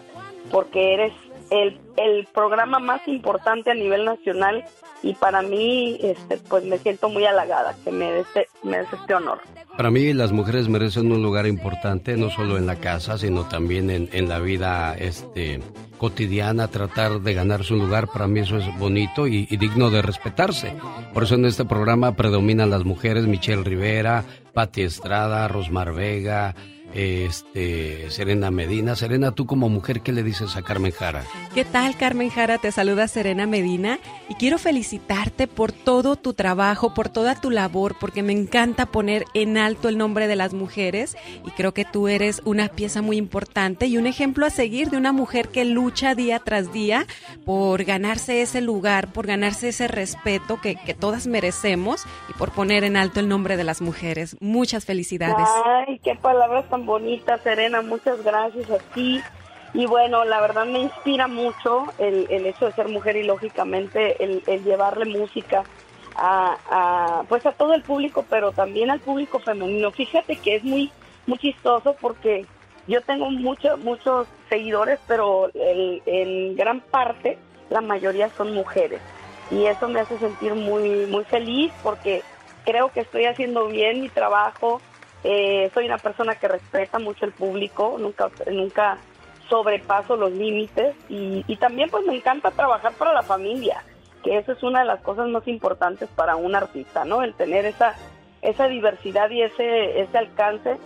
porque eres el, el programa más importante a nivel nacional y para mí este pues me siento muy halagada que me des, me des este honor. Para mí las mujeres merecen un lugar importante no solo en la casa sino también en, en la vida este cotidiana tratar de ganarse un lugar para mí eso es bonito y, y, digno de respetarse por eso en este programa predominan las mujeres Michelle Rivera Patti Estrada Rosmar Vega este, Serena Medina. Serena, tú como mujer, ¿qué le dices a Carmen Jara? ¿Qué tal, Carmen Jara? Te saluda Serena Medina y quiero felicitarte por todo tu trabajo, por toda tu labor, porque me encanta poner en alto el nombre de las mujeres y creo que tú eres una pieza muy importante y un ejemplo a seguir de una mujer que lucha día tras día por ganarse ese lugar, por ganarse ese respeto que, que todas merecemos y por poner en alto el nombre de las mujeres. Muchas felicidades. Ay, qué palabras tan bonita, Serena, muchas gracias a ti. Y bueno, la verdad me inspira mucho el, el hecho de ser mujer y lógicamente el, llevarle música a, a, pues a todo el público, pero también al público femenino. Fíjate que es muy, muy chistoso porque yo tengo muchos, muchos seguidores, pero el, en gran parte la mayoría son mujeres y eso me hace sentir muy, muy feliz porque creo que estoy haciendo bien mi trabajo. Eh, soy una persona que respeta mucho el público, nunca, nunca sobrepaso los límites y, y también pues me encanta trabajar para la familia que eso es una de las cosas más importantes para un artista, ¿no? El tener esa, esa diversidad y ese, ese alcance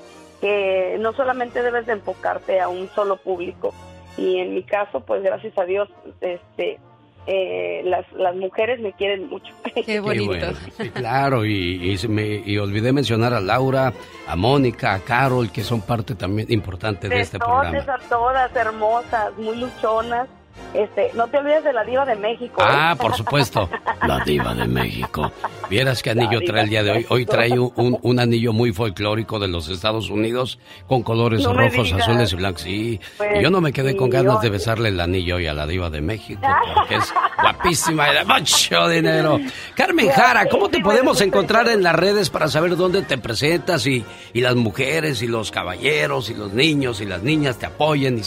que no solamente debes de enfocarte a un solo público. Y en mi caso, pues gracias a Dios, este, eh, las, las mujeres me quieren mucho. Qué bonito. claro, y, y, me, y, olvidé mencionar a Laura, a Mónica, a Carol, que son parte también importante de, este programa. a todas, hermosas, muy luchonas. Este, no te olvides de la diva de México. ¿eh? Ah, por supuesto, la diva de México. Vieras qué anillo trae el día de hoy. Hoy trae un, un, anillo muy folclórico de los Estados Unidos con colores rojos, azules y blancos. Sí, Pues, yo no me quedé con ganas yo- de besarle el anillo hoy a la diva de México, porque es guapísima y de mucho dinero. Carmen Jara, ¿cómo te podemos encontrar en las redes para saber dónde te presentas y, y las mujeres y los caballeros y los niños y las niñas te apoyen y,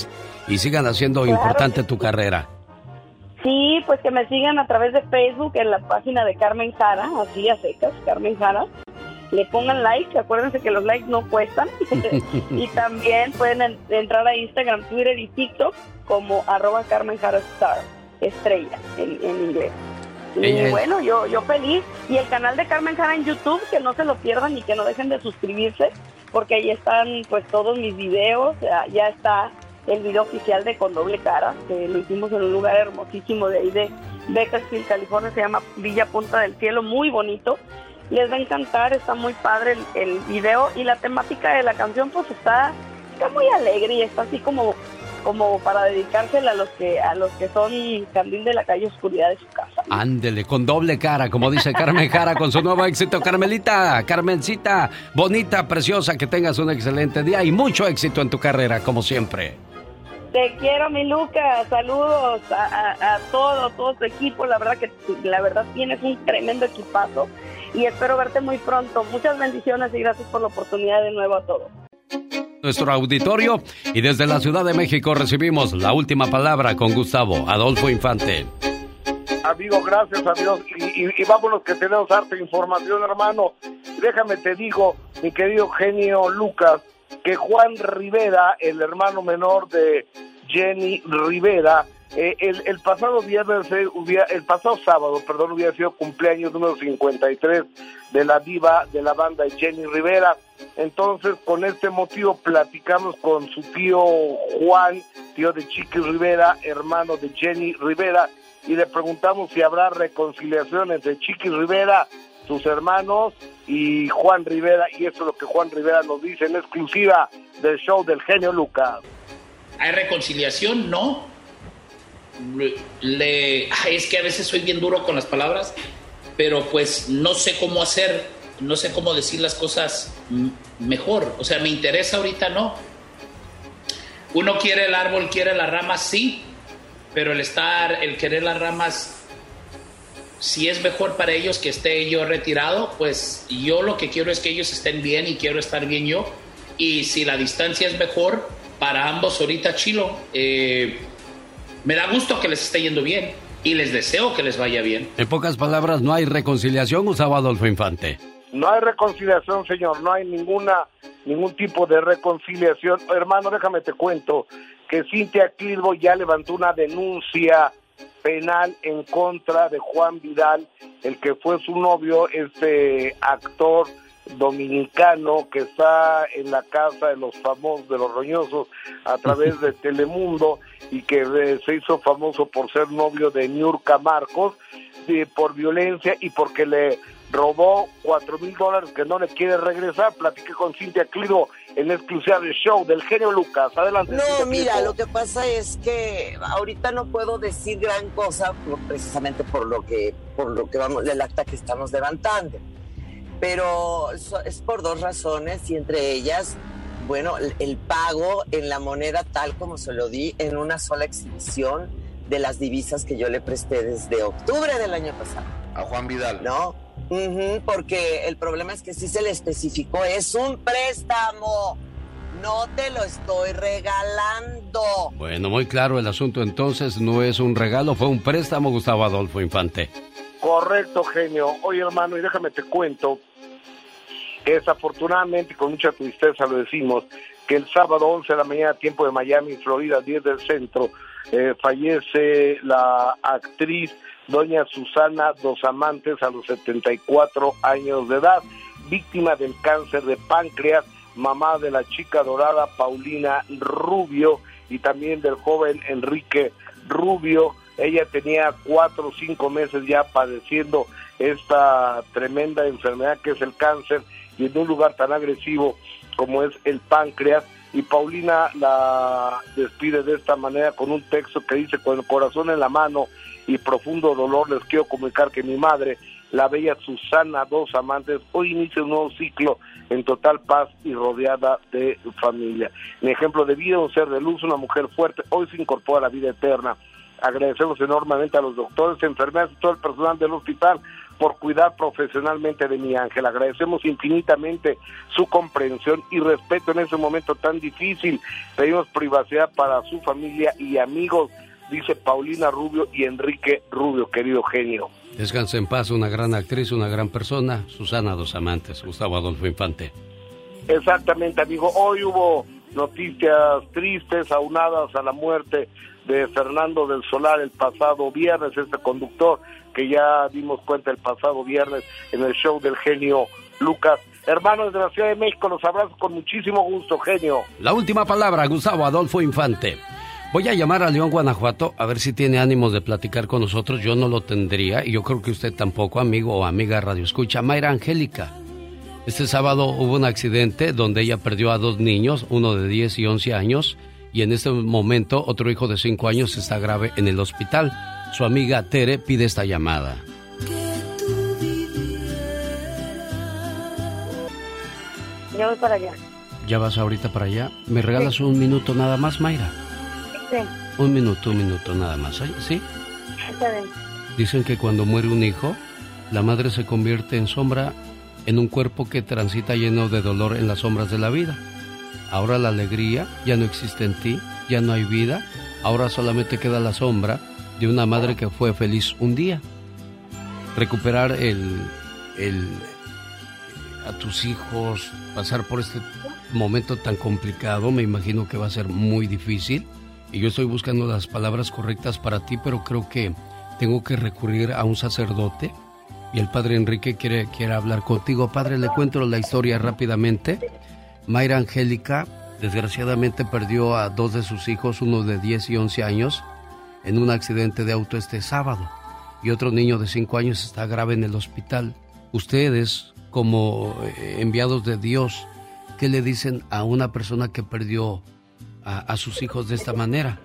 y sigan haciendo Claro importante tu carrera? Sí, pues que me sigan a través de Facebook en la página de Carmen Jara, así a secas, Carmen Jara. Le pongan like, acuérdense que los likes no cuestan. y también pueden en- entrar a Instagram, Twitter y TikTok como arroba Carmen Jara Star, estrella en, en inglés. Y bueno, yo, yo feliz. Y el canal de Carmen Jara en YouTube, que no se lo pierdan y que no dejen de suscribirse, porque ahí están pues todos mis videos, ya, ya está el video oficial de Con Doble Cara, que lo hicimos en un lugar hermosísimo de ahí de Bakersfield, California, se llama Villa Punta del Cielo, muy bonito. Les va a encantar, está muy padre el, video y la temática de la canción pues está, está muy alegre y está así como como para dedicársela a los que a los que son candil de la calle oscuridad de su casa. Ándele, con doble cara, como dice Carmen Jara, con su nuevo éxito. Carmelita, Carmencita, bonita, preciosa, que tengas un excelente día y mucho éxito en tu carrera, como siempre. Te quiero, mi Lucas. Saludos a, a- a todo, todo tu equipo. La verdad que la verdad tienes un tremendo equipazo y espero verte muy pronto. Muchas bendiciones y gracias por la oportunidad de nuevo a todos. Nuestro auditorio y desde la Ciudad de México recibimos la última palabra con Gustavo Adolfo Infante. Amigo, gracias a Dios. Y, y- y vámonos que tenemos harta información, hermano. Déjame te digo, mi querido genio Lucas, que Juan Rivera, el hermano menor de Jenny Rivera, eh, el, el pasado viernes, eh, el pasado sábado, perdón, hubiera sido cumpleaños número 53 de la diva de la banda Jenny Rivera. Entonces, con este motivo platicamos con su tío Juan, tío de Chiqui Rivera, hermano de Jenny Rivera, y le preguntamos si habrá reconciliación entre Chiqui Rivera, sus hermanos, y Juan Rivera, y eso es lo que Juan Rivera nos dice en exclusiva del show del genio Lucas. ¿Hay reconciliación? No. Es que a veces soy bien duro con las palabras, pero pues no sé cómo hacer, no sé cómo decir las cosas mejor. O sea, me interesa ahorita, no. Uno quiere el árbol, quiere las ramas, sí, pero el estar, el querer las ramas, si es mejor para ellos que esté yo retirado, pues yo lo que quiero es que ellos estén bien y quiero estar bien yo. Y si la distancia es mejor para ambos ahorita, chilo, eh, me da gusto que les esté yendo bien y les deseo que les vaya bien. En pocas palabras, no hay reconciliación, Gustavo Adolfo Infante. No hay reconciliación, señor, no hay ninguna ningún tipo de reconciliación. Hermano, déjame te cuento que Cintia Clirbo ya levantó una denuncia penal en contra de Juan Vidal, el que fue su novio, este actor dominicano que está en la casa de los famosos, de los roñosos, a través de Telemundo y que eh, se hizo famoso por ser novio de Niurka Marcos, por violencia y porque le robó cuatro mil dólares que no le quiere regresar. Platiqué con Cintia Cliro en exclusiva del show del genio Lucas. Adelante. No, Cintia mira, lo que pasa es que ahorita no puedo decir gran cosa por- precisamente por lo que por lo que vamos el acta que estamos levantando. Pero es por dos razones y entre ellas, bueno, el, el pago en la moneda tal como se lo di en una sola exhibición de las divisas que yo le presté desde octubre del año pasado. A Juan Vidal. No, Ujú, porque el problema es que sí se le especificó, es un préstamo. No te lo estoy regalando. Bueno, muy claro el asunto entonces, no es un regalo, fue un préstamo, Gustavo Adolfo Infante. Correcto, genio. Oye, hermano, y déjame te cuento que desafortunadamente, con mucha tristeza lo decimos, que el sábado 11 de la mañana, tiempo de Miami, Florida, 10 del centro, eh, fallece la actriz doña Susana Dos Amantes a los 74 años de edad, víctima del cáncer de páncreas, mamá de la chica dorada Paulina Rubio y también del joven Enrique Rubio. Ella tenía cuatro o cinco meses ya padeciendo esta tremenda enfermedad que es el cáncer y en un lugar tan agresivo como es el páncreas. Y Paulina la despide de esta manera con un texto que dice, con el corazón en la mano y profundo dolor les quiero comunicar que mi madre, la bella Susana Dos Amantes, hoy inicia un nuevo ciclo en total paz y rodeada de familia. Mi ejemplo de vida, un ser de luz, una mujer fuerte, hoy se incorpora a la vida eterna. Agradecemos enormemente a los doctores, enfermeras y todo el personal del hospital por cuidar profesionalmente de mi ángel. Agradecemos infinitamente su comprensión y respeto en ese momento tan difícil. Pedimos privacidad para su familia y amigos, dice Paulina Rubio y Enrique Rubio, querido genio. Descanse en paz, una gran actriz, una gran persona, Susana Dos Amantes, Gustavo Adolfo Infante. Exactamente, amigo. Hoy hubo noticias tristes aunadas a la muerte de Fernando del Solar el pasado viernes, este conductor que ya dimos cuenta el pasado viernes en el show del genio Lucas. Hermanos de la Ciudad de México, los abrazo con muchísimo gusto, genio. La última palabra, Gustavo Adolfo Infante. Voy a llamar a León, Guanajuato, a ver si tiene ánimos de platicar con nosotros. Yo no lo tendría y yo creo que usted tampoco, amigo o amiga Radio Escucha. Mayra Angélica. Este sábado hubo un accidente donde ella perdió a dos niños, uno de 10 y 11 años, y en este momento otro hijo de 5 años está grave en el hospital. Su amiga Tere pide esta llamada. Ya voy para allá. ¿Ya vas ahorita para allá? ¿Me regalas un minuto nada más, Mayra? Sí, Un minuto, un minuto nada más, ¿eh? ¿sí? está bien. Dicen que cuando muere un hijo, la madre se convierte en sombra en un cuerpo que transita lleno de dolor en las sombras de la vida. Ahora la alegría ya no existe en ti, ya no hay vida, ahora solamente queda la sombra de una madre que fue feliz un día. Recuperar el, el a tus hijos, pasar por este momento tan complicado, me imagino que va a ser muy difícil. Y yo estoy buscando las palabras correctas para ti, pero creo que tengo que recurrir a un sacerdote. Y el padre Enrique quiere, quiere hablar contigo. Padre, le cuento la historia rápidamente. Mayra Angélica, desgraciadamente, perdió a dos de sus hijos, uno de 10 y 11 años, en un accidente de auto este sábado. Y otro niño de 5 años está grave en el hospital. Ustedes, como eh, enviados de Dios, ¿qué le dicen a una persona que perdió a, sus hijos de esta manera?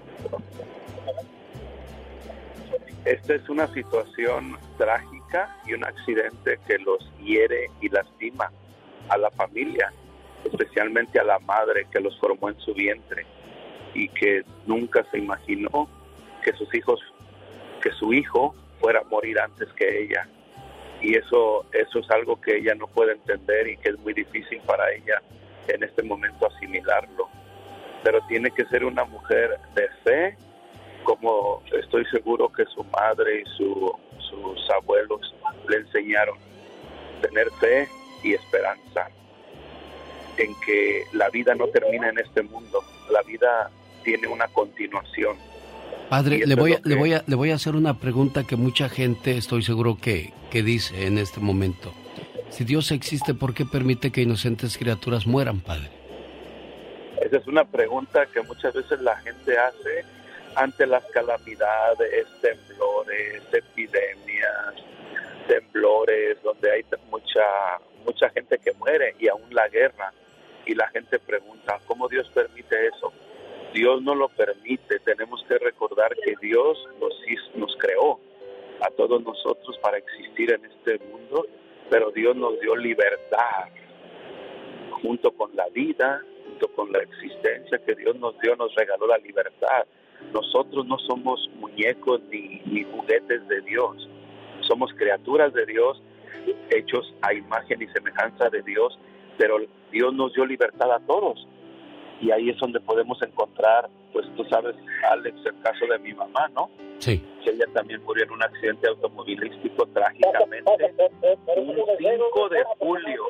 Esta es una situación trágica y un accidente que los hiere y lastima a la familia, especialmente a la madre que los formó en su vientre y que nunca se imaginó que sus hijos, que su hijo fuera a morir antes que ella. Y eso, eso es algo que ella no puede entender y que es muy difícil para ella en este momento asimilarlo. Pero tiene que ser una mujer de fe, como estoy seguro que su madre y su- sus abuelos le enseñaron. Tener fe y esperanza en que la vida no termina en este mundo, la vida tiene una continuación. Padre, le voy, a, le, voy a, le voy a hacer una pregunta que mucha gente estoy seguro que, que dice en este momento. Si Dios existe, ¿por qué permite que inocentes criaturas mueran, Padre? Esa es una pregunta que muchas veces la gente hace ante las calamidades, temblores, epidemias, temblores, donde hay mucha mucha gente que muere y aún la guerra. Y la gente pregunta, ¿cómo Dios permite eso? Dios no lo permite. Tenemos que recordar que Dios nos, nos creó a todos nosotros para existir en este mundo, pero Dios nos dio libertad junto con la vida, con la existencia que Dios nos dio, nos regaló la libertad. Nosotros no somos muñecos ni juguetes de Dios, somos criaturas de Dios, hechos a imagen y semejanza de Dios, pero Dios nos dio libertad a todos. Y ahí es donde podemos encontrar, pues tú sabes, Alex, el caso de mi mamá, ¿no? Sí. Que ella también murió en un accidente automovilístico trágicamente un 5 de julio.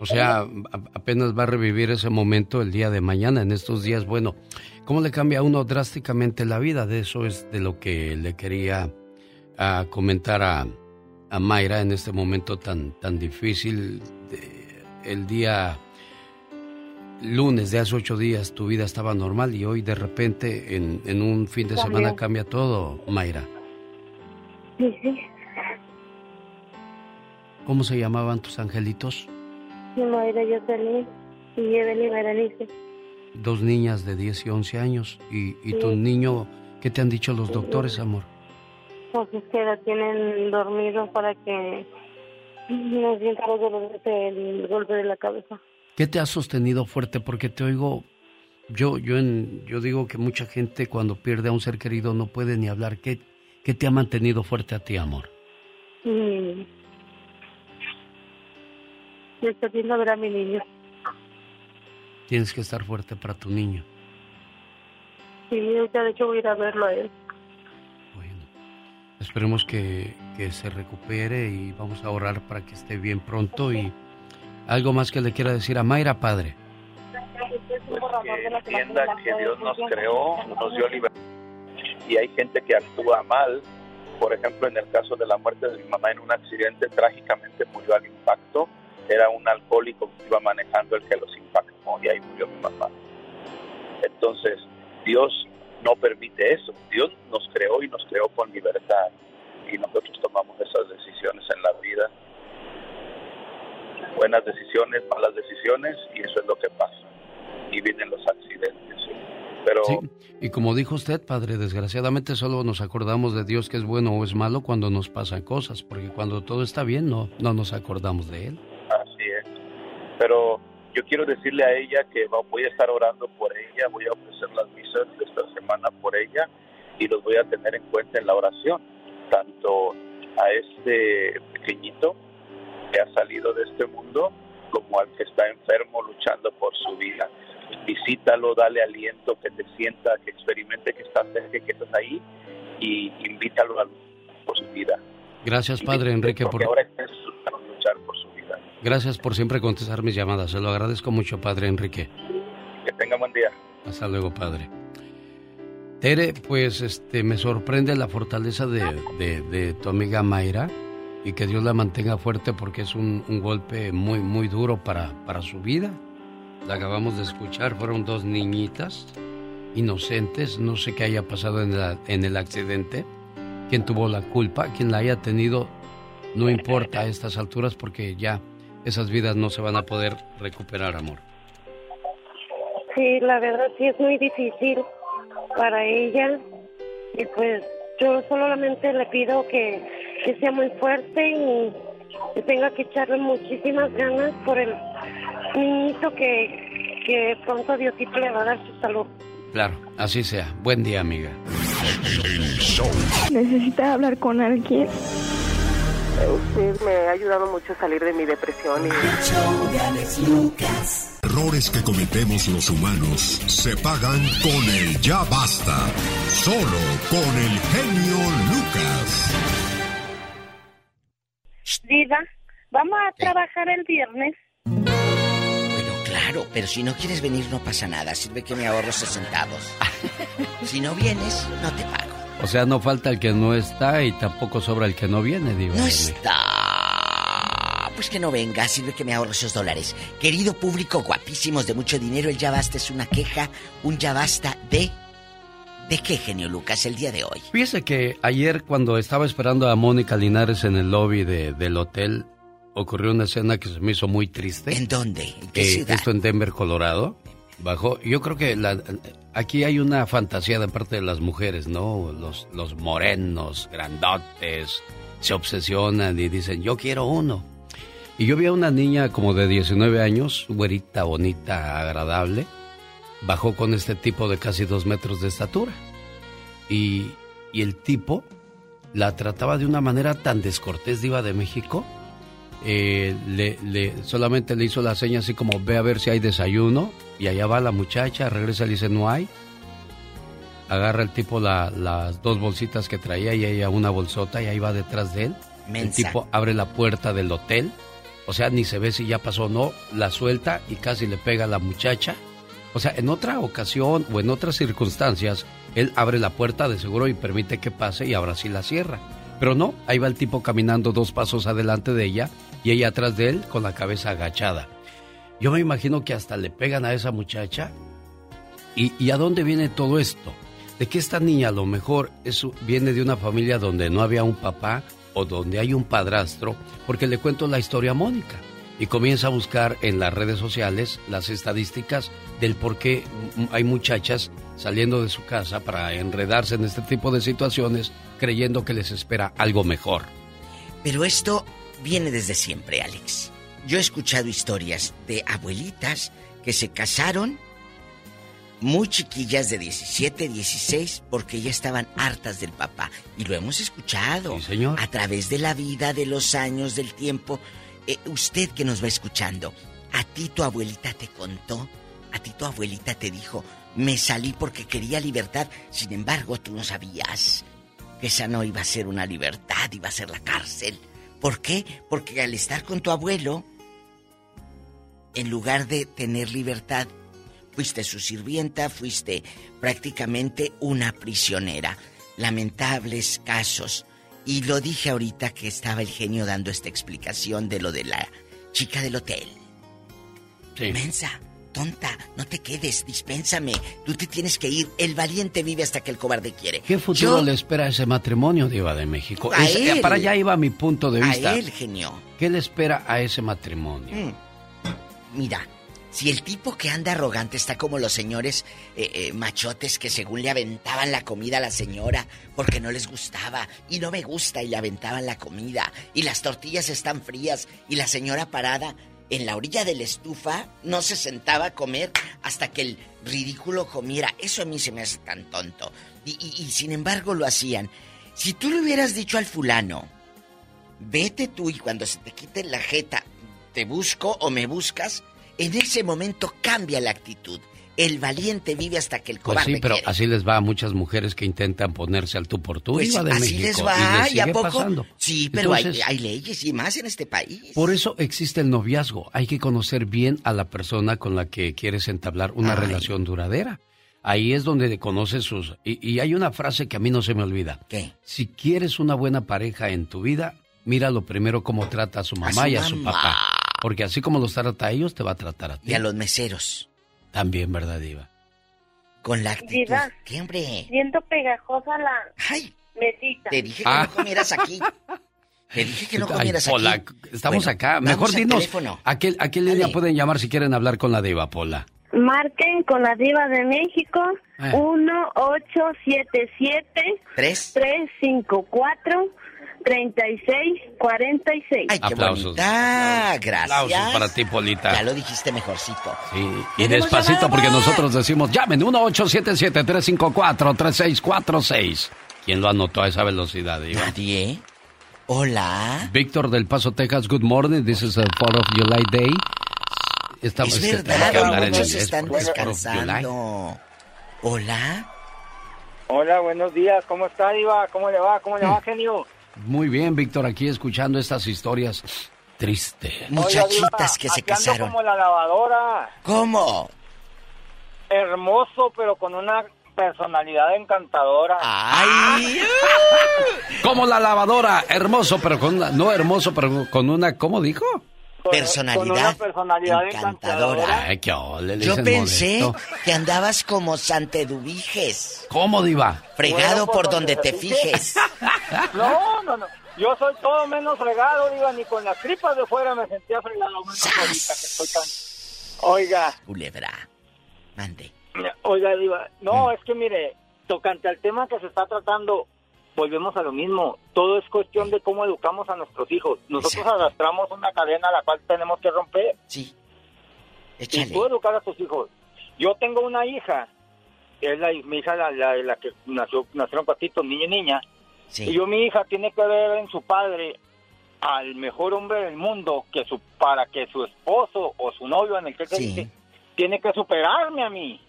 O sea, a- apenas va a revivir ese momento el día de mañana, en estos días. Bueno, ¿cómo le cambia a uno drásticamente la vida? De eso es de lo que le quería ah, comentar a, a Mayra en este momento tan, tan difícil. De- el día lunes de hace ocho días tu vida estaba normal y hoy de repente en, en un fin de semana cambia todo, Mayra. Sí, sí. ¿Cómo se llamaban tus angelitos? Mi madre Jocelyn y Evelyn Berenice. Dos niñas de 10 y 11 años. ¿Y, y tu Sí. niño, qué te han dicho los doctores, amor? Pues es que la tienen dormido para que no sienta los dolores del golpe de la cabeza. ¿Qué te ha sostenido fuerte? Porque te oigo, yo, yo, en, yo digo que mucha gente cuando pierde a un ser querido no puede ni hablar. ¿Qué, qué te ha mantenido fuerte a ti, amor? Estoy viendo a ver a mi niño. Tienes que estar fuerte para tu niño. Sí, ahorita de hecho voy a ir a verlo a él. Esperemos que, que se recupere y vamos a orar para que esté bien pronto. Y algo más que le quiera decir a Mayra, padre. que entienda que Dios nos creó, nos dio libertad. Y hay gente que actúa mal. Por ejemplo, en el caso de la muerte de mi mamá en un accidente, trágicamente murió al impacto. Era un alcohólico que iba manejando el que los impactó y ahí murió mi mamá. Entonces, Dios no permite eso. Dios nos creó y nos creó con libertad. Y nosotros tomamos esas decisiones en la vida. Buenas decisiones, malas decisiones, y eso es lo que pasa. Y vienen los accidentes. Pero Sí, y como dijo usted, padre, desgraciadamente solo nos acordamos de Dios que es bueno o es malo cuando nos pasan cosas, porque cuando todo está bien no, no nos acordamos de Él. Así es. Pero yo quiero decirle a ella que voy a estar orando por ella, voy a ofrecer las misas de esta semana por ella y los voy a tener en cuenta en la oración, tanto a este pequeñito salido de este mundo como al que está enfermo luchando por su vida. Visítalo, dale aliento, que te sienta, que experimente que estás cerca, que estás ahí y invítalo a luchar por su vida. Gracias, padre Enrique, por, ahora está luchar por su vida. gracias por siempre contestar mis llamadas. Se lo agradezco mucho, padre Enrique. Que tenga buen día. Hasta luego, padre. Tere, pues este, me sorprende la fortaleza de, de- de tu amiga Mayra y que Dios la mantenga fuerte porque es un, un golpe muy, muy duro para, para su vida. La acabamos de escuchar, fueron dos niñitas inocentes, no sé qué haya pasado en, la- en el accidente, quién tuvo la culpa, quién la haya tenido, no importa a estas alturas porque ya esas vidas no se van a poder recuperar, amor. Sí, la verdad sí es muy difícil para ella. Y pues yo solamente le pido que, que sea muy fuerte y que tenga que echarle muchísimas ganas por el niñito que, que pronto Diosito le va a dar su salud. Claro, así sea. Buen día, amiga. Necesita hablar con alguien. Usted me ha ayudado mucho a salir de mi depresión y... Errores que cometemos los humanos se pagan con el ya basta. Solo con el genio Lucas. Diva, vamos a trabajar el viernes. Bueno, claro, pero si no quieres venir no pasa nada. Sirve que me ahorro 60 centavos. si no vienes, no te pago. O sea, no falta el que no está y tampoco sobra el que no viene, digo. No está. Pues que no venga, sirve que me ahorro esos dólares. Querido público, guapísimos de mucho dinero, el ya basta es una queja, un ya basta de... ¿De qué, genio Lucas, el día de hoy? Fíjese que ayer cuando estaba esperando a Mónica Linares en el lobby de- del hotel, ocurrió una escena que se me hizo muy triste. ¿En dónde? ¿En qué Eh, ciudad? Esto en Denver, Colorado. Bajó. Yo creo que la- aquí hay una fantasía de parte de las mujeres, ¿no? Los, los morenos, grandotes, se obsesionan y dicen, yo quiero uno. Y yo vi a una niña como de 19 años, güerita, bonita, agradable. Bajó con este tipo de casi dos metros de estatura. Y, y el tipo la trataba de una manera tan descortés, diva de México, eh, le, le- solamente le hizo la seña así como ve a ver si hay desayuno y allá va la muchacha, regresa y le dice no hay. Agarra el tipo la- las dos bolsitas que traía y ella una bolsota y ahí va detrás de él. El tipo abre la puerta del hotel, o sea, ni se ve si ya pasó o no, la suelta y casi le pega a la muchacha. O sea, en otra ocasión o en otras circunstancias, él abre la puerta de seguro y permite que pase y ahora sí la cierra. Pero no, ahí va el tipo caminando dos pasos adelante de ella y ella atrás de él con la cabeza agachada. Yo me imagino que hasta le pegan a esa muchacha. ¿Y, y a dónde viene todo esto? De que esta niña a lo mejor es, viene de una familia donde no había un papá o donde hay un padrastro, porque le cuento la historia a Mónica. Y comienza a buscar en las redes sociales las estadísticas del por qué hay muchachas saliendo de su casa para enredarse en este tipo de situaciones creyendo que les espera algo mejor. Pero esto viene desde siempre, Alex. Yo he escuchado historias de abuelitas que se casaron muy chiquillas de 17, 16, porque ya estaban hartas del papá. Y lo hemos escuchado. Sí, señor. A través de la vida, de los años, del tiempo. Eh, usted que nos va escuchando, ¿a ti tu abuelita te contó? ¿A ti tu abuelita te dijo, me salí porque quería libertad? Sin embargo, tú no sabías que esa no iba a ser una libertad, iba a ser la cárcel. ¿Por qué? Porque al estar con tu abuelo, en lugar de tener libertad, fuiste su sirvienta, fuiste prácticamente una prisionera. Lamentables casos. Y lo dije ahorita que estaba el genio dando esta explicación de lo de la chica del hotel. Mensa, tonta, no te quedes, dispénsame. Tú te tienes que ir. El valiente vive hasta que el cobarde quiere. ¿Qué futuro Yo- le espera a ese matrimonio, Diva de México? A Es- eh, él. para allá iba mi punto de A vista. él, genio. ¿Qué le espera a ese matrimonio? Mm. Mira, si el tipo que anda arrogante está como los señores eh, eh, machotes que según le aventaban la comida a la señora porque no les gustaba y no me gusta y le aventaban la comida y las tortillas están frías y la señora parada en la orilla de la estufa no se sentaba a comer hasta que el ridículo comiera. Eso a mí se me hace tan tonto. Y, y- y sin embargo lo hacían. Si tú le hubieras dicho al fulano, vete tú y cuando se te quite la jeta, te busco o me buscas, en ese momento cambia la actitud. El valiente vive hasta que el Pues cobarde sí, pero quiere. así les va a muchas mujeres que intentan ponerse al tú por tú, Pues Diva de así México. les va, y les ¿y a poco? pasando. Sí, pero hay, Entonces, hay leyes y más en este país. Por eso existe el noviazgo. Hay que conocer bien a la persona con la que quieres entablar una Ay. relación duradera. Ahí es donde conoces sus... Y, y hay una frase que a mí no se me olvida. ¿Qué? Si quieres una buena pareja en tu vida, mira lo primero cómo trata a su mamá su y a su mamá. papá. Porque así como los trata a ellos, te va a tratar a ti. Y a los meseros. También, ¿verdad, Diva? Con la actitud. Diva. ¿Qué, hombre? Siento pegajosa la Ay. mesita. Te dije que Ah. no comieras aquí. Te dije que no Ay, comieras Pola, aquí. estamos Bueno, acá. Mejor dinos. ¿a qué, ¿a qué línea pueden llamar si quieren hablar con la Diva, Pola? Marquen con la diva de México Ah. 1877 ¿Tres? 354 3646. Ay, qué Aplausos. bonita. Gracias. Aplausos para ti, Polita. Ya lo dijiste mejorcito. Sí, y ¿Tenemos despacito llamada? porque nosotros decimos, llamen 1-877-354-3646. ¿Quién lo anotó a esa velocidad, Diva? Nadie. Hola. Víctor del Paso, Texas, good morning. This is a 4 of July day. Estamos, es es que verdad, que hablar en muchos inglés están porque es 4 of July. descansando. Hola. Hola, buenos días. ¿Cómo está, Diva? ¿Cómo le va? ¿Cómo le va, genio? Muy bien, Víctor, aquí escuchando estas historias tristes. Oiga, Diva, aquí ando como la lavadora. ¿Cómo? Hermoso, pero con una personalidad encantadora. ¡Ay! Como la lavadora, hermoso, pero con una, no hermoso, pero con una, ¿cómo dijo? Con- Con una personalidad encantadora. Ay, qué ole, le Yo pensé modesto. que andabas como Santedubiges. ¿Cómo, Diva? Fregado Bueno, por pues, donde te donde se fijes. No, no, no. Yo soy todo menos fregado, Diva. Ni con las tripas de fuera me sentía fregado. menos que estoy tan... Oiga, Culebra. Mande. oiga, Diva. No, es que mire, tocante al tema que se está tratando, volvemos a lo mismo. Todo es cuestión de cómo educamos a nuestros hijos. Nosotros arrastramos una cadena a la cual tenemos que romper. Sí. Y Échale. tú educar a tus hijos. Yo tengo una hija, es la, mi hija la, la, la que nació, nacieron patitos, niño y niña. Sí. Y yo, mi hija, tiene que ver en su padre al mejor hombre del mundo que su para que su esposo o su novio en el que dice tiene que superarme a mí.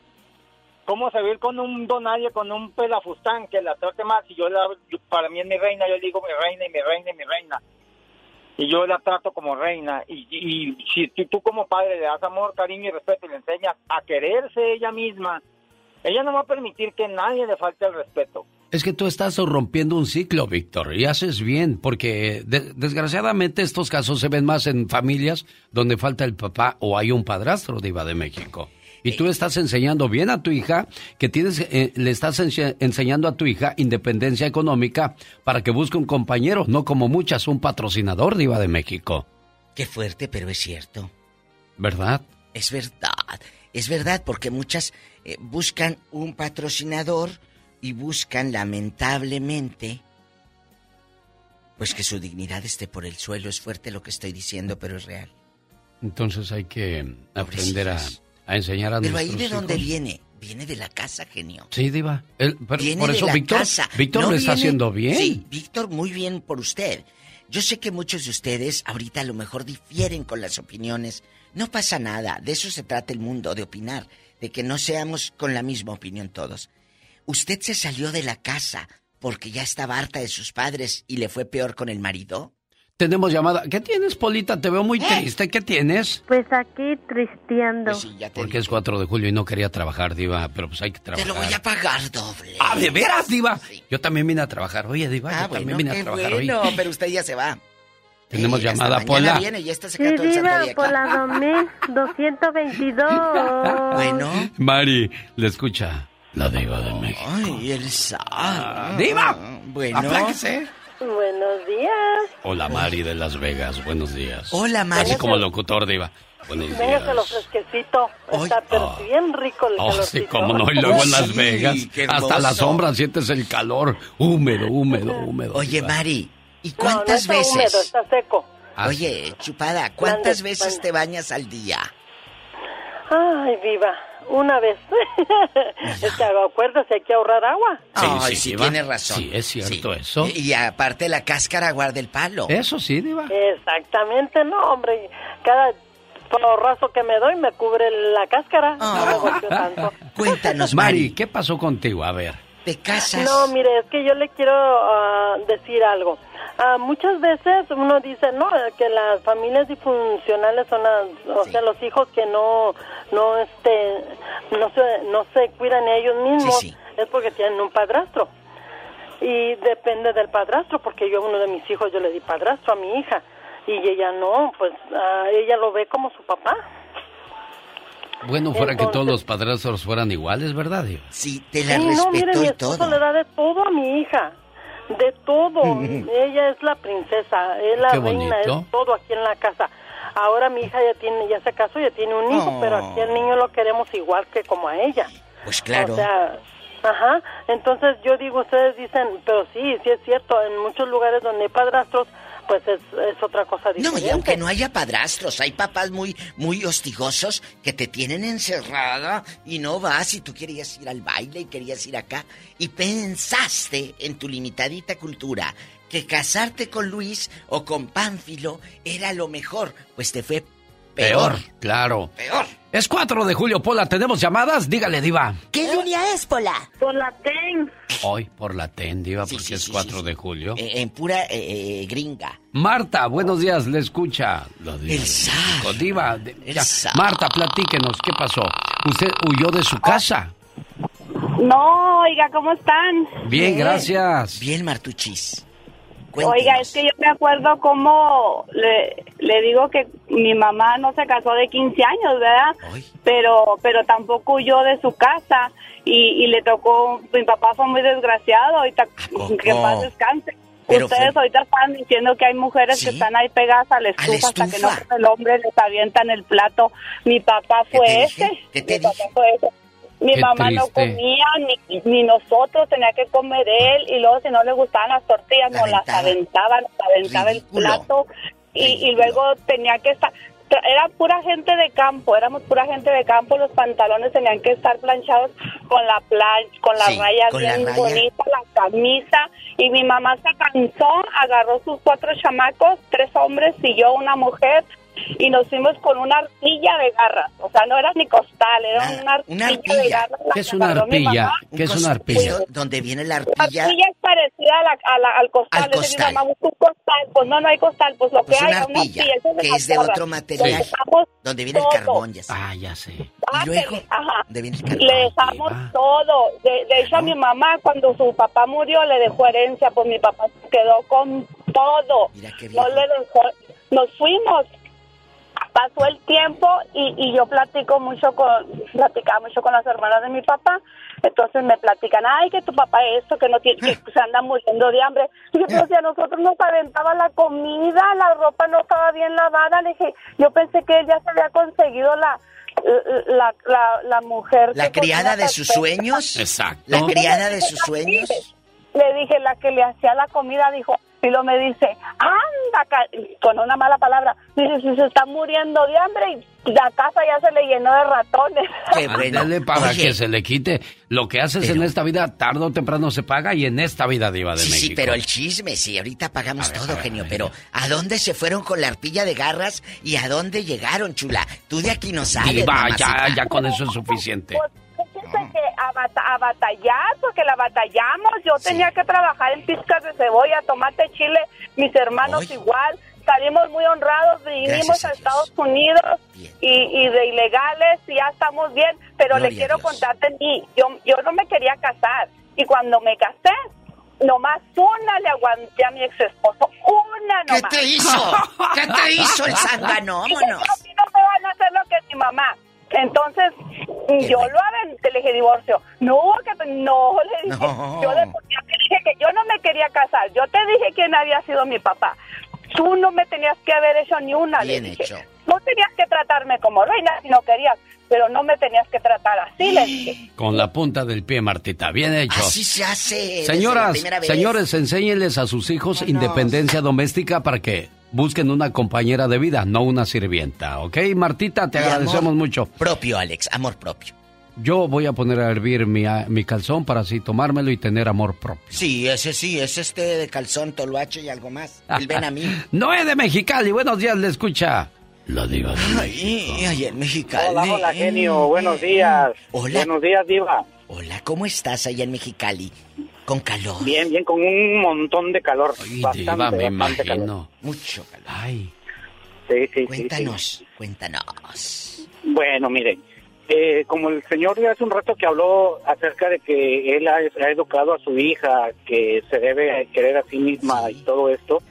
¿Cómo se ve con un donalle, con un pelafustán que la trate más? Y yo, la, para mí es mi reina, yo le digo mi reina y mi reina y mi reina. Y yo la trato como reina. Y, y si tú como padre le das amor, cariño y respeto y le enseñas a quererse ella misma, ella no va a permitir que nadie le falte el respeto. Es que tú estás rompiendo un ciclo, Víctor, y haces bien, porque de- desgraciadamente estos casos se ven más en familias donde falta el papá o hay un padrastro diva de México. Y tú estás enseñando bien a tu hija, que tienes, eh, le estás ense- enseñando a tu hija independencia económica para que busque un compañero, no como muchas, un patrocinador diva de México. Qué fuerte, pero es cierto. ¿Verdad? Es verdad. Es verdad, porque muchas eh, buscan un patrocinador y buscan, lamentablemente, pues que su dignidad esté por el suelo. Es fuerte lo que estoy diciendo, pero es real. Entonces hay que aprender a, a enseñar a Pero ahí de dónde viene. Viene de la casa, genio. Sí, diva. Pero Viene por de la Víctor, casa. Víctor No lo está haciendo bien. Sí, Víctor, muy bien por usted. Yo sé que muchos de ustedes ahorita a lo mejor difieren con las opiniones. No pasa nada, de eso se trata el mundo, de opinar, de que no seamos con la misma opinión todos. ¿Usted se salió de la casa porque ya estaba harta de sus padres y le fue peor con el marido? Tenemos llamada. ¿Qué tienes, Polita? Te veo ¿Eh? muy triste. ¿Qué tienes? Pues aquí tristeando. Porque es 4 de julio y no quería trabajar, Diva, pero pues hay que Te trabajar. lo voy a pagar doble. ¡Ah, de veras, Diva! Yo también vine a trabajar. Oye, Diva, Ah, yo también vine a trabajar bueno, hoy. pero usted ya se va. Tenemos Eh, llamada, Pola. viene y ya está Sí, diva, día por acá. la 2222. Bueno. Mari, le escucha. La Diva de México. Ay, el sal. ¡Diva! Bueno. Apláquese. Buenos días. Hola, Mari de Las Vegas. Buenos días. Hola, Mari. Así como locutor, Diva. Buenos Véngase lo días. fresquecito. Está pero bien rico el Oh, sí, calorcito. cómo no. Y luego en Las Sí, Vegas, hasta la sombra sientes el calor. Húmedo, húmedo, húmedo. Oye, Diva. Mari, ¿y No, no cuántas está veces? húmedo, está seco. Ah, Oye, chupada, ¿cuántas veces te bañas al día? Ay, viva. Una vez. es que acuérdate, hay que ahorrar agua. Sí, Ay, sí, sí, Diva. tiene razón. Sí, es cierto eso. Y aparte la cáscara guarda el palo. Eso sí, Diva. Exactamente, no, hombre. Cada porrazo que me doy me cubre la cáscara. No me tanto. Cuéntanos, Mari, ¿qué pasó contigo? A ver. ¿Te casas? No, mire, es que yo le quiero ah, decir algo. Ah, muchas veces uno dice, no, que las familias disfuncionales son las, o sea, los hijos que no, no, este, no se, no se cuidan ellos mismos, Sí, sí. es porque tienen un padrastro. Y depende del padrastro, porque yo a uno de mis hijos yo le di padrastro a mi hija y ella no, pues ah, ella lo ve como su papá. Bueno, fuera que todos los padrastros fueran iguales, ¿verdad, Diva? Sí, te Sí, no, mire, mi esposo le da de todo a mi hija. De todo. Ella es la princesa, es la Qué reina, bonito. es todo aquí en la casa. Ahora mi hija ya tiene, ya se casó, ya tiene un hijo, Oh. pero aquí el niño lo queremos igual que como a ella. Pues claro. O sea, ajá. Entonces yo digo, ustedes dicen, pero sí, sí es cierto, en muchos lugares donde hay padrastros, pues es, es otra cosa No, diferente. y aunque no haya padrastros, hay papás muy, muy hostigosos que te tienen encerrada y no vas y tú querías ir al baile y querías ir acá y pensaste en tu limitadita cultura que casarte con Luis o con Pánfilo era lo mejor, pues te fue peor. claro. Peor. Es 4 de julio, Pola. ¿Tenemos llamadas? Dígale, Diva. ¿Qué línea es, Pola? Por la TEN. Hoy por la TEN, Diva, Sí, porque sí, es sí, 4 sí, sí. de julio. Eh, en pura eh, eh, gringa. Marta, buenos días, le escucha. La diva El zar. Diva, de- El ya. Marta, platíquenos, ¿qué pasó? ¿Usted huyó de su casa? No, oiga, ¿cómo están? Bien, gracias. Bien, Martuchis. Oiga, es que yo me acuerdo cómo le, le digo que mi mamá no se casó de 15 años, ¿verdad? Pero pero tampoco huyó de su casa y, y le tocó, mi papá fue muy desgraciado, ahorita que paz descanse. Pero Ustedes fue- ahorita están diciendo que hay mujeres que están ahí pegadas a la estufa, hasta que no el hombre les avientan el plato. Mi papá fue te ese. ¿Qué te mi papá fue ese. Mi Qué mamá no comía, ni, ni nosotros tenía que comer él, y luego si no le gustaban las tortillas, nos las aventaba, nos aventaba el plato, y, y luego tenía que estar, era pura gente de campo, éramos pura gente de campo, los pantalones tenían que estar planchados con la plancha, con la Sí, raya con la bien raya. bonita, la camisa, y mi mamá se cansó, agarró sus cuatro chamacos, tres hombres y yo una mujer, y nos fuimos con una arpilla de garras, o sea, no era ni costal, era una arpilla, una de arpilla. garras. ¿Qué es que una arpilla? ¿Qué es una arpilla? Donde viene la La arpilla. arpilla es parecida a la, a la- al costal. Al costal. mamá, un costal. Pues no, no hay costal. Pues lo Pues que una hay arpilla, esa que las es de garras. otro material. Dejamos Donde viene el todo. carbón, ya sé. Ah, ya sé. Ah, Y luego, que- ajá. donde viene el carbón. Le dejamos todo. De, de hecho, a mi mamá, cuando su papá murió, le dejó herencia. Pues mi papá se quedó con todo. No le dejó. Nos fuimos. Pasó el tiempo y, y yo platico mucho con, platicaba mucho con las hermanas de mi papá. Entonces me platican, ay, que tu papá esto, que no tiene, que se anda muriendo de hambre. Y yo, pero si a nosotros nos aventaba la comida, la ropa no estaba bien lavada. Le dije, yo pensé que él ya se había conseguido la, la, la, la mujer. La criada de sus sueños. Exacto. La criada de sus sueños. Le dije, la que le hacía la comida, dijo, y lo me dice, anda, ca-", con una mala palabra, dice, si se está muriendo de hambre y la casa ya se le llenó de ratones. Ándale para Oye. que se le quite. Lo que haces en esta vida, tarde o temprano se paga y en esta vida diva de Sí, México. sí, pero el chisme, sí, ahorita pagamos todo, genio. Pero ¿a dónde se fueron con la arpilla de garras y a dónde llegaron, chula? Tú de aquí no sales. Diva, ya, mamacita. ya con eso es suficiente. Que a, bata- a batallar, porque la batallamos. Yo tenía que trabajar en pizcas de cebolla, tomate, chile, mis hermanos igual. Salimos muy honrados, vinimos a, a Estados Unidos y, y de ilegales y ya estamos bien. Pero Gloria le quiero contarte a mí, yo, yo no me quería casar. Y cuando me casé, nomás una le aguanté a mi ex esposo. Una ¿Qué nomás. te hizo? ¿Qué te hizo el Vámonos. "A mí no me van a hacer lo que mi mamá. Entonces, yo lo aventé, le dije divorcio. No, que no, le dije. No. Yo, le, yo te dije que yo no me quería casar. Yo te dije quién había sido mi papá. Tú no me tenías que haber hecho ni una, Bien le dije. hecho. No tenías que tratarme como reina si no querías, pero no me tenías que tratar así, le dije. Con la punta del pie, Martita. Bien hecho. Así se hace. Señoras, señores, enséñenles a sus hijos independencia doméstica para que busquen una compañera de vida, no una sirvienta. ¿Ok, Martita? Te Y agradecemos amor mucho. Propio, Alex, amor propio. Yo voy a poner a hervir mi, a- mi calzón para así tomármelo y tener amor propio. Sí, ese sí, es este de calzón, toloache y algo más. El ven a mí. Noé de Mexicali, buenos días, le escucha. La diva de Ay, ay, en Mexicali. Hola, hola, genio. Buenos días. Hola. Buenos días, Diva. Hola, ¿cómo estás allá en Mexicali? Con calor. Bien, bien, con un montón de calor. bastante, diva, me bastante calor. imagino. Mucho calor. Ay. Sí, sí, Cuéntanos, sí. cuéntanos. Bueno, mire, eh, como el señor de hace un rato que habló acerca de que él ha, ha educado a su hija, que se debe querer a sí misma y todo esto,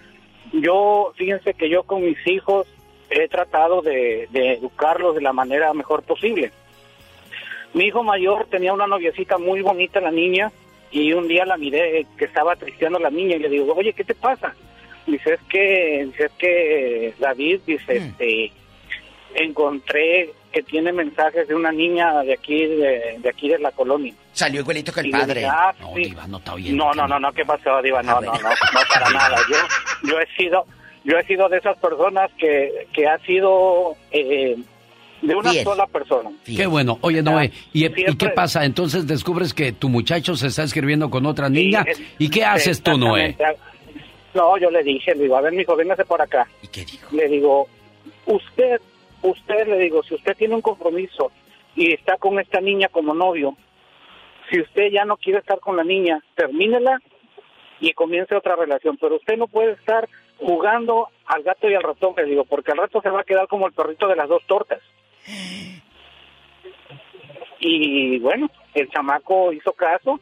yo, fíjense que yo con mis hijos he tratado de, de educarlos de la manera mejor posible. Mi hijo mayor tenía una noviecita muy bonita, la niña, y un día la miré que estaba tristeando a la niña y le digo, oye, ¿qué te pasa? Dice, es que, dice, es que David, dice, este, encontré que tiene mensajes de una niña de aquí, de, de aquí de la colonia. Salió igualito que el Y padre. dije, ah, No, sí. diva, no está oyendo. No, no, no, no, ¿qué pasó, Diva? No, Ah, no, no, no, para nada. Yo, yo he sido, yo he sido de esas personas que, que ha sido eh, de una Fiel. sola persona. Qué bueno. Oye, Noé, ¿y, y qué pasa? Entonces descubres que tu muchacho se está escribiendo con otra niña. es- ¿Y qué haces tú, Noé? No, yo le dije, le digo, a ver, mijo, véngase por acá. ¿Y qué dijo? Le digo, usted, usted, le digo, si usted tiene un compromiso y está con esta niña como novio, si usted ya no quiere estar con la niña, termínela y comience otra relación. Pero usted no puede estar jugando al gato y al ratón, le digo, porque al rato se va a quedar como el perrito de las dos tortas. Y bueno, el chamaco hizo caso,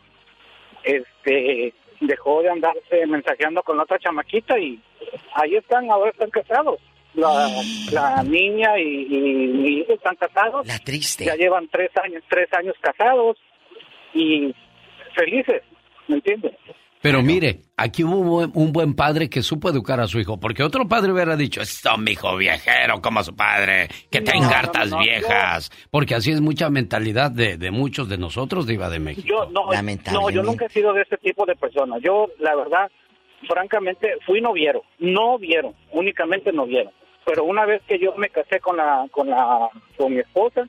este dejó de andarse mensajeando con la otra chamaquita y ahí están, ahora están casados. La, la niña y, y mi hijo están casados. La triste. Ya llevan tres años, tres años casados y felices, ¿me entiendes? Pero mire, aquí hubo un buen, un buen padre que supo educar a su hijo, porque otro padre hubiera dicho, esto, mi hijo viejero como su padre, que te No, no, no, no, viejas, porque así es mucha mentalidad de, de muchos de nosotros, Diva de México. Yo no, no, yo nunca he sido de ese tipo de persona. Yo, la verdad, francamente, fui noviero, noviero, únicamente noviero. pero una vez que yo me casé con la, con la, con mi esposa,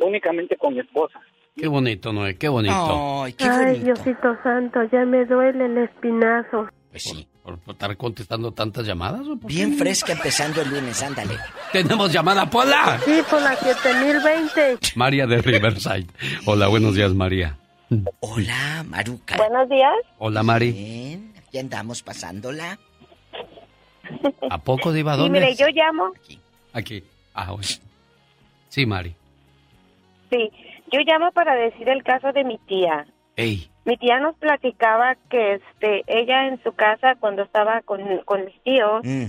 únicamente con mi esposa. Qué bonito, Noé, qué bonito. Ay, Diosito Santo, ya me duele el espinazo. Pues sí. ¿Por, por estar contestando tantas llamadas? o por qué? Bien fresca empezando el lunes, ándale. Tenemos llamada, Pola. Sí, por la 7020. María de Riverside. Hola, buenos días, María. Hola, Maruca. Buenos días. Hola, Mari. Bien, aquí andamos pasándola. ¿A poco, Diva? Sí, ¿Dónde? mire, yo llamo, Aquí. Ah, bueno. Sí, Mari. sí, yo llamo para decir el caso de mi tía. Ey, Mi tía nos platicaba que este, ella en su casa cuando estaba con, con mis tíos, Mm.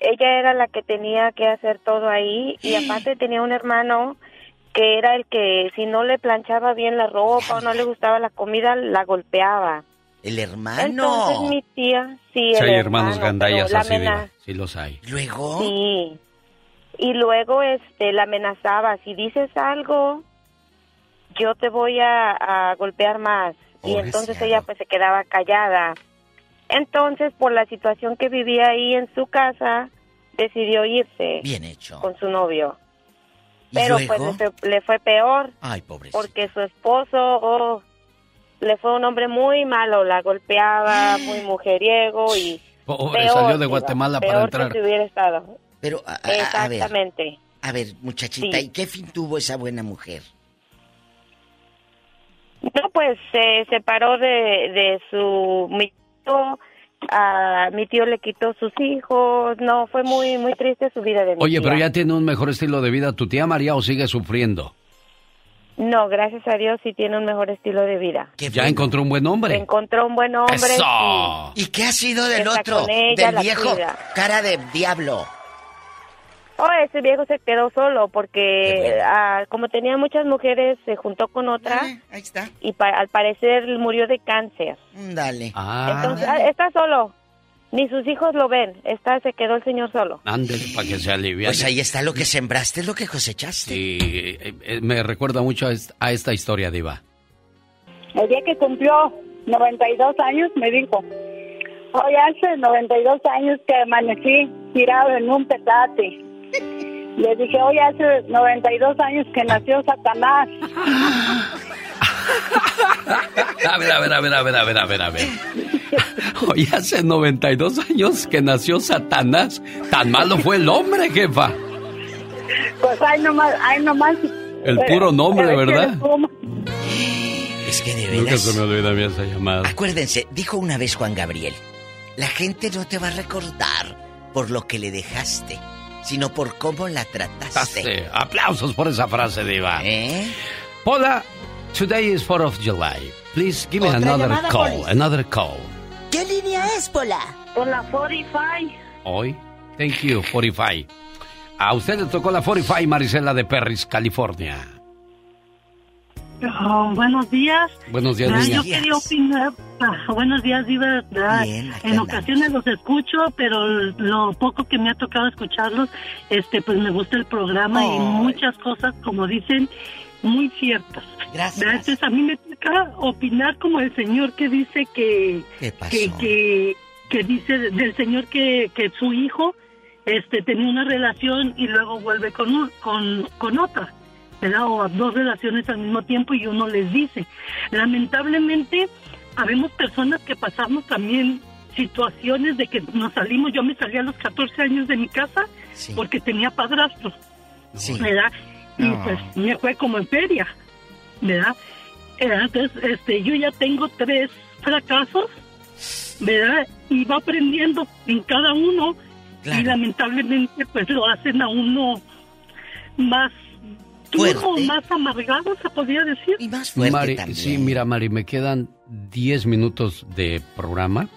ella era la que tenía que hacer todo ahí y aparte tenía un hermano que era el que si no le planchaba bien la ropa o no le gustaba la comida, la golpeaba. El hermano. Entonces mi tía, sí, si el hay hermanos hermano, gandallas así, Diva. Sí los hay. Luego. Sí. Y luego este la amenazaba, si dices algo, yo te voy a, a golpear más. Y entonces ella pues se quedaba callada. Entonces, por la situación que vivía ahí en su casa, decidió irse Bien hecho. con su novio. ¿Y Pero pues le fue, le fue peor Ay, pobre. porque su esposo oh, le fue un hombre muy malo, la golpeaba, muy mujeriego y Pobre, peor, salió de Guatemala para entrar. que hubiera estado. Pero, a, a- a ver. Exactamente. A ver, muchachita, Sí. ¿y qué fin tuvo esa buena mujer? No, pues se separó de, de su mi tío, a mi tío le quitó sus hijos, no, fue muy muy triste su vida de mi Oye, pero ya tiene un mejor estilo de vida tu tía María o sigue sufriendo. No, gracias a Dios sí tiene un mejor estilo de vida. Ya encontró un buen hombre. Encontró un buen hombre. ¡Eso! ¿Y qué ha sido del Está otro? ella, del viejo cuida. cara de diablo. Oh, ese viejo se quedó solo porque ah, como tenía muchas mujeres se juntó con otra ahí está. y pa- al parecer murió de cáncer. Dale. Entonces ah, está solo. Ni sus hijos lo ven. Está se quedó el señor solo. Ándele para que se alivie. Pues ahí está lo que sembraste, es lo que cosechaste. Sí, eh, eh, me recuerda mucho a esta historia, Diva. El día que cumplió 92 años me dijo, hoy hace 92 años que amanecí tirado en un petate. Le dije, hoy hace 92 años que nació Satanás. A ver, a ver, a ver, a ver, a ver, a ver, a ver. Hoy hace 92 años que nació Satanás. Tan malo fue el hombre, jefa. Pues ahí nomás, ahí nomás. El Pero- puro nombre, pero es que ¿verdad? Es que de Nunca veras. se me olvida a mí esa llamada. Acuérdense, dijo una vez Juan Gabriel, la gente no te va a recordar por lo que le dejaste, sino por cómo la trataste. Aplausos por esa frase, Diva. ¿Eh? Hola, today is 4th of July. Please give me Otra another llamada, call, Polis. another call. ¿Qué línea es, Pola? Por la 45. Hoy, thank you, 45. A usted le tocó la 45, Marisela de Perris, California. Oh, buenos días. Buenos días, Ah. Yo quería opinar. ah, buenos días, Diva. Ah, Bien, en andamos. ocasiones los escucho, pero lo poco que me ha tocado escucharlos, este, pues me gusta el programa y muchas cosas, como dicen, muy ciertas. Gracias. Entonces a mí me toca opinar como el señor que dice que ¿Qué pasó? que, que, que dice del señor que, que su hijo este tenía una relación y luego vuelve con un- con, con otra ¿verdad? o dos relaciones al mismo tiempo y uno les dice lamentablemente habemos personas que pasamos también situaciones de que nos salimos yo me salí a los 14 años de mi casa porque tenía padrastro Sí. ¿verdad? y No. pues me fue como en feria ¿verdad? Entonces, este, yo ya tengo tres fracasos, ¿verdad? Y va aprendiendo en cada uno y lamentablemente pues lo hacen a uno más Fuerte. más amargado, se podría decir. Y más Mari, sí, mira, Mari, me quedan 10 minutos de programa.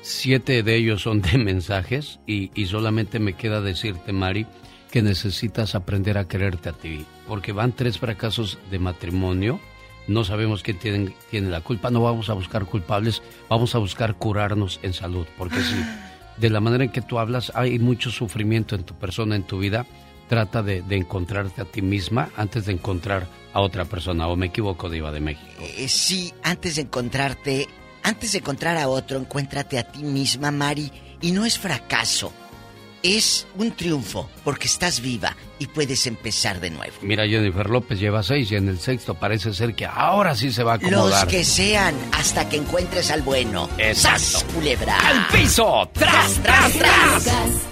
Siete de ellos son de mensajes y, y solamente me queda decirte, Mari, que necesitas aprender a quererte a ti. Porque van tres fracasos de matrimonio. No sabemos quién tiene, tiene la culpa. No vamos a buscar culpables. Vamos a buscar curarnos en salud. Porque si de la manera en que tú hablas hay mucho sufrimiento en tu persona, en tu vida, trata de, de encontrarte a ti misma antes de encontrar a otra persona. ¿O me equivoco, Diva de México? Eh, sí, antes de encontrarte, antes de encontrar a otro, encuéntrate a ti misma, Mari. Y no es fracaso. es un triunfo porque estás viva y puedes empezar de nuevo. Mira, Jennifer López lleva seis y en el sexto parece ser que ahora sí se va a acomodar. Los que sean hasta que encuentres al bueno. Exacto. ¡Sas, culebra! ¡Al piso! ¡Tras, tras, tras!